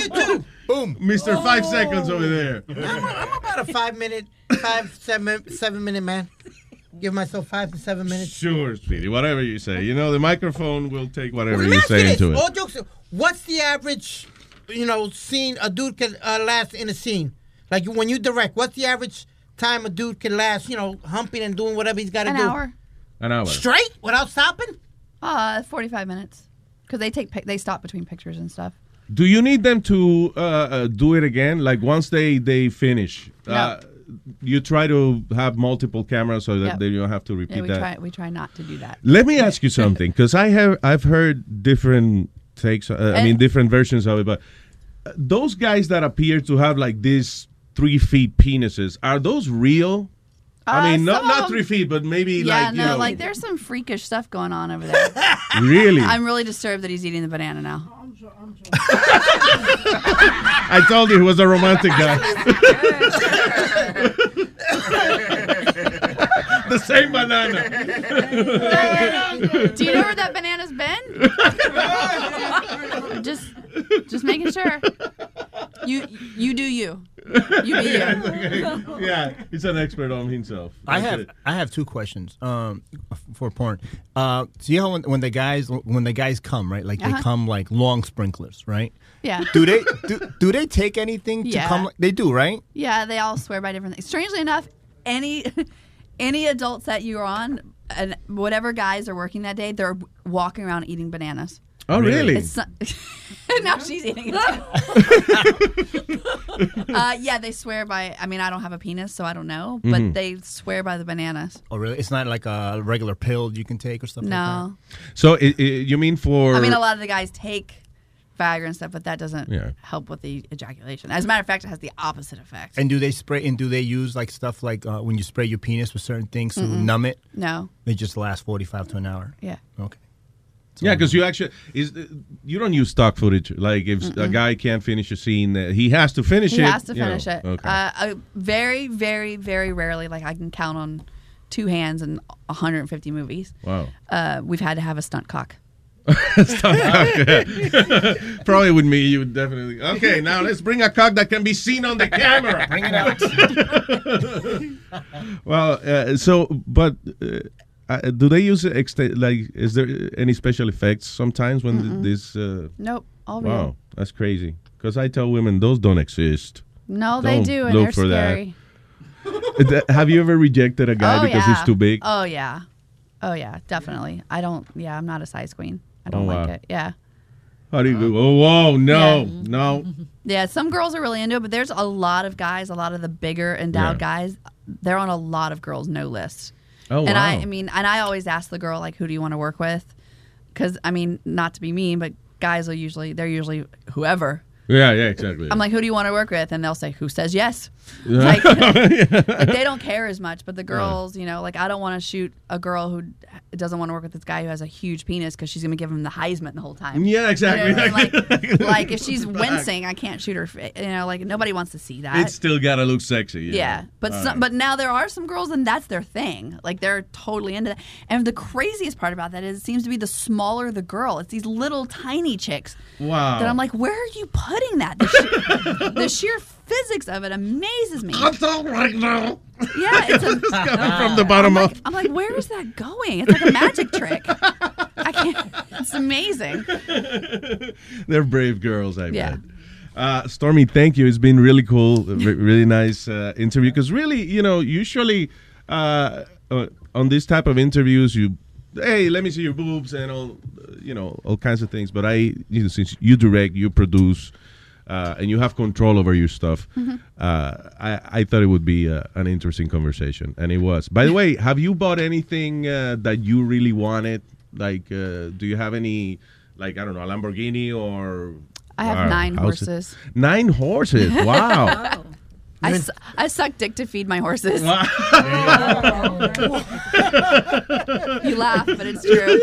you too. Boom. Mr. Five Seconds over there. I'm, I'm about a five minute, five, seven, seven minute man. Give myself five to seven minutes. Sure, Speedy. Whatever you say. You know, the microphone will take whatever Let you say into it. All jokes. What's the average, you know, scene a dude can uh, last in a scene? Like when you direct, what's the average time a dude can last? You know, humping and doing whatever he's got to do. An do. hour. An hour. Straight without stopping. Uh, 45 minutes. Because they take they stop between pictures and stuff. Do you need them to uh, uh, do it again? Like once they they finish, uh, you try to have multiple cameras so that Yep. they don't have to repeat Yeah, we that. try we try not to do that. Let me ask you something, because I have I've heard different takes. Uh, I mean, different versions of it. But uh, those guys that appear to have like these three feet penises are those real? I Uh, mean, not not of three feet, but maybe yeah, like you no, know, like there's some freakish stuff going on over there. really. I'm really disturbed that he's eating the banana now. I told you he was a romantic guy. the same banana. Do you know where that banana's been? just, just making sure. You, you do you. You be you. yeah, he's an expert on himself. I That's have it. I have two questions um, for porn. Uh, see how when, when the guys when the guys come right, like Uh-huh. they come like long sprinklers, right? Yeah. Do they do, do they take anything to Yeah. come? They do, right? Yeah, they all swear by different things. Strangely enough, any any adults that you're on, and whatever guys are working that day, they're walking around eating bananas. Oh, really? It's not, now she's eating it too. uh, yeah, they swear by. I mean, I don't have a penis, so I don't know, but Mhm. they swear by the bananas. Oh, really? It's not like a regular pill you can take or stuff No. So i- i- you mean for? I mean, a lot of the guys take Viagra and stuff, but that doesn't Yeah. help with the ejaculation. As a matter of fact, it has the opposite effect. And do they spray? And do they use like stuff like uh, when you spray your penis with certain things to Mm-mm. numb it? No. They just last forty-five to an hour. Yeah. Okay. Yeah, because you actually is you don't use stock footage. Like if a Mm-mm. guy can't finish a scene, uh, he has to finish he it. He has to you know. finish it. Okay. Uh, very, very, very rarely, like I can count on two hands in 150 movies. Wow. Uh, we've had to have a stunt cock. stunt cock. Probably with me, you would definitely. Okay, now let's bring a cock that can be seen on the camera. Bring it out. well, uh, so but. Uh, do they use exte- like? Is there any special effects sometimes when th- this? Uh, Nope, all real. wow, that's crazy. Because I tell women those don't exist. No, they Don't do, and look they're for that. scary. Uh, Have you ever rejected a guy oh, because yeah. he's too big? Oh yeah, oh yeah, definitely. I don't. Yeah, I'm not a size queen. I don't Oh, like wow. it. Yeah. How do you go? Oh, whoa, no, no. Yeah, some girls are really into it, but there's a lot of guys, a lot of the bigger endowed Yeah. guys, they're on a lot of girls' no list. Oh, and I, wow. I mean, and I always ask the girl like, "Who do you want to work with?" Because I mean, not to be mean, but guys are usually they're usually whoever. Yeah, yeah, exactly. I'm like, "Who do you want to work with?" And they'll say, "Who says yes?" Yeah. Like, like, they don't care as much, but the girls, you know, like I don't want to shoot a girl who doesn't want to work with this guy who has a huge penis because she's gonna give him the Heisman the whole time. Yeah, exactly. You know I mean? like, like if she's wincing, I can't shoot her. You know, like nobody wants to see that. It's still gotta look sexy. you Yeah, but some, right. but now there are some girls, and that's their thing. Like they're totally into that. And the craziest part about that is, it seems to be the smaller the girl. It's these little tiny chicks. Wow. That I'm like, where are you putting that? The, sheer, the sheer physics of it amazes me. I don't right now. Yeah, it's, a, It's coming from the bottom I'm up. like, I'm like, where is that going? It's like a magic trick. I can't. It's amazing. They're brave girls, I Yeah. bet. Uh, Stormy, thank you. It's been really cool, re- really nice uh, interview. Because really, you know, usually uh, uh, on this type of interviews, you, hey, let me see your boobs and all, uh, you know, all kinds of things. But I, you know, since you direct, you produce, uh, and you have control over your stuff, Mm-hmm. uh, I, I thought it would be uh, an interesting conversation, and it was. By the way, have you bought anything uh, that you really wanted? Like, uh, do you have any, like, I don't know, a Lamborghini or? I have nine houses? horses. Nine horses. Wow. I, su- I suck dick to feed my horses. you laugh, but it's true.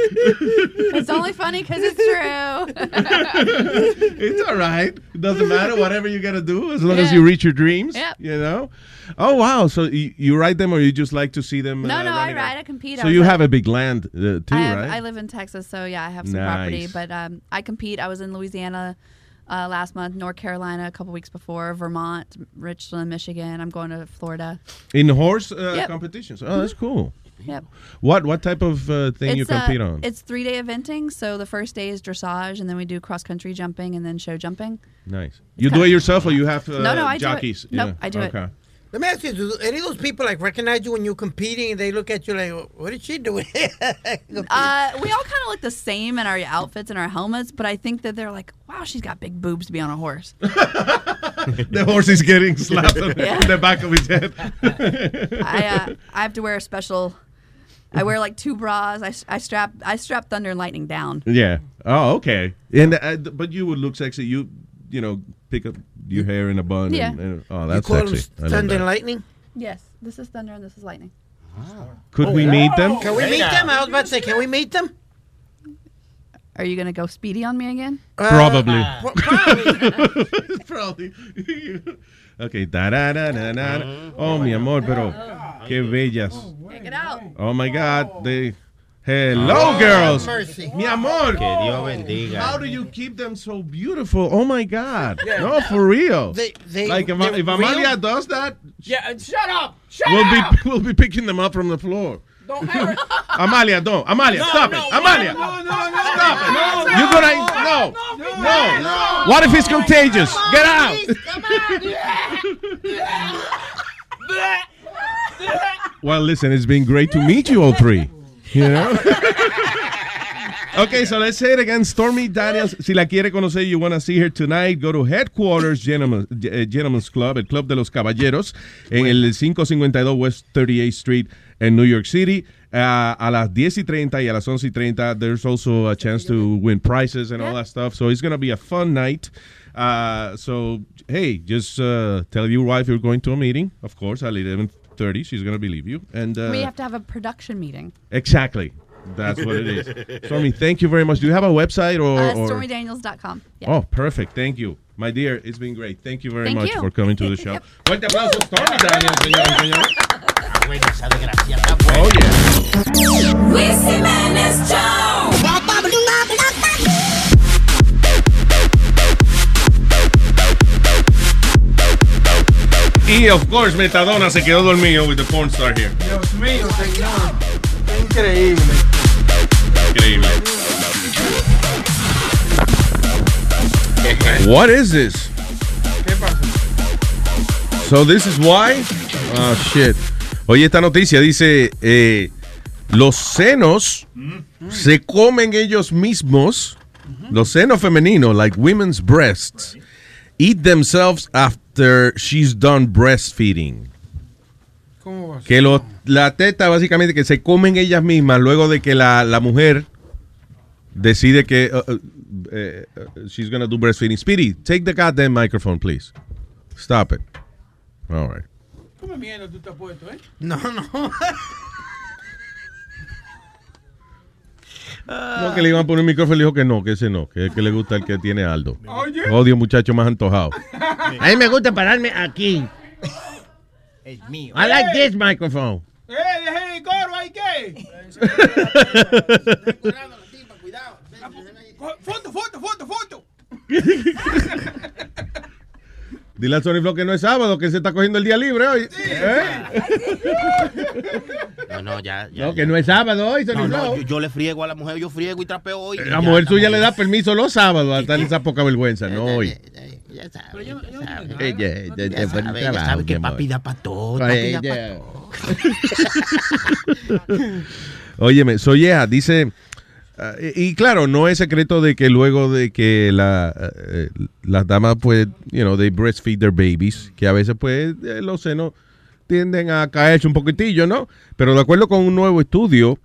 It's only funny because it's true. it's all right. It doesn't matter. Whatever you got to do, as long as you reach your dreams. Yep. You know. Oh wow! So you, you ride them, or you just like to see them? No, uh, no, I running ride, around? I compete. So was you like- have a big land uh, too, I, have, right? I live in Texas, so yeah, I have some property. But um, I compete. I was in Louisiana uh, last month, North Carolina a couple weeks before, Vermont, Richland, Michigan. I'm going to Florida. In horse uh, Yep. competitions. Oh, that's cool. Yep. What what type of uh, thing you It's, uh, compete on? It's three day eventing. So the first day is dressage, and then we do cross country jumping, and then show jumping. Nice. You do it yourself, or you have uh, No, no, I do it. jockeys? Nope, I do it. Okay. Let me ask you: Do any of those people like recognize you when you're competing, and they look at you like, "What is she doing?" Uh, we all kind of look the same in our outfits and our helmets, but I think that they're like, "Wow, she's got big boobs to be on a horse." the horse is getting slapped on Yeah. the back of his head. I uh, I have to wear a special. I wear like two bras. I, s- I strap I strap Thunder and Lightning down. Yeah. Oh, okay. And uh, but you would look sexy. You you know pick up your hair in a bun. Yeah. And, and- oh, that's you call sexy. I them Thunder and Lightning. Yes, this is Thunder and this is Lightning. Ah. Could oh, we meet them? Can we meet them? I was about to say, can we meet them? Are you gonna go speedy on me again? Uh, probably. Pro- probably. Probably. okay. Da, da, da, da, da. Oh, oh mi amor, pero ah. qué bellas. Oh, Check it out. Oh my God. They. Hello, Oh, girls. mercy. Mi amor. Que Dios bendiga. How do you keep them so beautiful? Oh my God. No, for real. They, they, like if, if Amalia real? does that, Yeah, shut up! Shut we'll up! be we'll be picking them up from the floor. Don't ever. Amalia, don't. Amalia, No, stop no, it. no, Amalia. no, no, no, Stop it. no, You're gonna no. No. no. What if it's contagious? Get out. Come on. Well, listen, it's been great to meet you all three. You know? Okay, so let's say it again. Stormy Daniels, si la quiere conocer, you want to see her tonight, go to Headquarters Gentlemen- Gentlemen's Club, el Club de los Caballeros, en el 552 West 38th Street en New York City. Uh, a las 10 y 30 y a las 11 y 30, there's also a chance to win prizes and all that stuff. So it's going to be a fun night. Uh, so, hey, just uh, tell your wife you're going to a meeting, of course, at 11.30. She's going to believe you. And uh, we have to have a production meeting. Exactly. That's what it is. Stormy, thank you very much. Do you have a website or? Uh, or- StormyDaniels.com. Yeah. Oh, perfect. Thank you. My dear, it's been great. Thank you very Thank much you. for coming to the show. Yep. Fuerte aplauso, Stormy Daniels, señoras y señores. Bueno, esa desgracia está buena. Oh, yeah. Of course, Metadona se quedó dormido with the porn star here. Dios mío, señor. Increíble. Increíble. What is this? ¿Qué? So this is why? Oh, shit. Oye, esta noticia dice, eh, los senos se comen ellos mismos, los senos femeninos, like women's breasts, eat themselves after she's done breastfeeding. ¿Cómo va a ser? Que lo- la teta básicamente que se comen ellas mismas luego de que la, la mujer decide que uh, uh, eh, uh, she's gonna do breastfeeding. Speedy, take the goddamn microphone, please. Stop it. All right. ¿Cómo mierda tú estás puesto, eh? No, no. No, que le iban a poner un micrófono y le dijo que no, que ese no, que, que le gusta el que tiene Aldo. Oye. Odio muchacho más antojado. A mí me gusta pararme aquí. Es mío. I like this microphone. ¡Eh, dejé el coro ahí, qué! ¡Foto, foto, foto, foto! Dile a Sony Flow que no es sábado, que se está cogiendo el día libre hoy. ¿Eh? No, no, ya. ya No, que no es sábado hoy, Sony No, no, Flow. yo, yo le friego a la mujer, yo friego y trapeo hoy. La Ya mujer suya le da permiso los sábados hasta esa poca vergüenza, no hoy. Ya sabe, ya sabe. Ya ya que papi da pa' todo, papi da pa' ella. todo. Óyeme, so yeah, dice, y, y claro, no es secreto de que luego de que la, eh, las damas, pues, you know, they breastfeed their babies, que a veces, pues, eh, los senos tienden a caerse un poquitillo, ¿no? Pero de acuerdo con un nuevo estudio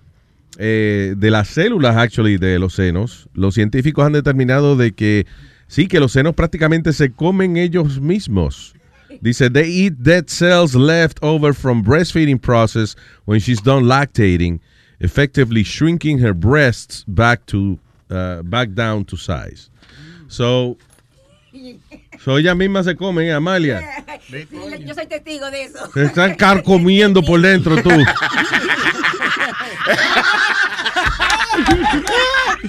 eh, de las células, actually, de los senos, los científicos han determinado de que sí, que los senos prácticamente se comen ellos mismos. Dice, they eat dead cells left over from breastfeeding process when she's done lactating, effectively shrinking her breasts back to uh, back down to size. So, so ella misma se come, ¿eh, Amalia. Sí, yo soy testigo de eso. Se están carcomiendo por dentro tú.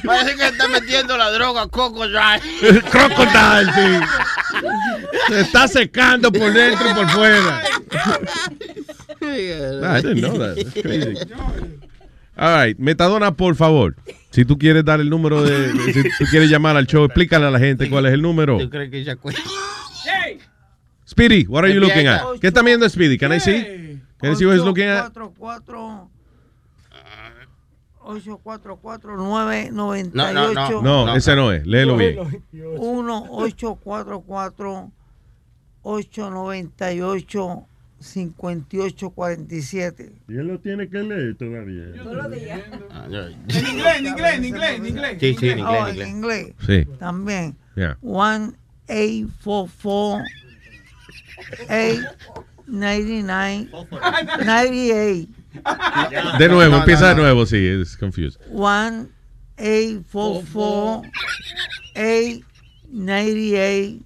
Parece que está metiendo la droga Coco Dry. Crocodile, sí. Se está secando por dentro y por fuera. I didn't know that. That's crazy. All right, Metadona, por favor. Si tú quieres dar el número de, de- si tú quieres llamar al show, explícale a la gente cuál es el número. ¿Tú crees que ella cuenta? Speedy, what are you looking at? ¿Qué está viendo Speedy? Can I see? Can I see what he's looking at? 844 844 998 No, no, no. No, ese no es. Léelo bien. 1 844 898 5847 Y él lo tiene que leer todavía. En inglés, en inglés, en inglés, en inglés. Sí, sí, en inglés, Oh, en inglés. Sí. También. Yeah. 1 844 899 98 De nuevo, empieza de nuevo, sí, es confused. 1 844 898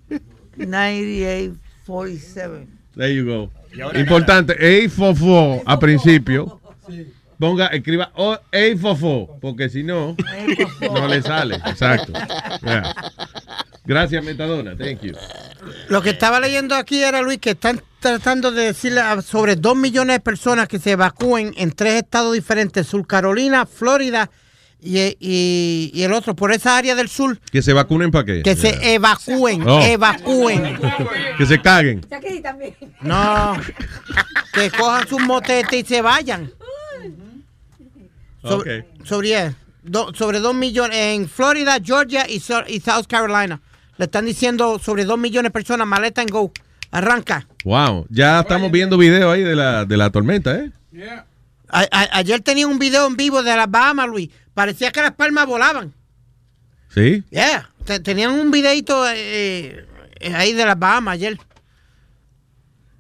9847 There you go. Importante, A fofo a principio. Ponga, escriba o A fofo, porque si no, no le sale. Exacto. Yeah. Gracias, Metadona. Thank you. Lo que estaba leyendo aquí era, Luis, que están tratando de decirle a sobre 2 millones de personas que se evacúen en tres estados diferentes, Sur Carolina, Florida y, y- y el otro, por esa área del sur, Que se vacunen para qué. que se evacúen, Oh. evacúen. Que se caguen. No, que cojan sus motetes y se vayan. Sobre, sobre, yeah, do- sobre dos millones en Florida, Georgia y, Sur- y South Carolina. Le están diciendo sobre dos millones de personas, maleta en go. Arranca. Wow, ya estamos viendo video ahí de la, de la tormenta, ¿eh? A- a- ayer tenía un video en vivo de las Bahamas, Luis. Parecía que las palmas volaban. Sí. Yeah. Te- tenían un videito eh, eh, ahí de las Bahamas ayer.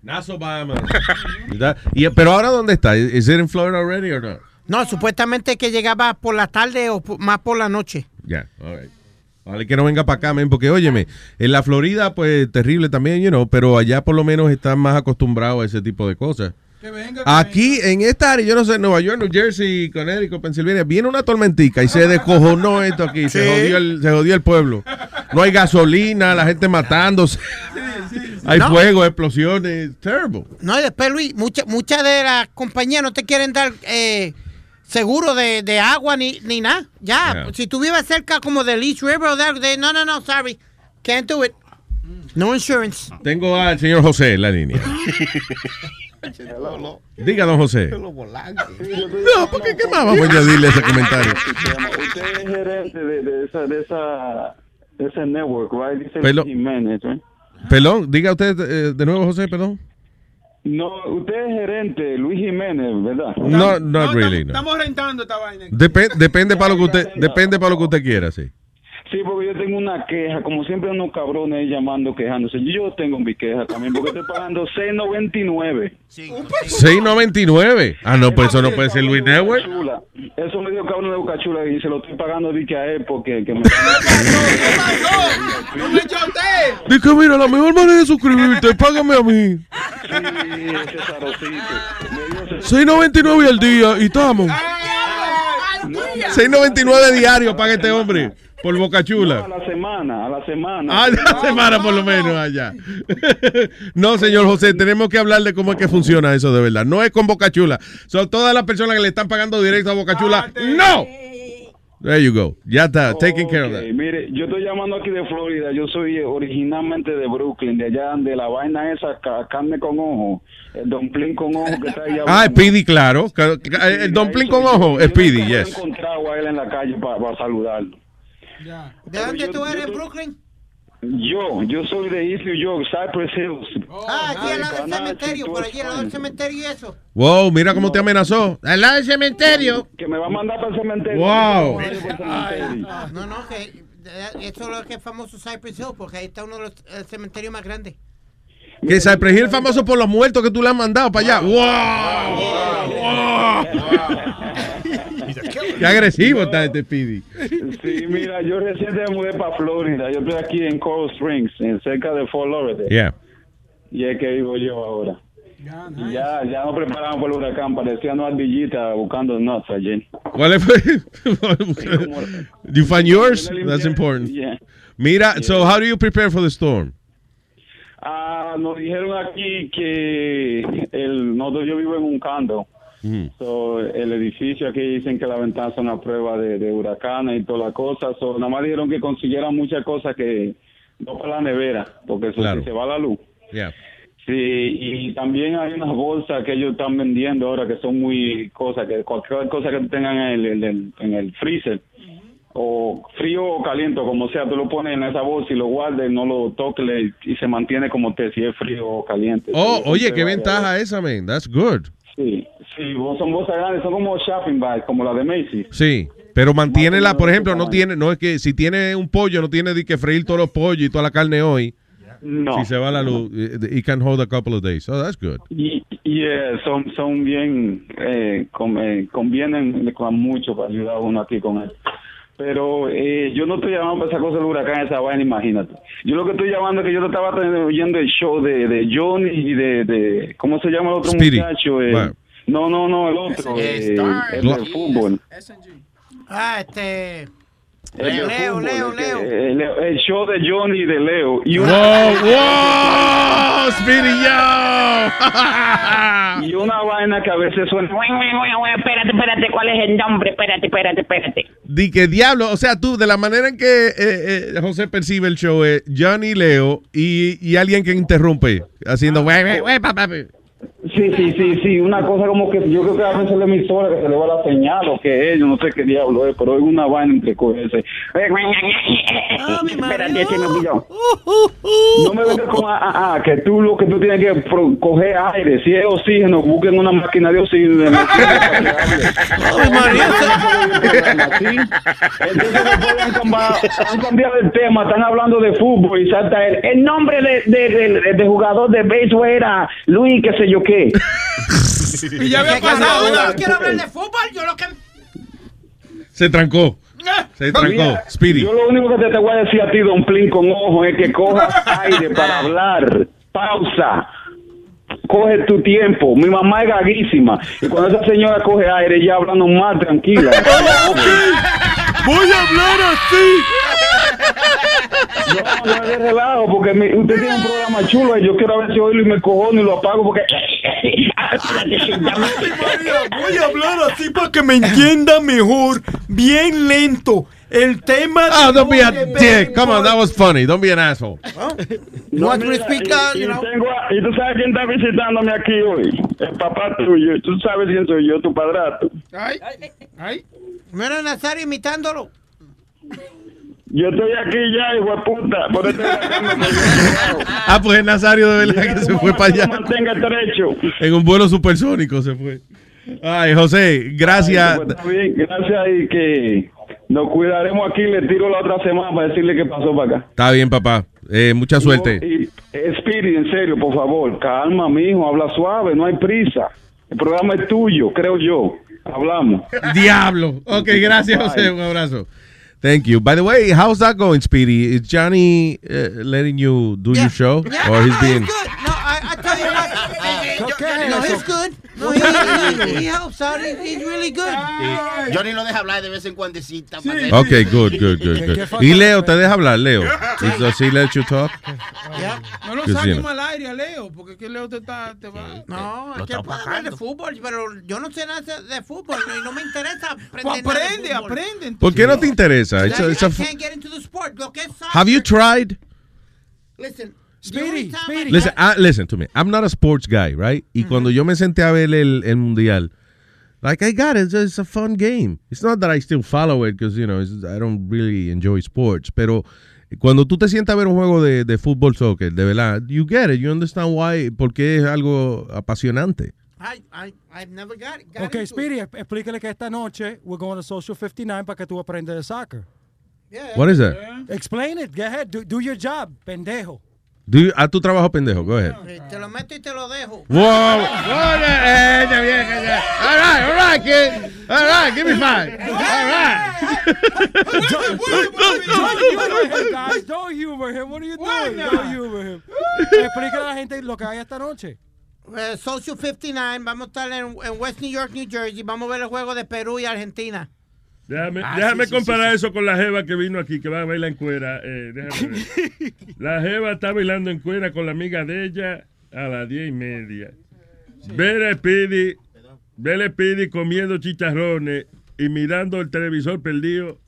Nassau, Bahamas. Y, pero ahora, ¿dónde está? ¿Es it in Florida already or not? No, supuestamente que llegaba por la tarde o más por la noche. Ya, all right. Vale, que no venga para acá, men, porque óyeme, en la Florida, pues terrible también, you know, pero allá por lo menos están más acostumbrados a ese tipo de cosas. Aquí, en esta área, yo no sé, Nueva York, New Jersey, Connecticut, Pensilvania, viene una tormentica y se descojonó esto aquí, se, jodió el, se jodió el pueblo. No hay gasolina, la gente matándose. Hay No. fuego, explosiones, terrible. No, y después, Luis, muchas muchas de las compañías no te quieren dar eh, seguro de, de agua ni, ni nada. Ya, Yeah. si tú vives cerca como del East River o de, de- no, no, no, sorry, can't do it. No insurance. Tengo al señor José en la línea. Diga, don José. No, porque qué más vamos a añadirle ese comentario. Usted es gerente de, de esa, de esa, de ese network, right? Dice Pelo- Jiménez, right? Perdón, diga usted eh, de nuevo, José, perdón. No, usted es gerente, Luis Jiménez, ¿verdad? No, not really, no. Estamos rentando esta vaina. Depe- depende para lo que usted, depende para lo que usted quiera, sí. Sí, porque yo tengo una queja, como siempre unos cabrones llamando, quejándose. Yo tengo mi queja también, porque estoy pagando 6.99. 6.99. Ah, no, pues eso no puede ser Luis Network. Chula. Eso me dio cabrón de Boca Chula y se lo estoy pagando que a él porque que me... ¡No me eche a usted! Dice, mira, la mejor manera de suscribirte, págame a mí. Sí, ese zarocito. 6.99 al día y estamos. 6.99 diario paga este hombre por Boca Chula. A la semana, a la semana. Ah, de la semana por lo menos allá. no, señor José, tenemos que hablar de cómo es que funciona eso de verdad. No es con Boca Chula. Son todas las personas que le están pagando directo a Boca Chula. ¡No! There you go. Ya está, taking care of that. Mire, yo estoy llamando aquí de Florida. Yo soy originalmente de Brooklyn, de allá de la vaina esa, ca- carne con ojo, el dumpling con ojo que está allá. Ah, Speedy, claro. El dumpling con ojo, Speedy, Yo yes. he encontrado a él en la calle para saludarlo. ¿De dónde tú eres, Brooklyn? Yo, yo soy de East New York, Cypress Hills. Ah, allí al lado del cementerio, por allí al lado del cementerio y eso. Wow, mira cómo te amenazó. Al lado del cementerio. Que me va a mandar para el cementerio. Wow. No, no, que eh, eso es lo que es famoso Cypress Hill, porque ahí está uno de los cementerios más grandes. Que Cypress Hill es famoso por los muertos que tú le has mandado para allá. ¡Wow! Qué agresivo está este Speedy. Sí, mira, yo recién me mudé para Florida. Yo estoy aquí en Coral Springs, en cerca de Fort Lauderdale. Yeah. Y es que vivo yo ahora. Y ya, ya nos preparamos para el huracán. Parecía una ardillita buscando nuts ayer. ¿Cuál es? you find yours? That's important. Yeah. Mira, so how do you prepare for the storm? Ah, nos dijeron aquí que el, nosotros, yo vivo en un condo. So, el edificio aquí dicen que la ventana es una prueba de, de huracanes y todas las cosas. So, nada más dijeron que consiguieran muchas cosas que no para la nevera, porque eso Claro. si se va la luz. Yeah. Sí, y también hay unas bolsas que ellos están vendiendo ahora que son muy cosas, que cualquier cosa que tengan en el, en el, en el freezer, o frío o caliente, como sea, tú lo pones en esa bolsa y lo guardas no lo toques y se mantiene como te, si es frío o caliente. Oh, oye, qué ventaja esa, man. That's good. Sí, sí, son bolsas grandes, son como shopping bags, como la de Macy's. Sí. Pero mantiene la, por ejemplo, no tiene, no es que si tiene un pollo, no tiene de que freír todos los pollos y toda la carne hoy. No. Si se va la luz, it it can hold a couple of days. Oh, that's good. Y, y eh, son, son bien, eh, con- eh, convienen con mucho para ayudar a uno aquí con él. Pero eh, yo no estoy llamando para esa cosa del huracán, esa vaina, imagínate. Yo lo que estoy llamando es que yo estaba oyendo el show de, de Johnny y de, de, ¿cómo se llama el otro Speedy. muchacho? Eh, Bueno. No, no, no, el otro, eh, el del fútbol. Ah, este. Leo, fútbol, Leo, el Leo. El, el show de Johnny y de Leo. Y Wow, wow, Speedy, yo. y una vaina que a veces suena... Espérate, espérate, ¿cuál es el nombre? Espérate, espérate, espérate. Di que diablo, o sea, tú, de la manera en que eh, eh, José percibe el show, es Johnny Leo y, y alguien que interrumpe, haciendo. "Wey, wey, wey, pa". Sí, sí, sí, sí, una cosa como que yo creo que a veces la emisora que se le va la señal o que yo no sé qué diablo es, pero es una vaina entre cogerse. Espérate, se me olvidó. No me vengas con ah, ah, ah, que tú lo que tú tienes que coger aire, si es oxígeno, busquen una máquina de oxígeno. Entonces después han cambiado, han cambiado el tema, están hablando de fútbol y salta el, el nombre de, de, de- de jugador de béisbol era Luis, qué sé yo qué. Y ya había ¿Qué pasado, no, yo no quiero hablar de fútbol, yo lo que... Se trancó. Se trancó. Mira, Speedy. Yo lo único que te, te voy a decir a ti, Don Plin, con ojo, es que cojas aire para hablar. Pausa. Coge tu tiempo. Mi mamá es gaguísima. Y cuando esa señora coge aire, ella hablando más tranquila. Voy a hablar No, no es de relajo, porque mi- usted tiene un programa chulo y yo quiero ver si oírlo y me cojono y lo apago porque... Voy a hablar así para que me entienda mejor, bien lento. El tema de Oh, don't be a dick. Come on, that was funny. Don't be an asshole. No, want me to mira, speak y, out, y you know? tengo a- y tú sabes quién está visitándome aquí hoy. El papá tuyo. Tú sabes quién soy yo, tu padrastro. Ay, ay. Mira Nazario imitándolo. Yo estoy aquí ya, hijo de puta. Por eso Ah, pues es Nazario de verdad que se fue para allá. mantenga derecho. En un vuelo supersónico se fue. Ay, José, gracias. Pues está bien, gracias y que nos cuidaremos aquí. Le tiro la otra semana para decirle qué pasó para acá. Está bien, papá. Eh, mucha suerte. Y, Spirit, en serio, por favor, calma, mijo, habla suave, no hay prisa. El programa es tuyo, creo yo. Hablamos. Diablo. Ok, gracias, Bye. José. Un abrazo. Thank you. By the way, how's that going, Speedy? Is Johnny uh, letting you do your show? or he's being. Good. No, I, I tell you what. no, he's good. No, he, he, he helps out. He, he's really good. Johnny lo deja hablar de vez en cuando. Okay, good, good, good, good. Y Leo, ¿te deja hablar, Leo? Does he let you talk? No lo Que sí, saques ¿no? al aire a Leo, porque que Leo te, está, te va. No, es que puedo hablar de fútbol, pero yo no sé nada de fútbol no, y no me interesa aprender Pues nada de aprende, aprende. ¿Por qué no te interesa? It's a- I, it's a I fu- can't get into the sport. Lo que es soccer, have you tried? Listen, Speedy, Speedy. Listen, I- listen to me. I'm not a sports guy, right? Y cuando yo me senté a ver el, el mundial, like I got it, it's, it's a fun game. It's not that I still follow it because you know it's- I don't really enjoy sports, pero cuando tú te sientas a ver un juego de, de fútbol, soccer, de verdad, you get it, you understand why, porque es algo apasionante. I, I, I've never got it. got Ok, into it. Speedy, explícale que esta noche we're going to Social 59 para que tú aprendas de soccer. What is that? Explain it. Go ahead. Do, do your job, pendejo. Do you, a tu trabajo pendejo, go ahead. Te lo meto y te lo dejo. Wow. eh, ya vieja, ya. All right, all right, kid. All right, give me five. All right. Don't humor him, guys. Don't humor him. What are you doing? Don't humor him. Explícale a la gente lo que hay esta noche. Eh, Social 59, vamos a estar en, en West New York, New Jersey. Vamos a ver el juego de Perú y Argentina. Déjame, Ah, déjame sí, sí, comparar sí, eso con la jeva que vino aquí, que va a bailar en cuera. Eh, déjame ver. La jeva está bailando en cuera con la amiga de ella a las diez y media. Ver a Speedy, ver a Speedy comiendo chicharrones y mirando el televisor perdido.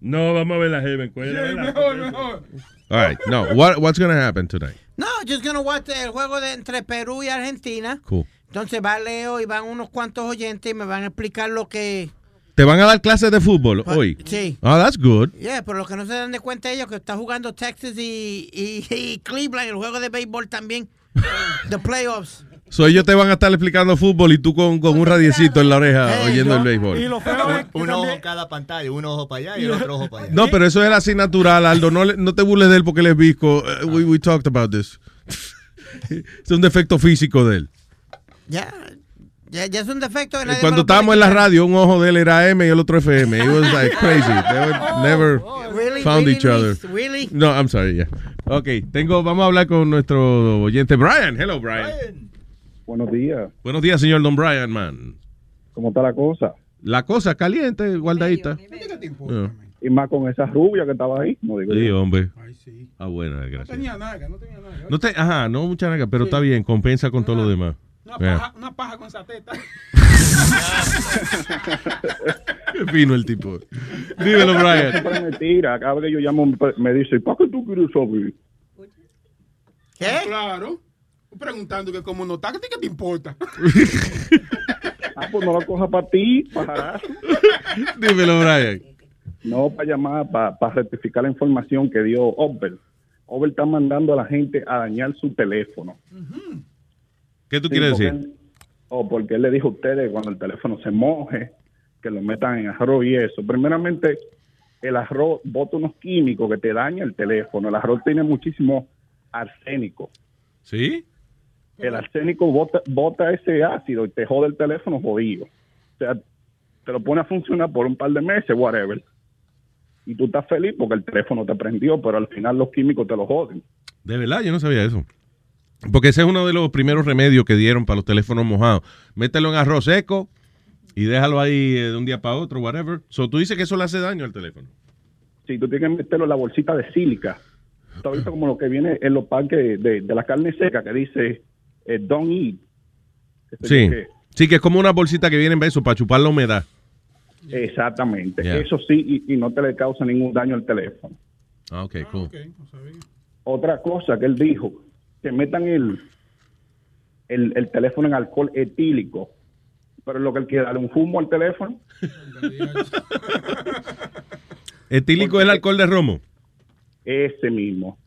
No, vamos a ver la jeva en cuera. mejor, mejor. All right. No, what, what's going to happen tonight? No, just gonna watch el juego de entre Perú y Argentina. Cool. Entonces va Leo y van unos cuantos oyentes y me van a explicar lo que... ¿Te van a dar clases de fútbol hoy? Sí. Oh, that's good. Yeah, pero lo que no se dan de cuenta ellos que está jugando Texas y, y, y Cleveland, el juego de béisbol también. The playoffs. So ellos te van a estar explicando fútbol y tú con, con un radiecito en la oreja oyendo el béisbol. Un ojo en cada pantalla, un ojo para allá y el otro ojo para allá. No, pero eso es así natural, Aldo. No, le- no te burles de él porque él es visco. Eh, we, we talked about this. es un defecto físico de él. Ya, ya, ya es un defecto. que Eh, Cuando estábamos en la radio, un ojo de él era M y el otro FM. It was like crazy. They were never Really? found Really, each other. Really? No, I'm sorry, yeah. Ok, tengo, vamos a hablar con nuestro oyente Brian. Hello, Brian. Buenos días. Buenos días, señor Don Brian, man. ¿Cómo está la cosa? La cosa caliente, guardadita. Ah, Y más con esa rubia que estaba ahí. No digo Sí, yo. hombre. Ah, bueno, gracias. Tenía naga, no tenía naga. No te, ajá, no mucha naga, pero está bien, compensa con todo lo demás. Una paja, una paja con esa teta. Qué fino el tipo. Dímelo, Brian. Siempre me tira. Cada vez que yo llamo me dice, ¿para qué tú quieres saber? ¿Qué? Claro. Preguntando que como no está, ¿qué te- importa? Ah, pues no lo coja para ti, pajarazo. Dímelo, Brian. No, para llamar, para, rectificar la información que dio Ober. Ober está mandando a la gente a dañar su teléfono. ¿Qué tú Sí, quieres decir? él- O porque él le dijo a ustedes cuando el teléfono se moje, que lo metan en arroz y eso. Primeramente, el arroz bota unos químicos que te dañan el teléfono. El arroz tiene muchísimo arsénico. ¿Sí? El arsénico bota, bota ese ácido y te jode el teléfono jodido. O sea, te lo pone a funcionar por un par de meses, whatever. Y tú estás feliz porque el teléfono te prendió, pero al final los químicos te lo joden. De verdad, yo no sabía eso. Porque ese es uno de los primeros remedios que dieron para los teléfonos mojados. Mételo en arroz seco y déjalo ahí eh, de un día para otro, whatever. So, tú dices que eso le hace daño al teléfono. Si tú tienes que meterlo en la bolsita de sílica, visto como lo que viene en los parques de, de la carne seca que dice eh, don't eat. Que Sí. dice Sí, que es como una bolsita que viene en beso para chupar la humedad. que- exactamente. Yeah. Eso sí, y, y no te le causa ningún daño al teléfono. Ah, ok, cool. Otra cosa que él dijo, que metan el, el, el teléfono en alcohol etílico. Pero lo que él quiere darle un fumo al teléfono. Etílico es el alcohol de romo. Ese mismo.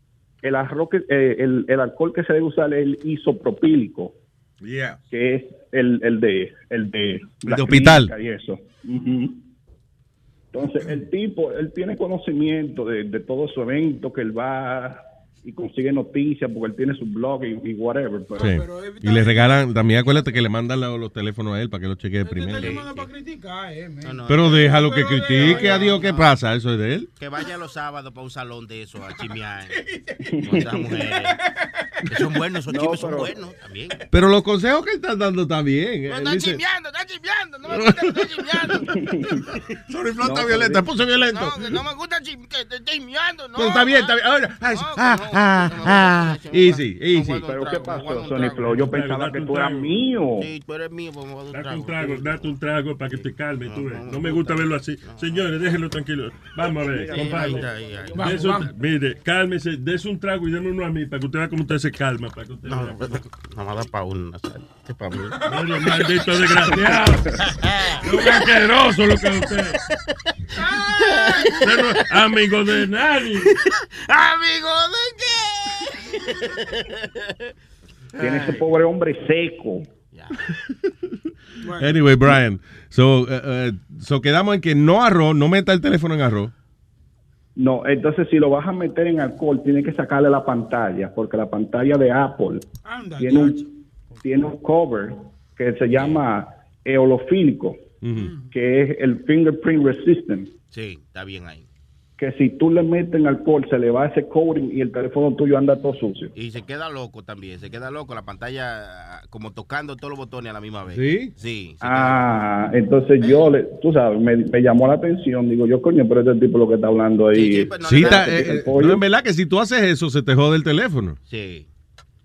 El, arroz que, eh, el, el alcohol que se debe usar es el isopropílico, Yeah. que es el, el de el de, de hospital. y eso. Entonces, el tipo, él tiene conocimiento de, de todo su evento, que él va y consigue noticias, porque él tiene su blog y, y whatever. Pero, Sí. Y le regalan, también acuérdate que le mandan los teléfonos a él para que lo chequee primero. para criticar, eh, man. Pero déjalo que critique a Dios, ¿qué pasa? Eso es de él. Que vaya los sábados para un salón de eso, a chimear. con esas mujeres. Son buenos, esos No, chismes son buenos también. Pero los consejos que están dando también. No, Él están chismeando, están chismeando. No me gusta que estén chismeando. Está No, puso violento. No, que no me gusta que estén chismeando. No, Pero está bien, está bien. Ahora, ah, ah, ah, ah. Easy, easy. pero ¿qué pasó, Sony Flow? Yo pensaba que tú eras mío. Sí, tú eres mío, pues me voy a dar Date un trago. trago, date un trago para que te calme, tú. No me gusta verlo así. Señores, déjenlo tranquilo. Vamos a ver, compadre. está. Mire, cálmese, des un trago y déme uno a mí para que usted vea cómo usted se calma. Para que usted No, vea. no, nada más da para uno, Nazario. Este es para mí. Bueno, maldito desgraciado. Es un asqueroso lo que usted. Es amigo de nadie. ¡Amigo de qué! Tiene ese pobre hombre seco. Anyway, Brian. So, eh, eh, so quedamos en que no arroz, no meta el teléfono en arroz. No, entonces si lo vas a meter en alcohol, tienes que sacarle la pantalla, porque la pantalla de Apple tiene un, tiene un cover que se llama eolofílico, que es el fingerprint resistant, Sí, está bien ahí. Que si tú le metes en alcohol se le va ese coating y el teléfono tuyo anda todo sucio. Y se queda loco también, se queda loco la pantalla ah, como tocando todos los botones a la misma vez. ¿Sí? Sí. Ah, entonces yo, le, tú sabes, me, me llamó la atención, digo yo, coño, pero este tipo lo que está hablando ahí. Sí, está, ¿Te pica eh, el pollo? no, en verdad que si tú haces eso, se te jode el teléfono. Sí.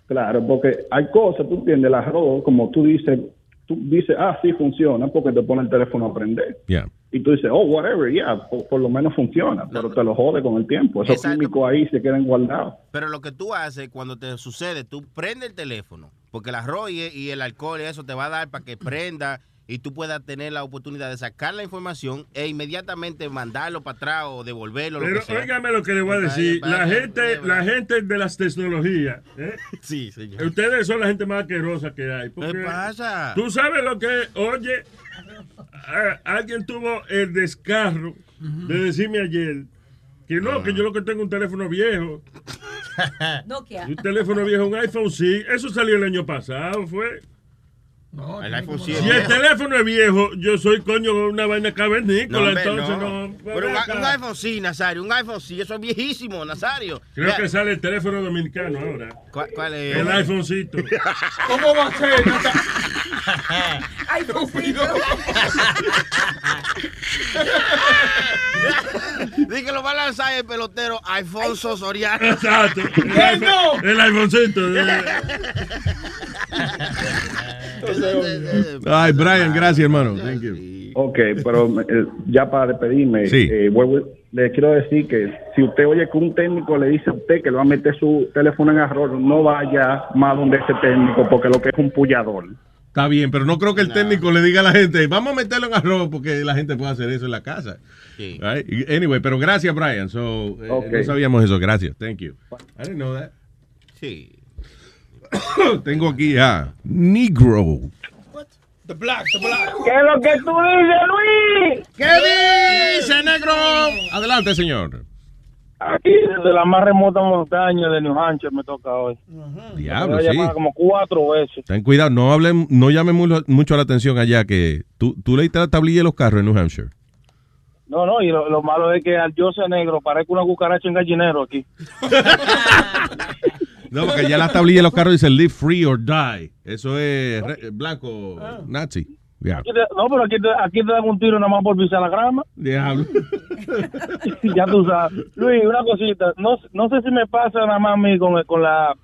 Claro, porque hay cosas, tú entiendes, el arroz, como tú dices, tú dices, ah, sí funciona, porque te pone el teléfono a prender. Yeah. Y tú dices, oh, whatever, yeah, por, por lo menos funciona, pero te lo jode con el tiempo. Esos Exacto. químicos ahí se quedan guardados. Pero lo que tú haces cuando te sucede, tú prende el teléfono, porque el arroz y, el alcohol y eso te va a dar para que prenda y tú puedas tener la oportunidad de sacar la información e inmediatamente mandarlo para atrás o devolverlo. lo Pero que sea. óigame lo que le voy a decir. La gente, la gente de las tecnologías. ¿eh? Sí, señor. Ustedes son la gente más asquerosa que hay. porque ¿Qué pasa? Tú sabes lo que, oye, a- alguien tuvo el descarro de decirme ayer que no, que yo lo que tengo es un teléfono viejo. Nokia. Un teléfono viejo, un iPhone sí. Eso salió el año pasado, fue. El iPhone sí es Si el teléfono es viejo, yo soy coño una vaina cavernícola, hombre, entonces no. no. Pero un, un iPhone sí, Nazario, un iPhone sí, eso es viejísimo, Nazario. Creo que sale el teléfono dominicano ahora. ¿Cuál, cuál es? El iPhonecito. ¿Cómo va a ser? No está- Ay, Dice que lo va a lanzar el pelotero Alfonso Soriano. Exacto. El, ¡Que iPhone- no! el iPhonecito. Ay, Brian, gracias, hermano. Thank you. Ok, pero eh, ya para despedirme, Sí. eh, vuelvo, le quiero decir que si usted oye que un técnico le dice a usted que le va a meter su teléfono en error, no vaya más donde ese técnico, porque lo que es un pullador. Está bien, pero no creo que el técnico le diga a la gente, vamos a meterlo en arroz porque la gente puede hacer eso en la casa. Right? Anyway, pero gracias, Brian. So, eh, Ok. No sabíamos eso. Gracias. Thank you. I didn't know that. Sí. Tengo aquí a Negro. The black, the black. ¿Qué es lo que tú dices, Luis? ¿Qué dice, negro? Adelante, señor. Aquí desde la más remota montaña de New Hampshire me toca hoy. Diablo, Me sí. como cuatro veces. Ten cuidado, no hablen, no llame mucho, mucho la atención allá que tú, tú leíste la tablilla de los carros en New Hampshire. No, no, y lo, lo malo es que al yo ser negro parezco una cucaracha en gallinero aquí. No, porque ya la tablilla de los carros dice live free or die. Eso es re- blanco nazi. Diablo. Aquí te- no, pero aquí te, aquí te dan un tiro nada más por pisar la grama. Diablo. ya tú sabes. Luis, una cosita. No, no sé si me pasa nada más a mí con, con la...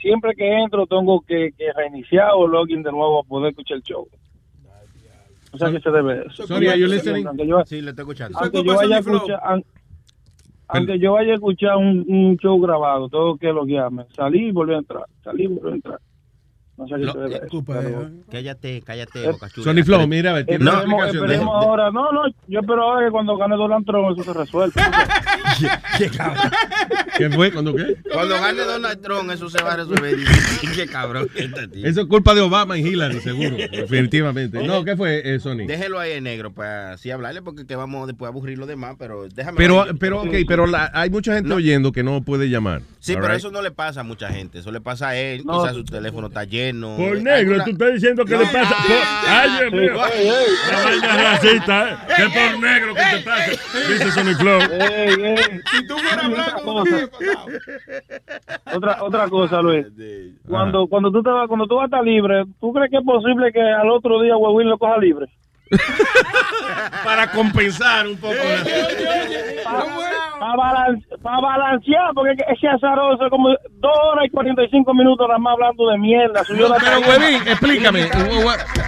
Siempre que entro tengo que, que reiniciar o login de nuevo a poder escuchar el show. O sea, que se debe. Sorry, are you listening? Yo, Sí, le estoy escuchando. aunque yo vaya a escuchar... an- aunque yo vaya a escuchar un, un show grabado, tengo que loguearme. Salí y volví a entrar. Salí y volví a entrar. No sé qué pero- Cállate, cállate, Eh, boca chula. Sonny Flow, mira, a ver, tiene una Esperemos, explicación ahora. No, no, yo espero ahora que cuando gane Donald Trump eso se resuelva. ¿Qué fue? ¿Cuándo qué? Cuando gane Donald Trump, eso se va a resolver. Qué cabrón. Eso es culpa de Obama y Hillary, seguro. Definitivamente. No, ¿qué fue, eh, Sony? Déjelo ahí en negro para así hablarle porque que vamos después a aburrir los demás, pero déjame. Pero, pero, ok, pero la- hay mucha gente No. oyendo que no puede llamar. Sí, pero right? eso no le pasa a mucha gente. Eso le pasa a él. No. Quizás su teléfono está lleno. Por negro, una- tú estás diciendo que No. le pasa. por- Ay, Dios mío. La vaina racista, ¿eh? Que por negro que te pasa. Dice Sony Flow. Si tú fueras blanco, Otra otra, otra cosa, Luis. Cuando, cuando, tú te vas, cuando tú vas a estar libre, ¿tú crees que es posible que al otro día Huevín lo coja libre? Para compensar un poco. Para balancear, porque es que ese azaroso, como dos horas y 45 minutos nada más hablando de mierda. Subió la Pero. Webin, explícame.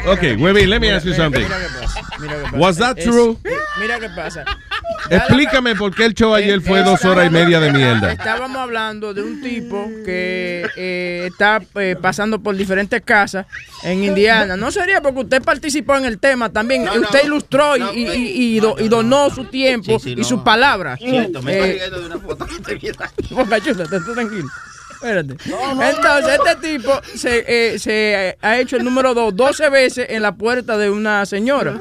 Ok, Webin, let me ask you something. Mira qué pasa. Was that Es- true? Mira qué pasa. Explícame por qué el show ayer fue dos horas y media de mierda. Estábamos hablando de un tipo que eh, está eh, pasando por diferentes casas en Indiana. No sería porque usted participó en el tema también. No, usted no. ilustró y, No, y- y- y do- y donó su tiempo Sí, sí, y no. sus palabras. Cierto, me estoy Eh, tranquilo. Espérate. Entonces, este tipo se, eh, se eh, ha hecho el número dos 12 veces en la puerta de una señora.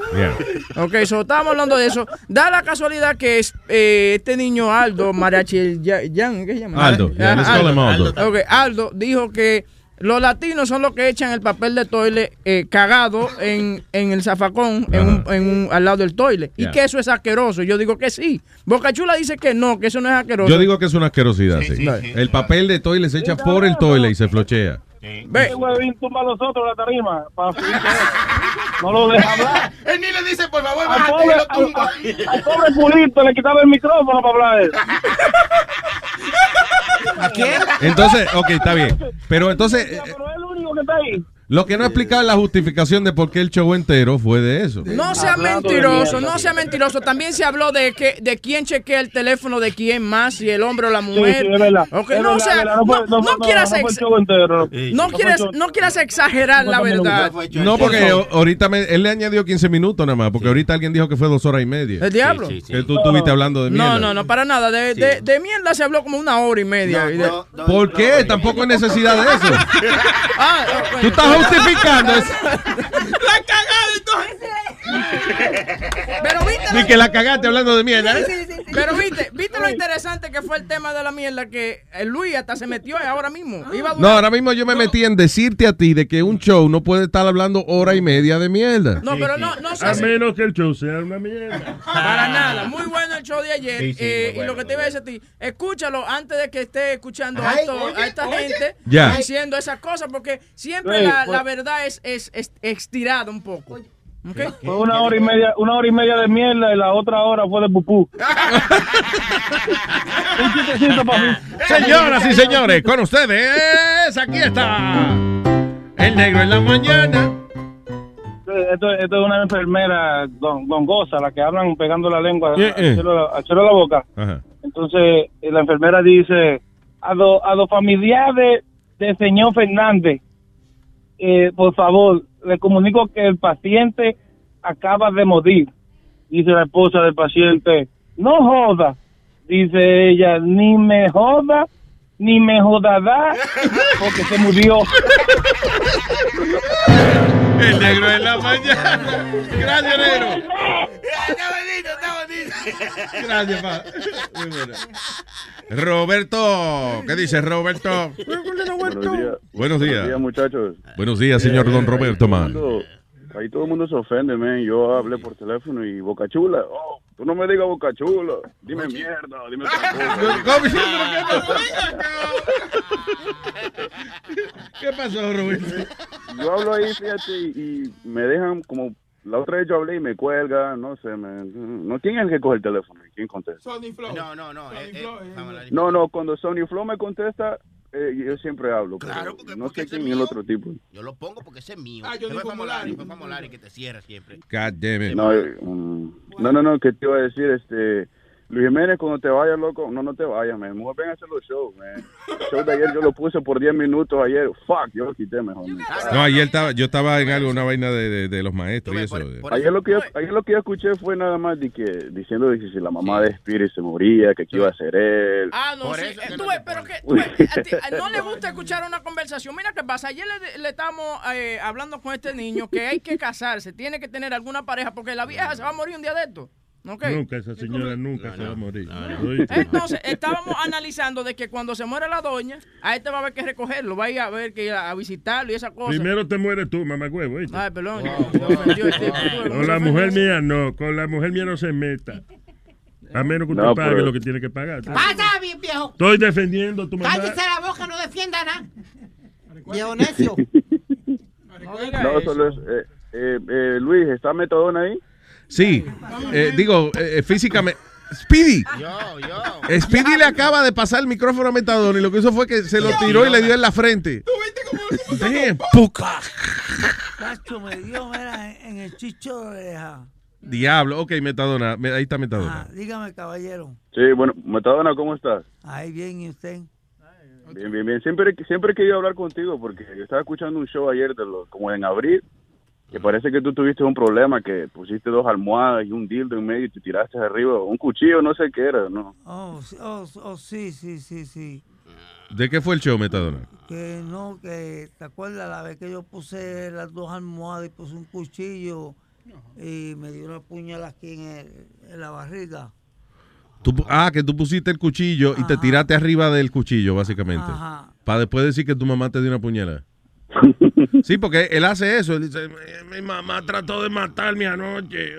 Ok, so, estábamos hablando de eso. Da la casualidad que es, eh, este niño Aldo, Mariachi Ya- Jan, ¿qué se llama? Aldo, yeah, Ah, let's call him Aldo. Ok, Aldo dijo que los latinos son los que echan el papel de toile eh, cagado en, en el zafacón en un- en un- al lado del toile. Y que eso es asqueroso. Yo digo que sí. Boca Chula dice que no, que eso no es asqueroso. Yo digo que es una asquerosidad, sí. El papel de toile se echa por el toile y se flochea. Ve. Huevín tumba a los otros la tarima para. No lo deja hablar. Él ni le dice, por favor, Al pobre, y lo tumba. al- al pobre pulito le quitaba el micrófono para hablar. él. ¿A quién? Entonces, ok, está bien. Pero entonces, Pero es el único que está ahí. Lo que no explicaba la justificación de por qué el show entero fue de eso. No sea Hablando mentiroso, no sea mentiroso. También se habló de que de quién chequea el teléfono de quién más, si el hombre o la mujer. No, quieras no quieras, exagerar la verdad. No, porque ahorita me- él le añadió 15 minutos nada más, porque ahorita alguien dijo que fue dos horas y media. ¿El diablo? Que tú estuviste hablando de mierda. No, no, no, para nada. De, de, de mierda se habló como una hora y media. y de- ¿Por qué? Tampoco hay necesidad de eso. Ah, Tú estás justificando. La cagada entonces. Pero viste, Ni que la cagaste hablando de mierda. ¿eh? pero viste, viste lo interesante que fue el tema de la mierda que el Luis hasta se metió ahora mismo. Iba a No, ahora mismo yo me metí en decirte a ti de que un show no puede estar hablando hora y media de mierda. No, pero no, no sé A menos que el show sea una mierda. Para nada, muy bueno el show de ayer. Sí, sí, eh, muy y lo que te iba a decir a ti, escúchalo antes de que esté escuchando a, Ay, esto- oye, a esta oye. gente Ya. diciendo esas cosas, porque siempre pues- la verdad es, es, es estirada un poco. Fue una hora y media, una hora y media de mierda y la otra hora fue de pupú. Un chistecito para mí. Señoras y señores, con ustedes, aquí está el negro en la mañana. Esto, esto es una enfermera gon- gongosa, la que hablan pegando la lengua Eh, eh. al al cielo de la boca. Ajá. Entonces, eh, la enfermera dice, a los a los familiares del señor Fernández, eh, por favor, le comunico que el paciente acaba de morir. Dice la esposa del paciente, no joda. Dice ella, ni me joda, ni me jodará, porque se murió. El negro en la mañana. Gracias, negro. Gracias, pa. Muy. Roberto, ¿qué dice Roberto? Buenos días. Buenos días. muchachos. Buenos días, señor Eh, Don ahí Roberto, man. mundo- Ahí todo el mundo se ofende, man. Yo hablé por teléfono y Boca Chula. Oh, tú no me digas Boca Chula. Dime mierda, dime. ¿Qué pasó, Roberto? Yo hablo ahí, fíjate, y me dejan como... La otra vez yo hablé y me cuelga, no sé, me, no, ¿quién es el que coge el teléfono? ¿Quién contesta? Sony Flow. No, no, no. eh, eh, No, no, cuando Sony Flow me contesta, eh, yo siempre hablo. Claro, no sé quién es el otro tipo. Yo lo pongo porque ese es mío. Ah, yo Después digo Molari. después Famolari que te cierra siempre. God damn it. No, eh, mm, no, no, no, que te iba a decir, este, Luis Jiménez, cuando te vayas, loco, no, no te vayas, man. Mejor ven a hacer los shows, man. El show de ayer yo lo puse por 10 minutos ayer. Fuck, yo lo quité mejor. man. No, ayer estaba, yo estaba en algo, una vaina de, de- de los maestros y eso. Ayer lo que yo, ayer lo que yo escuché fue nada más de que diciendo de que si la mamá de Spirit se moría, que qué iba a hacer él. Ah, no, Por sí. eso eh, tú pero que tú ves, a ti- a- no le gusta escuchar una conversación. Mira qué pasa. Ayer le, le estamos eh, hablando con este niño que hay que casarse, tiene que tener alguna pareja porque la vieja se va a morir un día de esto. Nunca, esa señora nunca se va a morir. Entonces, estábamos analizando de que cuando se muere la doña, a este va a haber que recogerlo, va a ir a ver que ir a visitarlo y esa cosa. Primero te mueres tú, mamá huevo. Ay, perdón. Con la mujer mía no, con la mujer mía no se meta. A menos que usted No, pague pero- lo que tiene que pagar. Pasa, bien viejo. Estoy defendiendo a tu mamá. Cállese la boca, no defienda nada. Viejo necio. No, solo es, eh, eh, eh, Luis, ¿está Metadona ahí? Sí, eh, digo, eh, físicamente. Speedy. Yo, yo. Speedy le acaba de pasar el micrófono a Metadona y lo que hizo fue que se lo tiró y le dio en la frente. Damn, puca. Cacho, me dio, mira, en, en el chicho de oreja. Diablo, ok, Metadona, me- ahí está Metadona. Ah, dígame, caballero. Sí, bueno, Metadona, ¿cómo estás? Ahí bien, ¿y usted? Bien, bien, bien. Siempre, siempre he querido hablar contigo porque yo estaba escuchando un show ayer, de los, como en abril, que parece que tú tuviste un problema, que pusiste dos almohadas y un dildo en medio y te tiraste arriba, un cuchillo, no sé qué era, ¿no? Oh, sí, oh, oh, sí, sí, sí, sí. ¿De qué fue el show, Metadona? Que no, que te acuerdas la vez que yo puse las dos almohadas y puse un cuchillo y me dio una puñalada aquí en, el- en la barriga. Tú pu- ah, que tú pusiste el cuchillo y te tiraste arriba del cuchillo, básicamente. Ajá. Para después decir que tu mamá te dio una puñalada. Sí, porque él hace eso. Él dice, mi, mi mamá trató de matarme anoche.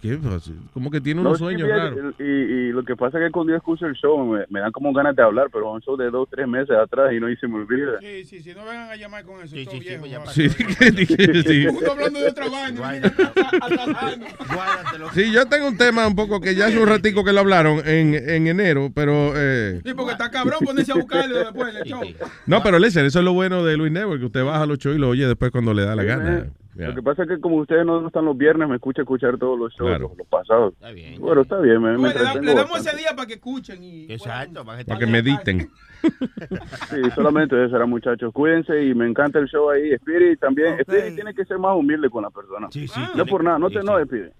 ¿Qué pasa? Como que tiene No, unos sí, sueños raros. Y, y lo que pasa es que cuando yo escucho el show me, me dan como ganas de hablar, pero un show de dos, tres meses atrás y no se me olvida. Sí, sí, sí, no vengan a llamar con eso, todo viejo. Sí, que- sí. Uno hablando de otra vaina. Sí, yo tengo un tema un poco que ya hace un ratico que lo hablaron en, en enero, pero... eh, Sí, porque está cabrón ponerse a buscarlo después del show. no, pero listen, eso es lo bueno de Luis Network, que usted baja los shows y lo oye después cuando le da la Sí, gana. Lo que pasa es que como ustedes no están los viernes, me escucha escuchar todos los shows, Claro. los, pasados. Bueno, está bien, me, me Bueno, le, da- entretengo le damos ese día para que escuchen y. Exacto, para que, Para que mediten. Sí, solamente eso era, muchachos. Cuídense y me encanta el show ahí. Spirit también. Spirit tiene que ser más humilde con la persona. Sí, sí. No por nada, no te enojes, Spirit.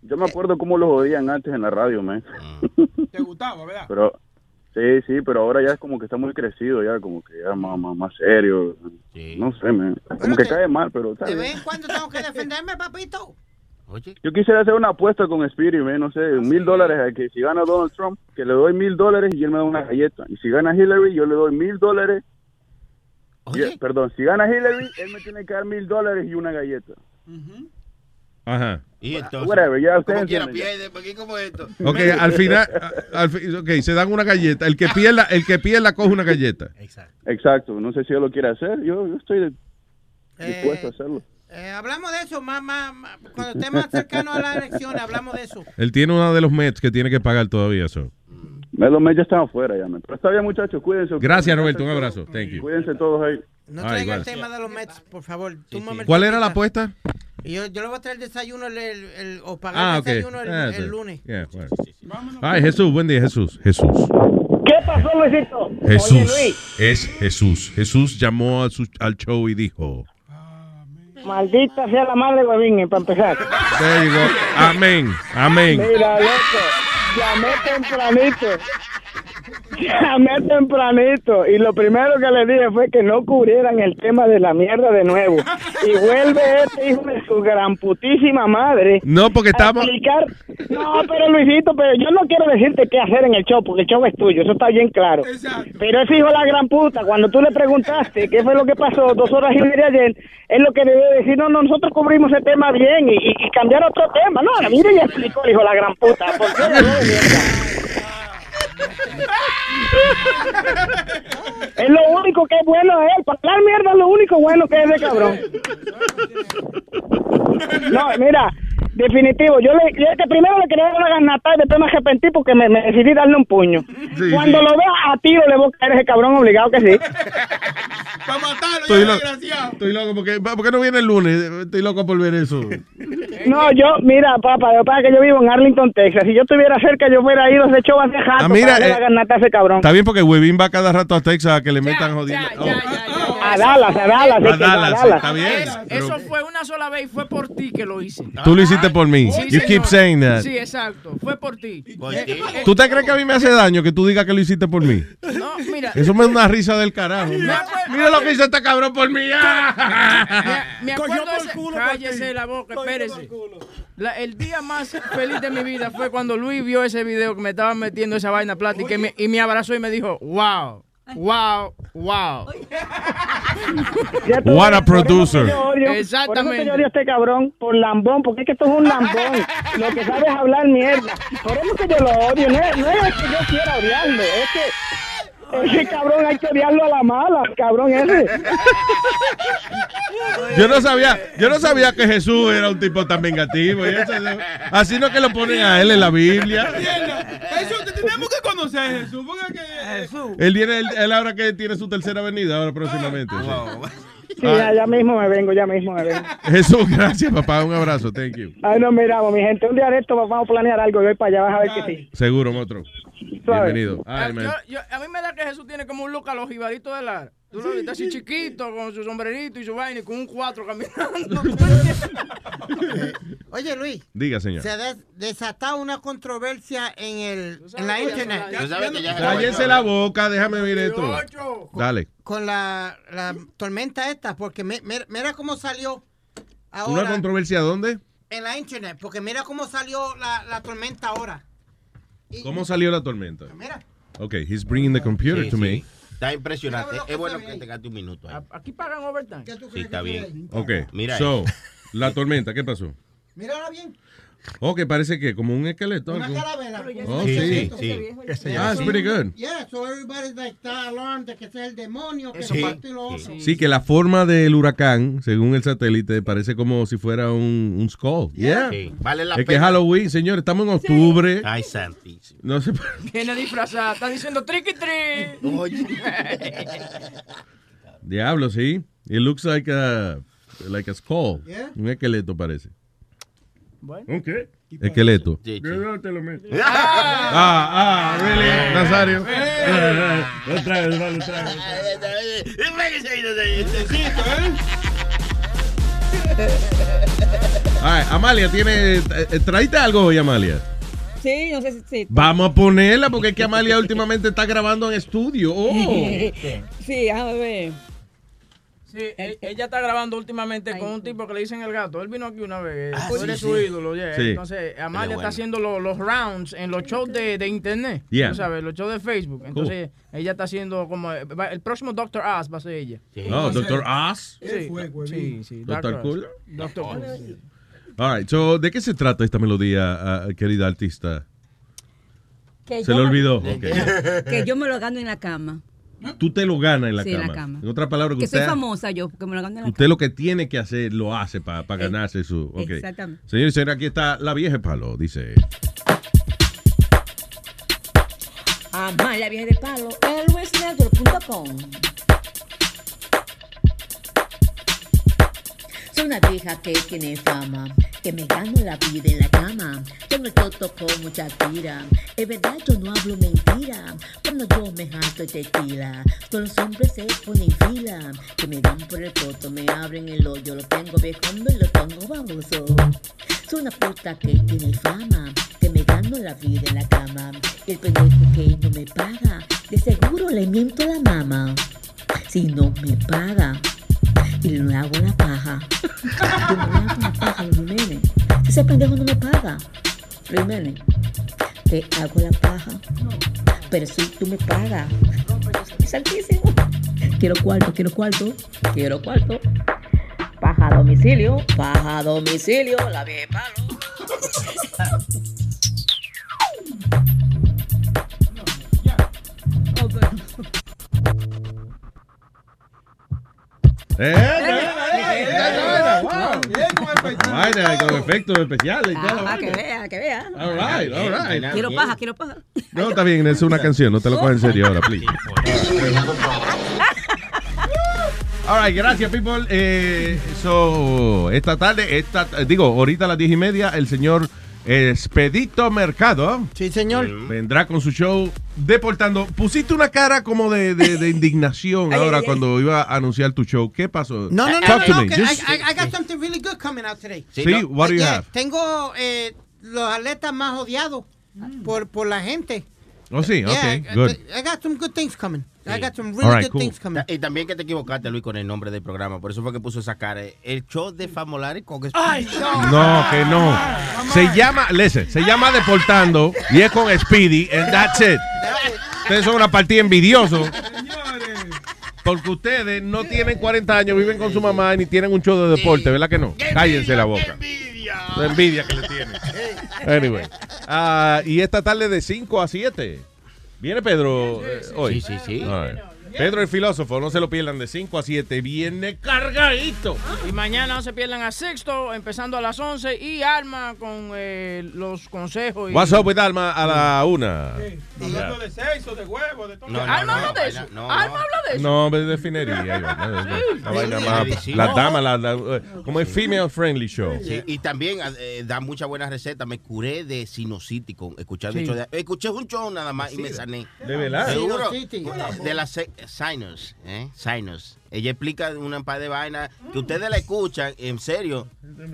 Yo me acuerdo cómo los odian antes en la radio, man. Te gustaba, ¿verdad? Pero, sí, sí, pero ahora ya es como que está muy crecido, ya como que ya más, más, más serio. No sé, man. Como que cae mal, pero está De vez en cuando tengo que defenderme, papito. Yo quisiera hacer una apuesta con Spirit, man, no sé, mil dólares a que si gana Donald Trump, que le doy mil dólares y él me da una galleta. Y si gana Hillary, yo le doy mil dólares. Perdón, si gana Hillary, él me tiene que dar mil dólares y una galleta. Ajá. Y entonces, Whatever, ya ustedes como quiera entienden, ya. pierde, porque como esto. Ok, al final, a- al fi- ok, se dan una galleta. El que pierda, el que pierda coge una galleta. Exacto, no sé si él lo quiere hacer, yo, yo estoy de- Eh, dispuesto a hacerlo. Eh, hablamos de eso, más, más, más- cuando esté más cercano a las elecciones, hablamos de eso. Él tiene uno de los Mets que tiene que pagar todavía eso. Melo Mel ya están afuera ya. man. Pero está bien, muchachos, cuídense. Gracias, Roberto. Un abrazo. Thank you. Cuídense todos ahí. No Ah, traiga igual. el tema de los Mets, por favor. ¿Cuál era la apuesta? Yo, yo le voy a traer el desayuno el, el- el- o pagar Ah, el desayuno el, Ah, el sí. lunes. Yeah, bueno. Ay, Jesús, buen día, Jesús. Jesús. ¿Qué pasó, Luisito? Oye, Jesús. Luis, Es Jesús. Jesús llamó a su- al show y dijo, maldita sea la madre de para empezar. There you go. Amén. Amén. Mira, loco, llamé tempranito. Llamé tempranito y lo primero que le dije fue que no cubrieran el tema de la mierda de nuevo. Y vuelve este hijo de su gran putísima madre. No, porque a estamos... explicar- No, pero Luisito, pero yo no quiero decirte qué hacer en el show, porque el show es tuyo, eso está bien claro. Pero ese hijo de la gran puta, cuando tú le preguntaste qué fue lo que pasó dos horas y media ayer, es lo que debió decir, no, no, nosotros cubrimos ese tema bien y, y- y cambiar otro tema. No, mire, ya explicó el hijo de la gran puta. ¿Por qué? Es lo único que es bueno de él. Para hablar mierda es lo único bueno que es de cabrón. No, mira, definitivo. Yo le, yo que primero le quería dar una ganata y después me arrepentí porque me, me decidí darle un puño. Sí, Cuando sí. lo vea a tiro le voy a caer ese cabrón obligado que sí. Para matarlo, Estoy, ya, lo- desgraciado. estoy loco porque ¿por qué no viene el lunes? Estoy loco por ver eso. No, yo, mira, papá, yo para que yo vivo en Arlington, Texas. Si yo estuviera cerca, yo fuera ido a ese show hace rato Ah, mira, para darle eh, la ganata a ese cabrón. Está bien porque Webin va cada rato a Texas a que le metan jodiendo. Oh. A Dallas. A es que Dallas, a Dallas. está bien. Es- eso fue una sola vez y fue por ti que lo hice. Tú lo hiciste por mí. Sí, you keep saying that. Sí, exacto. Fue por ti. ¿Tú te crees que a mí me hace daño que tú digas que lo hiciste por mí? No, mira. Eso me da una risa del carajo. Mira lo que hizo este cabrón por mí. Me acuerdo ese- Cállese la boca, espérese. La- el día más feliz de mi vida fue cuando Luis vio ese video que me estaba metiendo esa vaina plata y, que me, y me abrazó y me dijo, wow, wow, wow. What a por producer. odio- Por eso que yo odio a este cabrón, por lambón, porque es que esto es un lambón. lo que sabe es hablar mierda. Por eso que yo lo odio. No es, no es que yo quiera odiarlo, es que ese cabrón hay que odiarlo a la mala, cabrón ese. Yo no sabía, yo no sabía que Jesús era un tipo tan vengativo. y eso- así no que lo ponen a él en la Biblia. Tenemos que conocer, Jesús. Porque que, Jesús. Él viene, él, él ahora que tiene su tercera venida ahora próximamente. sí. Sí, ya, ya mismo me vengo, ya mismo me vengo. Jesús, gracias papá, un abrazo, thank you. Ay, nos miramos, mi gente. Un día de esto vamos a planear algo y voy para allá, vas a ver que sí. Seguro, otro. Suave. Bienvenido. Ay. Yo- yo- a mí me da que Jesús tiene como un look a los jibaritos de la... Tú lo viste así chiquito, con su sombrerito y su vaina y con un cuatro caminando. Oye, Luis. Diga, señor. Se ha des- desatado una controversia en, el, en la internet. Cállense la boca, déjame ver esto. Dale. Con la, la tormenta esta, porque mi- mi- mira cómo salió ¿Una ahora controversia dónde? en la internet, porque mira cómo salió la, la tormenta ahora. ¿Cómo salió la tormenta? Mira. Ok, he's bringing the computer Sí, to sí. me. Está impresionante. Es bueno que tengas un minuto ahí. Aquí pagan overtime. Sí, está bien. Ok, Mira so, la tormenta, ¿qué pasó? Mira ahora bien. Ok, parece que como un esqueleto. Una calavera. Oh, Sí, sí. sí, sí. Ah, it's pretty good. Yeah, so everybody's like, está alarmed de que es el demonio, que Sí. lo otro. Sí, que la forma del huracán, según el satélite, parece como si fuera un, un skull. Yeah. Sí, vale la es que pena. Halloween, señor, estamos en octubre. Ay, santísimo. No sé. Viene disfrazada, está diciendo tricky trick. Diablo, sí. It looks like a, like a skull. Yeah. Un esqueleto parece. ¿Un qué? Esqueleto. Sí, sí. ¿De dónde te lo meto? Ah, ah, really, Nazario. Otra vez, vale, otra vez. Ay, Amalia, tiene. eh, eh, ¿Traíste algo hoy, Amalia? Sí, no sé si. Sí, Vamos a ponerla porque es que Amalia últimamente está grabando en estudio. Oh. sí déjame ver. Sí, e- ella está grabando últimamente con un tipo que le dicen el gato. Él vino aquí una vez. Ah, Tú sí, eres sí. su ídolo. yeah. Sí. Entonces, Amalia bueno. está haciendo lo- los rounds en los shows de, de internet. Yeah. Tú sabes, los shows de Facebook. Entonces, ella está haciendo como. El próximo Doctor Oz va a ser ella. Oh, Doctor Oz. Sí, sí, sí. Doctor. Cool. Doctor Cool, sí. All right, so, ¿de qué se trata esta melodía, ah, querida artista? Que Se le olvidó. Que yo me lo gano en la cama. Tú te lo ganas en la Sí, en cama. la cama. En otras palabras, que Que soy usted, famosa yo, porque me lo gano en la usted lo que tiene que hacer lo hace para ganarse su. ok. Exactamente. Señor y señora, aquí está la vieja palo. Dice. Amaya viaje de palo, elwisnetwork.com. Soy una vieja que tiene fama, que me gano la vida en la cama. Tengo el toto como Shakira, es verdad yo no hablo mentira. Cuando yo me jato tequila, todos los hombres se ponen en fila. Que me dan por el toto, me abren el hoyo, lo tengo viejando y lo tengo baboso. Soy una puta que tiene fama, que me gano la vida en la cama. El pendejo que no me paga, de seguro le miento a la mama. Si no me paga, y le hago la paja. Yo no le hago la paja a los. Si ese pendejo no me paga, Jiménez, te hago la paja. Pero si tú me pagas, es altísimo. Quiero cuarto, quiero cuarto, quiero cuarto. Paja a domicilio, paja a domicilio, la vieja palo. Eh, con efectos especiales. All right, all right. Quiero paja, quiero paja. No, está bien, es una canción, no te lo cojas en serio ahora, please. All right, gracias, people. Eh, esta tarde, esta, digo, ahorita a las diez y media, el señor Expedito Mercado. Sí, señor. Vendrá con su show deportando. Pusiste una cara como de, de- de indignación Ay, ahora ay, ay. cuando iba a anunciar tu show. ¿Qué pasó? No, no, no, Talk no, to no, me. que Just- I, I- I got something really good coming out today. Sí, Sí, no. what do you Yeah, have? Tengo eh, los atletas más odiados por, por la gente. Oh, sí, Yeah, ok, I- good. I got some good things coming. I got some really right, good cool. things coming. Y también que te equivocaste, Luis, con el nombre del programa. Por eso fue que puso esa cara. El show de Famolari con Ay, No, que no. Se llama, listen, se llama Deportando y es con Speedy and that's it. Ustedes son una partida envidiosos. Porque ustedes no tienen 40 años, viven con su mamá y ni tienen un show de deporte, ¿verdad que no? Cállense la boca. La envidia que le tienen. Anyway. Ah, y esta tarde de 5 a 7. ¿Viene Pedro eh, hoy? Sí, sí, sí. All right. Pedro el filósofo, no se lo pierdan de 5 a 7. Viene cargadito. Y mañana no se pierdan a Sexto, empezando a las 11. Y Alma con eh, los consejos. y- What's up with Alma a la una. Hablando de sexo, de huevo, de todo. No, no, Alma no, habla de eso. Alma habla de eso. No, de vaina, La vaina más. Sí. Las damas, la- la- eh, como es female friendly show. Sí, y también eh, da muchas buenas recetas. Me curé de sinusitis con escuchando Sí. el show de- Escuché un show nada más y me sané. ¿De verdad? Seguro. De la sinus, ¿eh? Sinus. Ella explica una par de vainas que ustedes la escuchan, en serio. De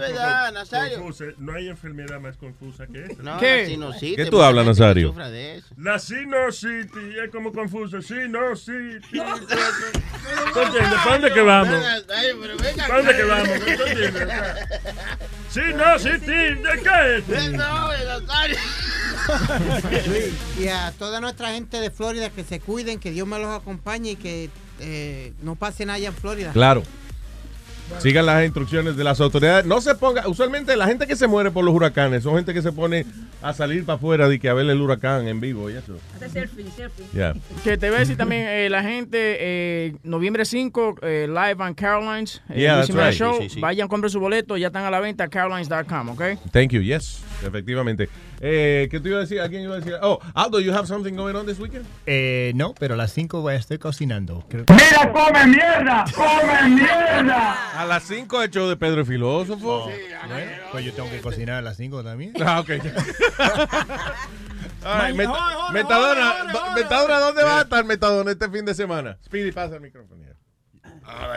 verdad, Nazario. No hay enfermedad más confusa que esa. No, ¿Qué? la sinusitis, ¿Qué tú hablas, Nazario? La sinusitis es como confusa. Sinusitis. ¿Tú entiendes? ¿Para dónde que vamos? ¿Para dónde que vamos? ¿Tú entiendes? Sinusitis, ¿de qué es? y a toda nuestra gente de Florida que se cuiden, que Dios me los acompañe y que eh, no pase nada allá en Florida. Claro. Sigan las instrucciones de las autoridades. No se ponga. Usualmente la gente que se muere por los huracanes son gente que se pone a salir para afuera y que a ver el huracán en vivo y eso. Selfie, selfie. Yeah. Que te voy a decir también, eh, la gente, eh, noviembre 5, eh, live on Carolines. eh, Yeah, that's right. Show. Sí, sí, sí. Vayan, compren su boleto, ya están a la venta, carolines.com, ¿ok? Thank you. Yes, efectivamente. Eh, ¿Qué te iba a decir? ¿A quién iba a decir? Oh, Aldo, you have something going on this weekend? Eh, no, pero a las 5 voy a estar cocinando. Creo- ¡Mira, come mierda! ¡Come mierda! A las 5 el show de Pedro el Filósofo. Bueno, pues yo tengo que cocinar a las 5 también. Ah, ok. Metadona, do- Metadona, ¿dónde va a estar Metadona este fin de semana? Speedy, pasa el micrófono.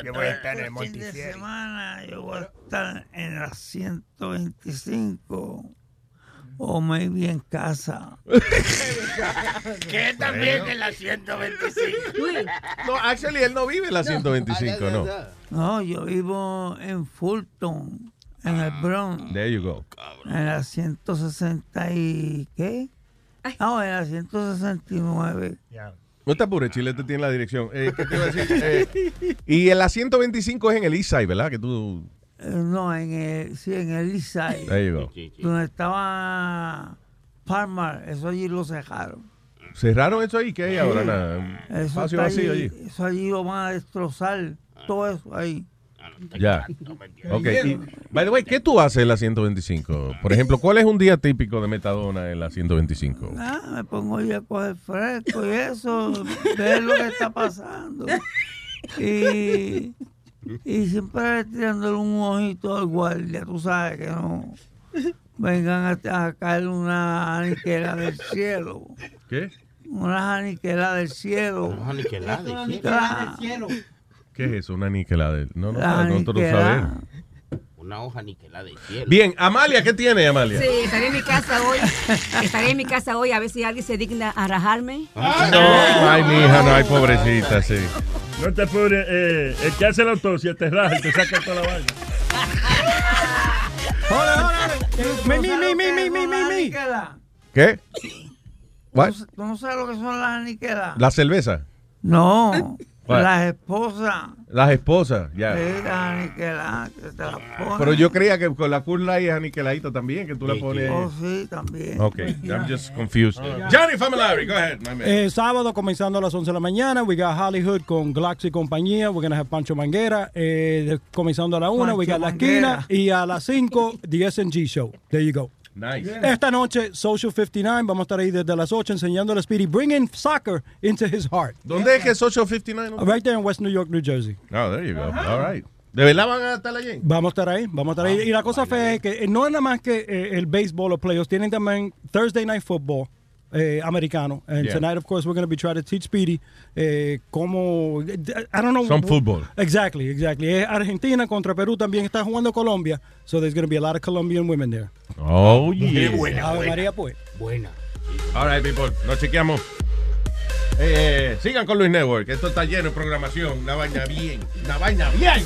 Yo voy a estar en el Fin de semana yo voy a estar en la 125 o maybe en casa. Que también en la 125. No, actually, él no vive en la 125, no. No, yo vivo en Fulton, en el Bronx, There you go. en la 160 y... ¿qué? No, en la 169. No te apures, Chile te tiene la dirección. Eh, ¿Qué te iba a decir? Eh, y en la 125 es en el East Side, ¿verdad? Que tú... Eh, no, en el, sí, en el East Side. There you go. Donde estaba Palmer, eso allí lo cerraron. ¿Cerraron eso ahí? ¿Qué hay ahora? Nada. Eso, espacio está vacío allí, allí. eso allí lo van a destrozar, todo eso ahí. Ya. Ok. Y, by the way, ¿qué tú haces en la 125? Por ejemplo, ¿cuál es un día típico de Metadona en la 125? Ah, me pongo yo a coger fresco y eso, ver lo que está pasando. Y, y siempre tirándole un ojito al guardia, tú sabes que no vengan a, caer una aniquela del cielo. ¿Qué? Una aniquela del cielo. Una aniquelada del cielo. ¿Qué es eso? Una niquelada. No, no, La no, nosotros aniquelada. sabemos. Una hoja niquelada del cielo. Bien, Amalia, ¿qué tiene, Amalia? Sí, estaré en mi casa hoy. Estaré en mi casa hoy a ver si alguien se digna a rajarme. No, ay, mi hija, no, ay, pobrecita, sí. No te apures, eh, el que hace la autopsia te raja y te saca toda la vaina. Mi, mi, mi, mi, mi, mi, mi, mi. ¿Qué? What? ¿Tú no sabes lo que son las aniquelas? La cerveza. No, Las esposas. Las esposas, ya. Sí, las aniquelas, que te las ponen. Pero yo creía que con la Cool Light es aniquiladito también, que tú le pones. Oh, sí, también. Ok, I'm just confused. Johnny Familari, go ahead, my man. Eh, sábado comenzando a las 11 de la mañana, we got Hollywood con Glax y compañía, we're gonna have Pancho Manguera, eh, de- comenzando a la 1, we Pancho got La. Esquina, y a las 5, The S&G Show. There you go. Nice. Esta noche, Social 59, vamos a estar ahí desde las 8 enseñando a Speedy, bringing soccer into his heart. ¿Dónde es que es Social 59? Right there in West New York, New Jersey. Oh, there you go. All right. ¿De verdad van a estar allí? Vamos a estar ahí, vamos a estar ahí. Y la cosa fea es que eh, no es nada más que eh, el béisbol o playoffs, tienen también Thursday Night Football eh, americano. And Yeah. tonight, of course, we're going to be trying to teach Speedy eh, cómo, I don't know. Some football. Exactly, exactly. Es Argentina contra Perú, también está jugando Colombia. So there's going to be a lot of Colombian women there. Oh, yeah. Ave María, pues. Buena. All right, people. Nos chequeamos. Eh, eh, sigan con Luis Network. Esto está lleno de programación. Una vaina bien. Una vaina bien.